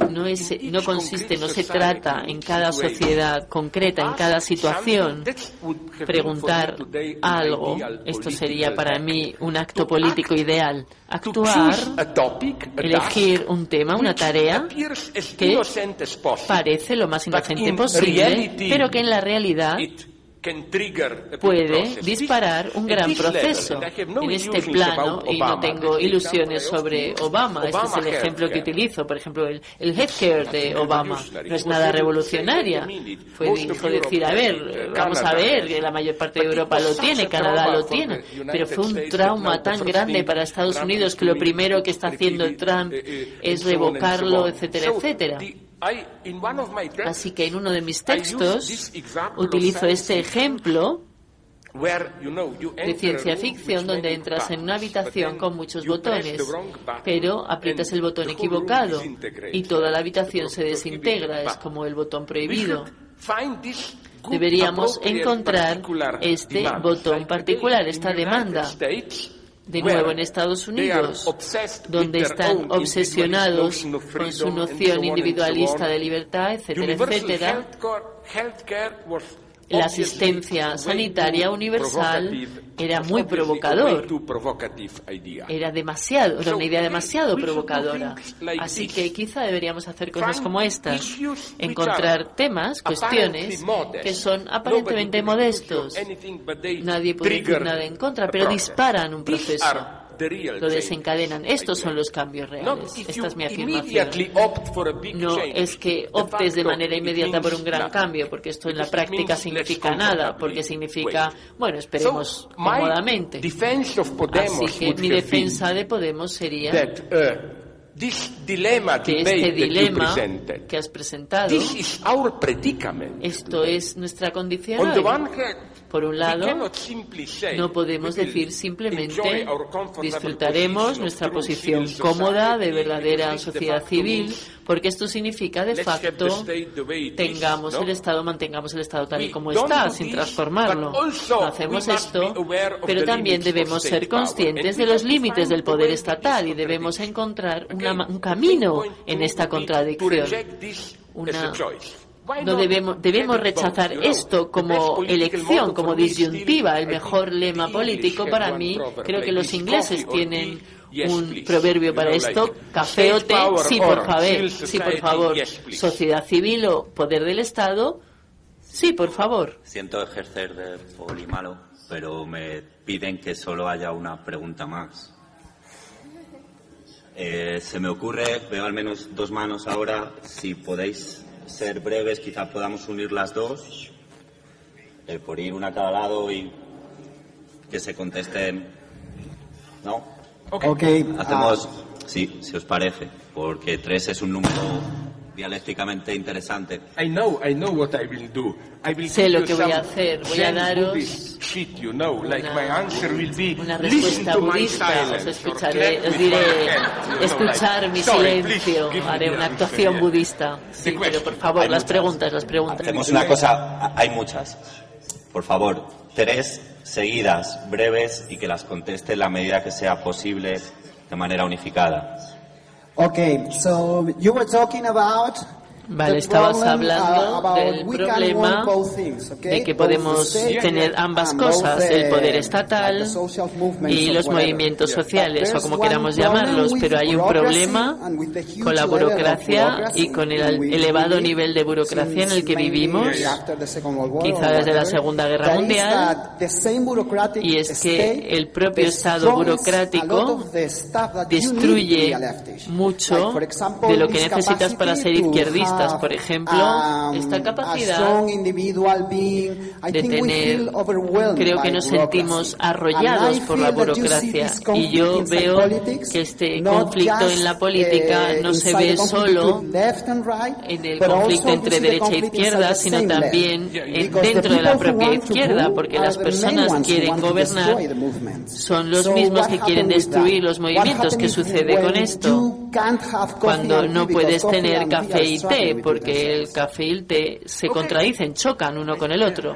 no, es, no consiste, no se trata en cada sociedad concreta, en cada situación, preguntar algo. Esto sería para mí un acto político ideal. Actuar, elegir un tema, una tarea que parece lo más inocente posible, pero que en la realidad puede disparar un gran proceso en este plano y no tengo ilusiones sobre Obama. Este es el ejemplo que utilizo. Por ejemplo, el, el healthcare de Obama no es nada revolucionaria. Fue dijo decir, a ver, vamos a ver, que la mayor parte de Europa lo tiene, Canadá lo tiene, pero fue un trauma tan grande para Estados Unidos que lo primero que está haciendo Trump es revocarlo, etcétera, etcétera. Así que en uno de mis textos utilizo este ejemplo de ciencia ficción donde entras en una habitación con muchos botones, pero aprietas el botón equivocado y toda la habitación se desintegra, es como el botón prohibido. Deberíamos encontrar este botón particular, esta demanda de nuevo en Estados Unidos, donde están obsesionados con su noción individualista de libertad, etcétera, etcétera, la asistencia sanitaria universal era muy provocador. Era demasiado, era una idea demasiado provocadora. Así que quizá deberíamos hacer cosas como estas, encontrar temas, cuestiones que son aparentemente modestos. Nadie puede decir nada en contra, pero disparan un proceso lo desencadenan. Estos son los cambios reales. Esta es mi afirmación. No es que optes de manera inmediata por un gran cambio, porque esto en la práctica significa nada, porque significa, bueno, esperemos cómodamente. Así que mi defensa de Podemos sería uh, que este dilema que has presentado, esto es nuestra condición por un lado, no podemos decir simplemente disfrutaremos nuestra posición cómoda de verdadera sociedad civil, porque esto significa de facto tengamos el Estado, mantengamos el Estado tal y como está, sin transformarlo. hacemos esto, pero también debemos ser conscientes de los límites del poder estatal y debemos encontrar un camino en esta contradicción. Una no debemos, debemos rechazar esto como elección, como disyuntiva, el mejor lema político para mí. Creo que los ingleses tienen un proverbio para esto, café o té, sí por favor, sí por favor, sociedad civil o poder del Estado, sí por favor. Siento ejercer de malo, pero me piden que solo haya una pregunta más. Eh, se me ocurre, veo al menos dos manos ahora, si podéis ser breves, quizá podamos unir las dos, eh, por ir una a cada lado y que se contesten. ¿No? Ok. Hacemos, sí, si os parece, porque tres es un número dialécticamente interesante. I know, I know what I will do. I will sé lo que voy a hacer. Voy a daros shit, you know, like una, my answer will be, una respuesta budista. Os escucharé, os diré, escuchar mi silencio. Haré una actuación budista. Sí, pero por favor, las preguntas, las preguntas. Hacemos una cosa, hay muchas. Por favor, tres seguidas, breves y que las conteste en la medida que sea posible de manera unificada. Okay, so you were talking about Vale, estabas hablando del problema de que podemos tener ambas cosas, el poder estatal y los movimientos sociales, o como queramos llamarlos, pero hay un problema con la burocracia y con el elevado nivel de burocracia en el que vivimos, quizá desde la Segunda Guerra Mundial, y es que el propio Estado burocrático destruye mucho de lo que necesitas para ser izquierdistas. Por ejemplo, um, esta capacidad de tener, creo que nos sentimos arrollados por la burocracia. Y yo veo que este conflicto en la política uh, no se ve solo en el conflicto entre derecha e izquierda, sino también dentro de la propia izquierda, porque las personas quieren gobernar son los mismos que quieren destruir los movimientos. ¿Qué sucede con esto? Cuando no puedes tener café y té, porque el café y el té se contradicen, chocan uno con el otro.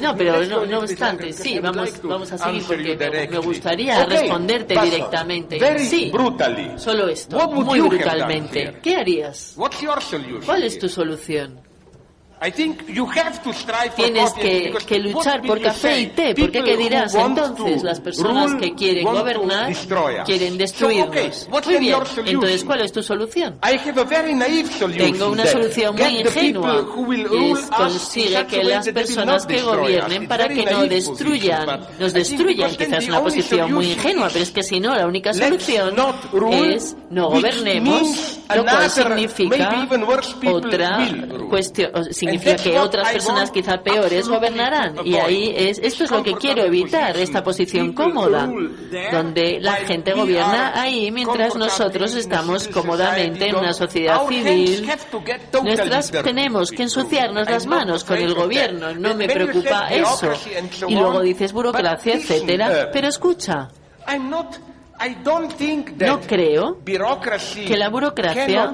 No, pero no, no obstante, sí, vamos, vamos a seguir porque me gustaría responderte directamente. Sí, solo esto, muy brutalmente. ¿Qué harías? ¿Cuál es tu solución? Tienes que, que, luchar por café y té, porque ¿qué dirás entonces? Las personas que quieren gobernar quieren destruirnos. Muy bien, entonces ¿cuál es tu solución? Tengo una solución muy ingenua. Es consigue que las personas que gobiernen para que no destruyan, nos destruyan. Quizás es una posición muy ingenua, pero es que si no, la única solución es no gobernemos, lo cual significa otra cuestión significa que otras personas quizá peores gobernarán. Y ahí es, esto es lo que quiero evitar, esta posición cómoda, donde la gente gobierna ahí mientras nosotros estamos cómodamente en una sociedad civil. Nuestras tenemos que ensuciarnos las manos con el gobierno, no me preocupa eso. Y luego dices burocracia, etcétera. Pero escucha. No creo que la burocracia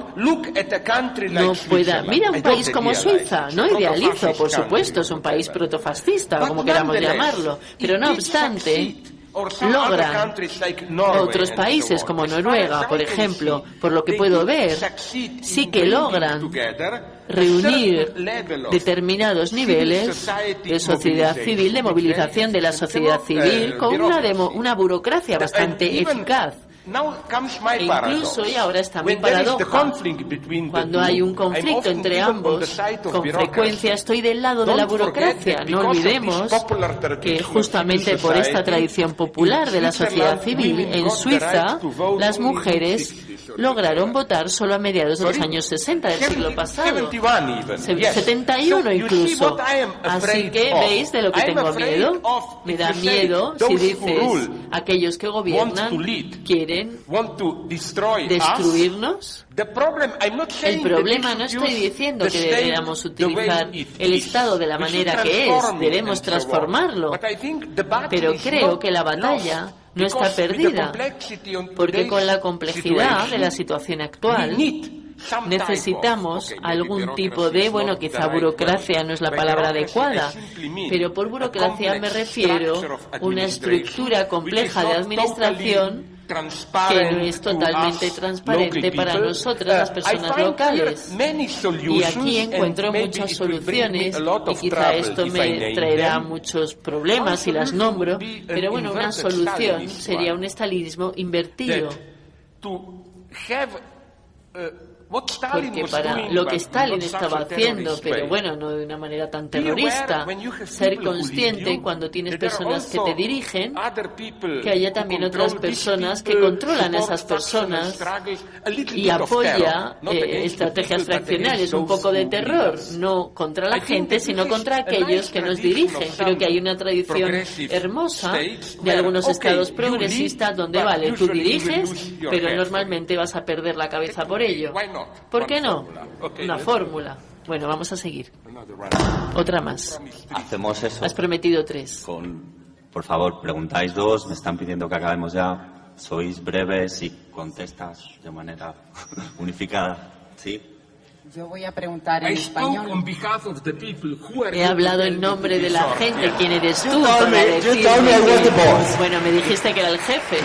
no pueda. Mira un país como Suiza, no idealizo, por supuesto, es un país protofascista, como queramos llamarlo, pero no obstante, logra otros países como Noruega, por ejemplo, por lo que puedo ver, sí que logran reunir determinados niveles de sociedad civil, de movilización de la sociedad civil, con una, una burocracia bastante eficaz. E incluso, y ahora está muy paradoja, cuando hay un conflicto entre ambos, con frecuencia estoy del lado de la burocracia. No olvidemos que justamente por esta tradición popular de la sociedad civil, en Suiza, las mujeres lograron votar solo a mediados de los años 60 del siglo pasado. 71 incluso. Así que veis de lo que tengo miedo. Me da miedo si dices aquellos que gobiernan quieren destruirnos. El problema no estoy diciendo que deberíamos utilizar el Estado de la manera que es, debemos transformarlo, pero creo que la batalla no está perdida, porque con la complejidad de la situación actual necesitamos algún tipo de, bueno, quizá burocracia no es la palabra adecuada, pero por burocracia me refiero a una estructura compleja de administración que no es totalmente transparente para nosotras, las personas locales. Y aquí encuentro muchas soluciones y quizá esto me traerá muchos problemas si las nombro, pero bueno, una solución sería un estalinismo invertido porque para lo que Stalin estaba haciendo, pero bueno, no de una manera tan terrorista, ser consciente cuando tienes personas que te dirigen, que haya también otras personas que controlan a esas personas y apoya eh, estrategias fraccionales, un poco de terror, no contra la gente, sino contra aquellos que nos dirigen. Creo que hay una tradición hermosa de algunos estados progresistas donde, vale, tú diriges, pero normalmente vas a perder la cabeza por ello. ¿Por qué no? Una fórmula. Bueno, vamos a seguir. Otra más. Hacemos eso. Has prometido tres. por favor, preguntáis dos, me están pidiendo que acabemos ya. Sois breves y contestas de manera unificada. ¿Sí? Yo voy a preguntar en español. He hablado en nombre de la gente. ¿Quién eres tú para? Bueno, me dijiste que era el jefe.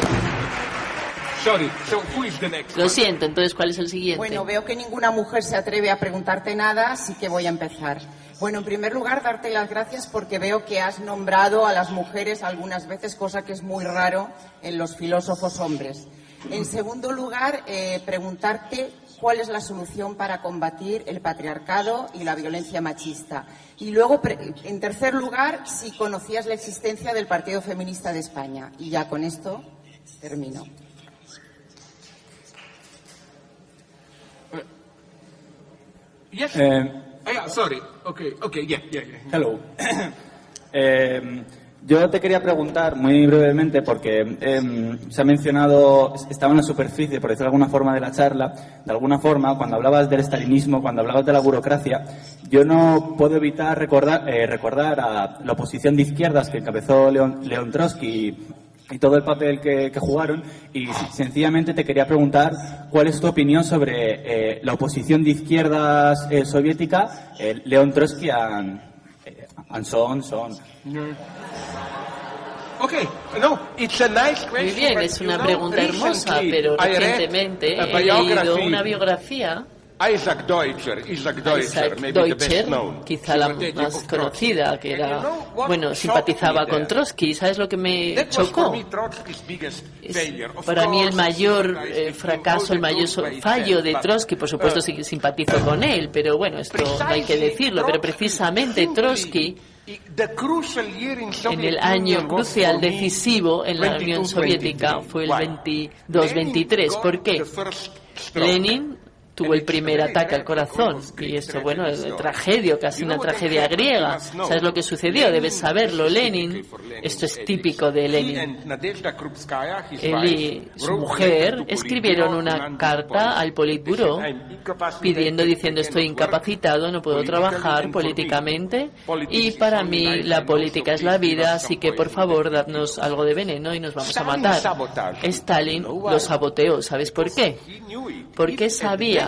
Sorry. So who is the next Lo siento, entonces, ¿cuál es el siguiente? Bueno, veo que ninguna mujer se atreve a preguntarte nada, así que voy a empezar. Bueno, en primer lugar, darte las gracias porque veo que has nombrado a las mujeres algunas veces, cosa que es muy raro en los filósofos hombres. En segundo lugar, eh, preguntarte cuál es la solución para combatir el patriarcado y la violencia machista. Y luego, en tercer lugar, si conocías la existencia del Partido Feminista de España. Y ya con esto termino. Yes. Yeah, sorry. Okay, okay, yeah, yeah, yeah. Hello. Eh, yo te quería preguntar muy brevemente porque em, se ha mencionado, estaba en la superficie, por decirlo de alguna forma, de la charla, de alguna forma, cuando hablabas del estalinismo, cuando hablabas de la burocracia, yo no puedo evitar recordar, eh, recordar a la oposición de izquierdas que encabezó León, León Trotsky y todo el papel que, que jugaron y sencillamente te quería preguntar cuál es tu opinión sobre eh, la oposición de izquierdas eh, soviética, eh, León Trotsky and, eh, and so on, so on. Okay, no, it's a nice Muy question. bien, es una pregunta hermosa, pero recientemente he leído una biografía Isaac Deutscher, Isaac Deutscher, Isaac maybe the best Deutscher, known. quizá la más conocida, que era, bueno, simpatizaba con? Trotsky. ¿Sabes lo que me chocó? Es para mí el mayor eh, fracaso, el mayor fallo de Trotsky, por supuesto uh, sí que simpatizo con él, pero bueno, esto no hay que decirlo, pero precisamente Trotsky en el año crucial decisivo en la Unión 22-23. Soviética fue el Why? 22-23. ¿Por qué? Lenin tuvo el primer ataque al corazón y esto, bueno, es tragedia, casi una tragedia griega. ¿Sabes lo que sucedió? Debes saberlo. Lenin, esto es típico de Lenin. Él y su mujer escribieron una carta al Politburo pidiendo, diciendo estoy incapacitado, no puedo trabajar políticamente y para mí la política es la vida, así que por favor dadnos algo de veneno y nos vamos a matar. Stalin lo saboteó, ¿sabes por qué? Porque sabía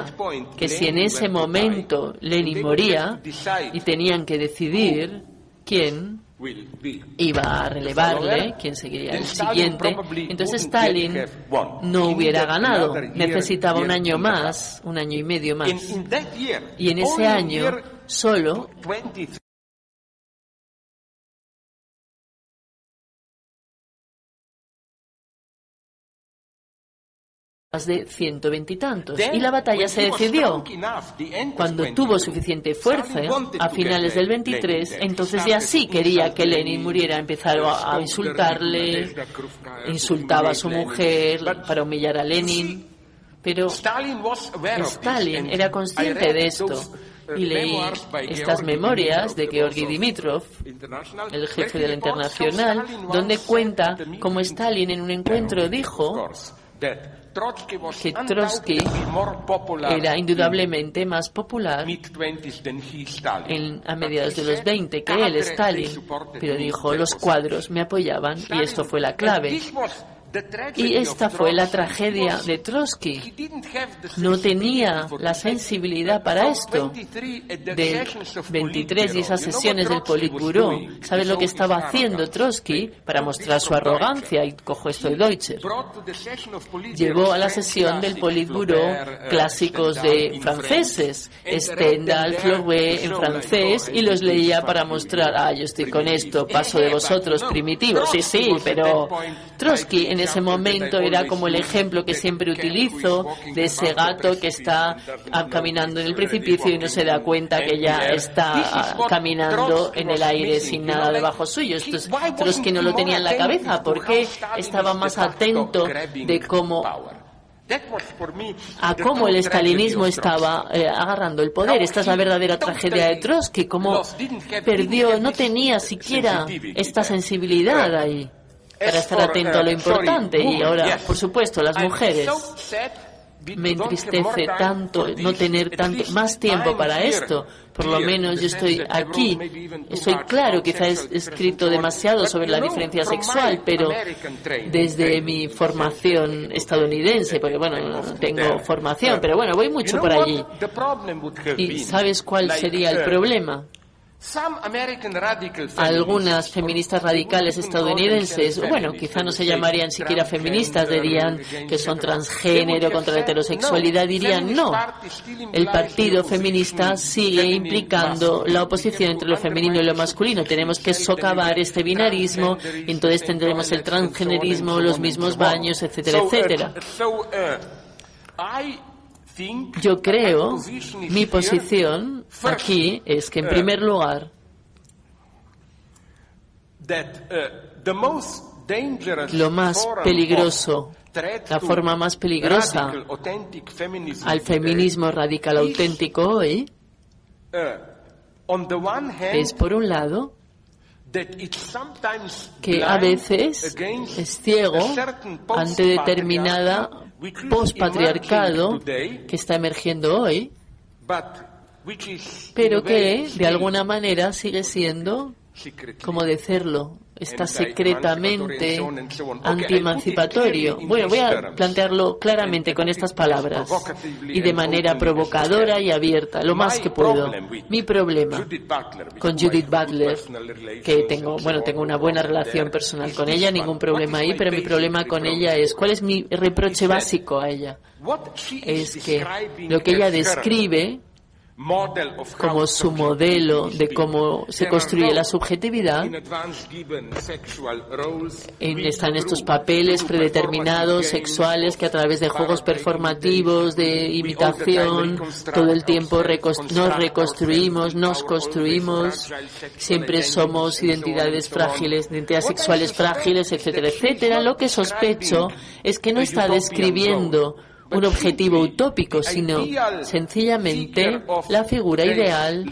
que si en ese momento Lenin moría y tenían que decidir quién iba a relevarle, quién seguiría el siguiente, entonces Stalin no hubiera ganado. Necesitaba un año más, un año y medio más. Y en ese año, solo de ciento veintitantos. Y la batalla se decidió. Cuando tuvo suficiente fuerza, a finales del 23, entonces ya sí quería que Lenin muriera. Empezaron a, a insultarle, insultaba a su mujer para humillar a Lenin. Pero Stalin era consciente de esto y leí estas memorias de Georgi Dimitrov, el jefe de la Internacional, donde cuenta cómo Stalin en un encuentro dijo que Trotsky era indudablemente más popular en, a mediados de los 20 que él, Stalin, pero dijo, los cuadros me apoyaban y esto fue la clave. Y esta fue la tragedia de Trotsky. No tenía la sensibilidad para esto. Del 23 y esas sesiones del Politburo, ¿sabes lo que estaba haciendo Trotsky para mostrar su arrogancia? Y cojo esto de Deutscher. Llevó a la sesión del Politburo clásicos de franceses, Stendhal, Flouet en francés, y los leía para mostrar, ah, yo estoy con esto, paso de vosotros primitivos. Sí, sí, pero Trotsky en ese momento era como el ejemplo que siempre utilizo de ese gato que está caminando en el precipicio y no se da cuenta que ya está caminando en el aire sin nada debajo suyo. Esto es, Trotsky no lo tenía en la cabeza porque estaba más atento de cómo a cómo el estalinismo estaba eh, agarrando el poder. Esta es la verdadera tragedia de Trotsky, cómo perdió, no tenía siquiera esta sensibilidad ahí para estar atento a lo importante. Y ahora, por supuesto, las mujeres. Me entristece tanto no tener tanto más tiempo para esto. Por lo menos yo estoy aquí. Estoy claro, quizás he escrito demasiado sobre la diferencia sexual, pero desde mi formación estadounidense, porque bueno, no tengo formación, pero bueno, voy mucho por allí. ¿Y sabes cuál sería el problema? Algunas feministas radicales estadounidenses, bueno, quizá no se llamarían siquiera feministas, dirían que son transgénero, contra la heterosexualidad, dirían no. El partido feminista sigue implicando la oposición entre lo femenino y lo masculino. Tenemos que socavar este binarismo, entonces tendremos el transgenerismo, los mismos baños, etcétera, etcétera. Yo creo, mi posición aquí es que, en primer lugar, lo más peligroso, la forma más peligrosa al feminismo radical auténtico hoy es, por un lado, que a veces es ciego ante determinada pospatriarcado que está emergiendo hoy, pero que de alguna manera sigue siendo, como decirlo, está secretamente antiemancipatorio. Bueno, voy a plantearlo claramente con estas palabras y de manera provocadora y abierta, lo más que puedo. Mi problema con Judith Butler, que tengo, bueno, tengo una buena relación personal con ella, ningún problema ahí, pero mi problema con ella es, ¿cuál es mi reproche básico a ella? Es que lo que ella describe como su modelo de cómo se construye la subjetividad, en, están estos papeles predeterminados sexuales que a través de juegos performativos, de imitación, todo el tiempo nos reconstruimos, nos construimos, siempre somos identidades frágiles, identidades sexuales frágiles, etcétera, etcétera. Lo que sospecho es que no está describiendo un objetivo utópico, sino sencillamente la figura ideal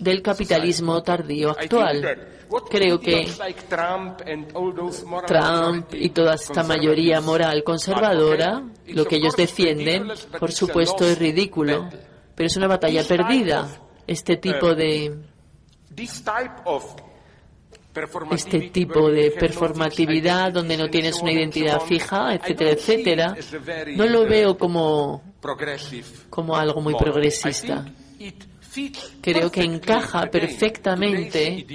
del capitalismo tardío actual. Creo que Trump y toda esta mayoría moral conservadora, lo que ellos defienden, por supuesto, es ridículo, pero es una batalla perdida. Este tipo de este tipo de performatividad donde no tienes una identidad fija, etcétera, etcétera, no lo veo como, como algo muy progresista. Creo que encaja perfectamente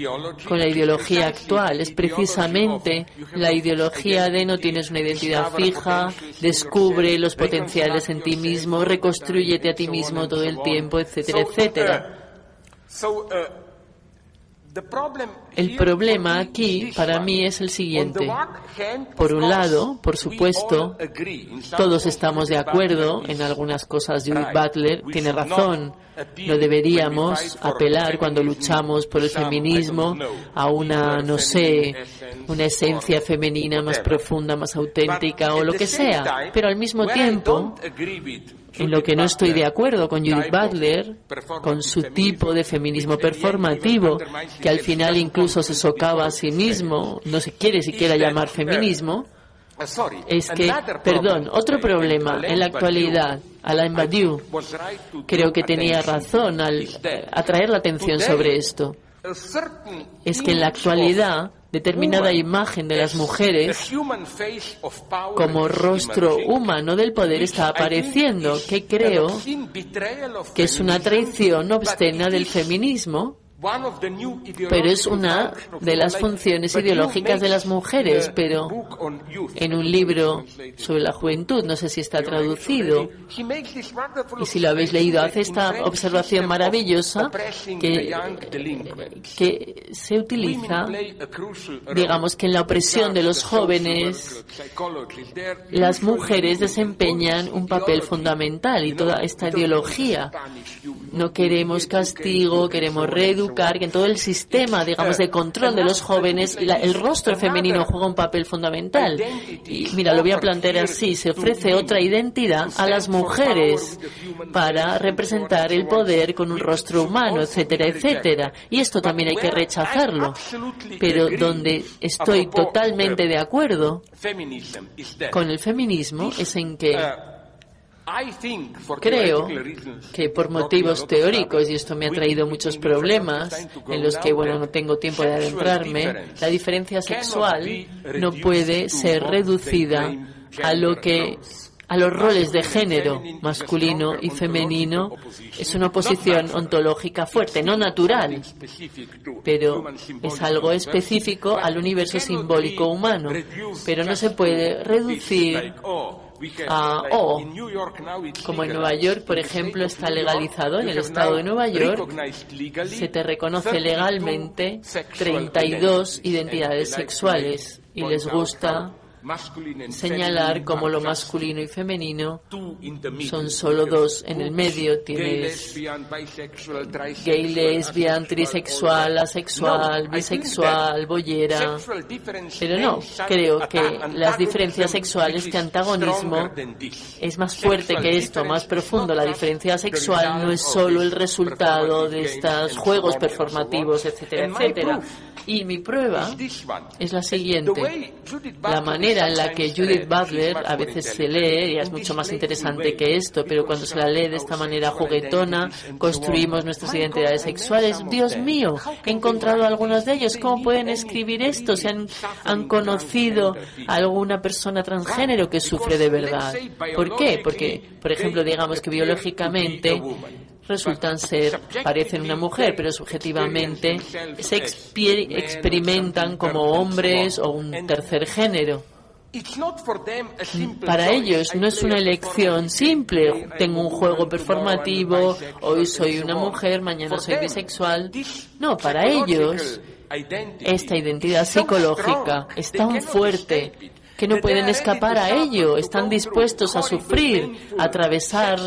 con la ideología actual. Es precisamente la ideología de no tienes una identidad fija, descubre los potenciales en ti mismo, reconstruyete a ti mismo todo el tiempo, etcétera, etcétera. El problema aquí para mí es el siguiente. Por un lado, por supuesto, todos estamos de acuerdo en algunas cosas. Judith Butler tiene razón. No deberíamos apelar cuando luchamos por el feminismo a una, no sé, una esencia femenina más profunda, más auténtica o lo que sea. Pero al mismo tiempo, en lo que no estoy de acuerdo con Judith Butler, con su tipo de feminismo performativo, que al final incluso se socava a sí mismo, no se quiere siquiera llamar feminismo, es que, perdón, otro problema en la actualidad, Alain Badiou, creo que tenía razón al atraer la atención sobre esto, es que en la actualidad determinada imagen de las mujeres como rostro humano del poder está apareciendo, que creo que es una traición obscena del feminismo pero es una de las funciones ideológicas de las mujeres, pero en un libro sobre la juventud, no sé si está traducido, y si lo habéis leído, hace esta observación maravillosa que, que se utiliza, digamos que en la opresión de los jóvenes, las mujeres desempeñan un papel fundamental y toda esta ideología. No queremos castigo, queremos que en todo el sistema, digamos, de control de los jóvenes, el rostro femenino juega un papel fundamental. Y mira, lo voy a plantear así, se ofrece otra identidad a las mujeres para representar el poder con un rostro humano, etcétera, etcétera. Y esto también hay que rechazarlo. Pero donde estoy totalmente de acuerdo con el feminismo es en que Creo que por motivos teóricos, y esto me ha traído muchos problemas en los que, bueno, no tengo tiempo de adentrarme, la diferencia sexual no puede ser reducida a lo que a los roles de género masculino y femenino es una oposición ontológica fuerte, no natural, pero es algo específico al universo simbólico humano. Pero no se puede reducir a o, como en Nueva York, por ejemplo, está legalizado en el estado de Nueva York, se te reconoce legalmente 32 identidades sexuales y les gusta señalar como lo masculino y femenino son solo dos en el medio. Tienes gay, lesbian, trisexual, asexual, bisexual, boyera. Pero no, creo que las diferencias sexuales, este antagonismo es más fuerte que esto, más profundo. La diferencia sexual no es solo el resultado de estos juegos performativos, etcétera, etcétera. Y mi prueba es la siguiente. La manera en la que Judith Butler a veces se lee, y es mucho más interesante que esto, pero cuando se la lee de esta manera juguetona, construimos nuestras identidades sexuales. Dios mío, he encontrado algunos de ellos. ¿Cómo pueden escribir esto? ¿Se han, han conocido a alguna persona transgénero que sufre de verdad? ¿Por qué? Porque, por ejemplo, digamos que biológicamente resultan ser, parecen una mujer, pero subjetivamente se experimentan como hombres o un tercer género. Para ellos no es una elección simple. Tengo un juego performativo, hoy soy una mujer, mañana soy bisexual. No, para ellos esta identidad psicológica es tan fuerte que no pueden escapar a ello, están dispuestos a sufrir, a atravesar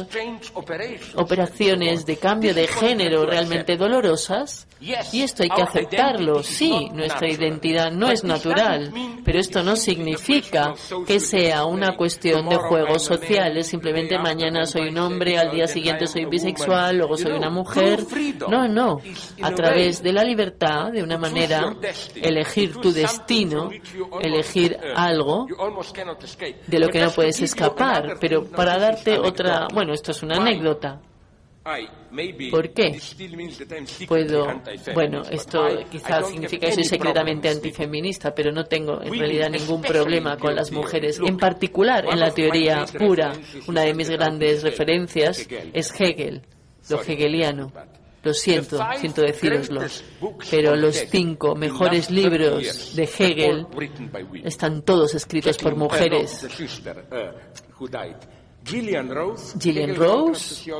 operaciones de cambio de género realmente dolorosas. Y esto hay que aceptarlo. Sí, nuestra identidad no es natural, pero esto no significa que sea una cuestión de juegos sociales. Simplemente mañana soy un hombre, al día siguiente soy bisexual, luego soy una mujer. No, no. A través de la libertad, de una manera, elegir tu destino, elegir algo de lo que no puedes escapar. Pero para darte otra, bueno, esto es una anécdota. ¿Por qué? Puedo, bueno, esto quizás significa que soy secretamente antifeminista, pero no tengo en realidad ningún problema con las mujeres. En particular, en la teoría pura, una de mis grandes referencias es Hegel, lo hegeliano. Lo siento, siento decíroslo, pero los cinco mejores libros de Hegel están todos escritos por mujeres. Gillian Rose,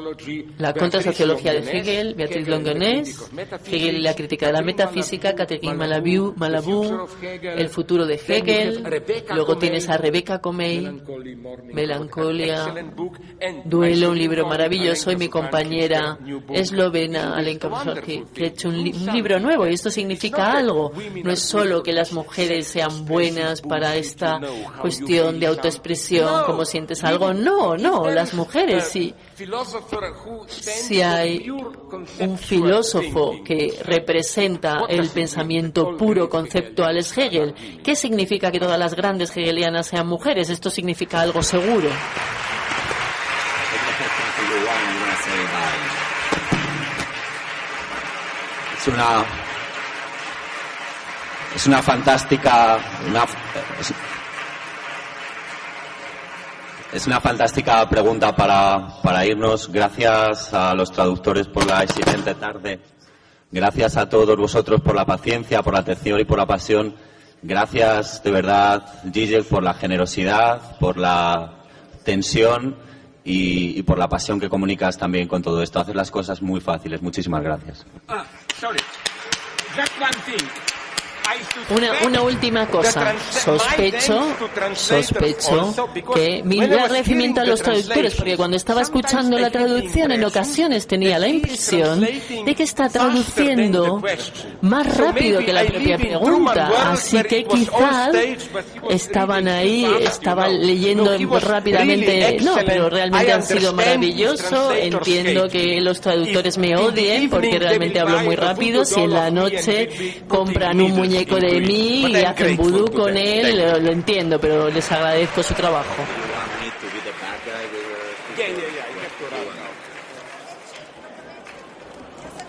la contrasociología de Hegel, Beatriz Longuenés, Hegel y la crítica de la metafísica, Catherine Malabou, Malabou, El futuro de Hegel, luego tienes a Rebecca Comey, Melancolia, Duelo, un libro maravilloso, y mi compañera eslovena Alenka que, que ha hecho un, un libro nuevo, y esto significa algo. No es solo que las mujeres sean buenas para esta cuestión de autoexpresión, como sientes algo, no, no, las mujeres sí. Si hay un filósofo que representa el pensamiento puro conceptual es Hegel, ¿qué significa que todas las grandes hegelianas sean mujeres? Esto significa algo seguro. Es una es una fantástica una, es una fantástica pregunta para, para irnos. Gracias a los traductores por la excelente tarde. Gracias a todos vosotros por la paciencia, por la atención y por la pasión. Gracias de verdad, Gigel, por la generosidad, por la tensión y, por la pasión que comunicas también con todo esto. Haces las cosas muy fáciles. Muchísimas gracias. Ah. Una, una, última cosa. Sospecho, sospecho que mi agradecimiento a los traductores, porque cuando estaba escuchando la traducción en ocasiones tenía la impresión de que está traduciendo más rápido que la propia pregunta. Así que quizás estaban ahí, estaban leyendo rápidamente. No, pero realmente han sido maravillosos. Entiendo que los traductores me odien porque realmente hablo muy rápido. Si en la noche compran un muñeco de mí y hacen vudú con él, lo, lo entiendo, pero les agradezco su trabajo.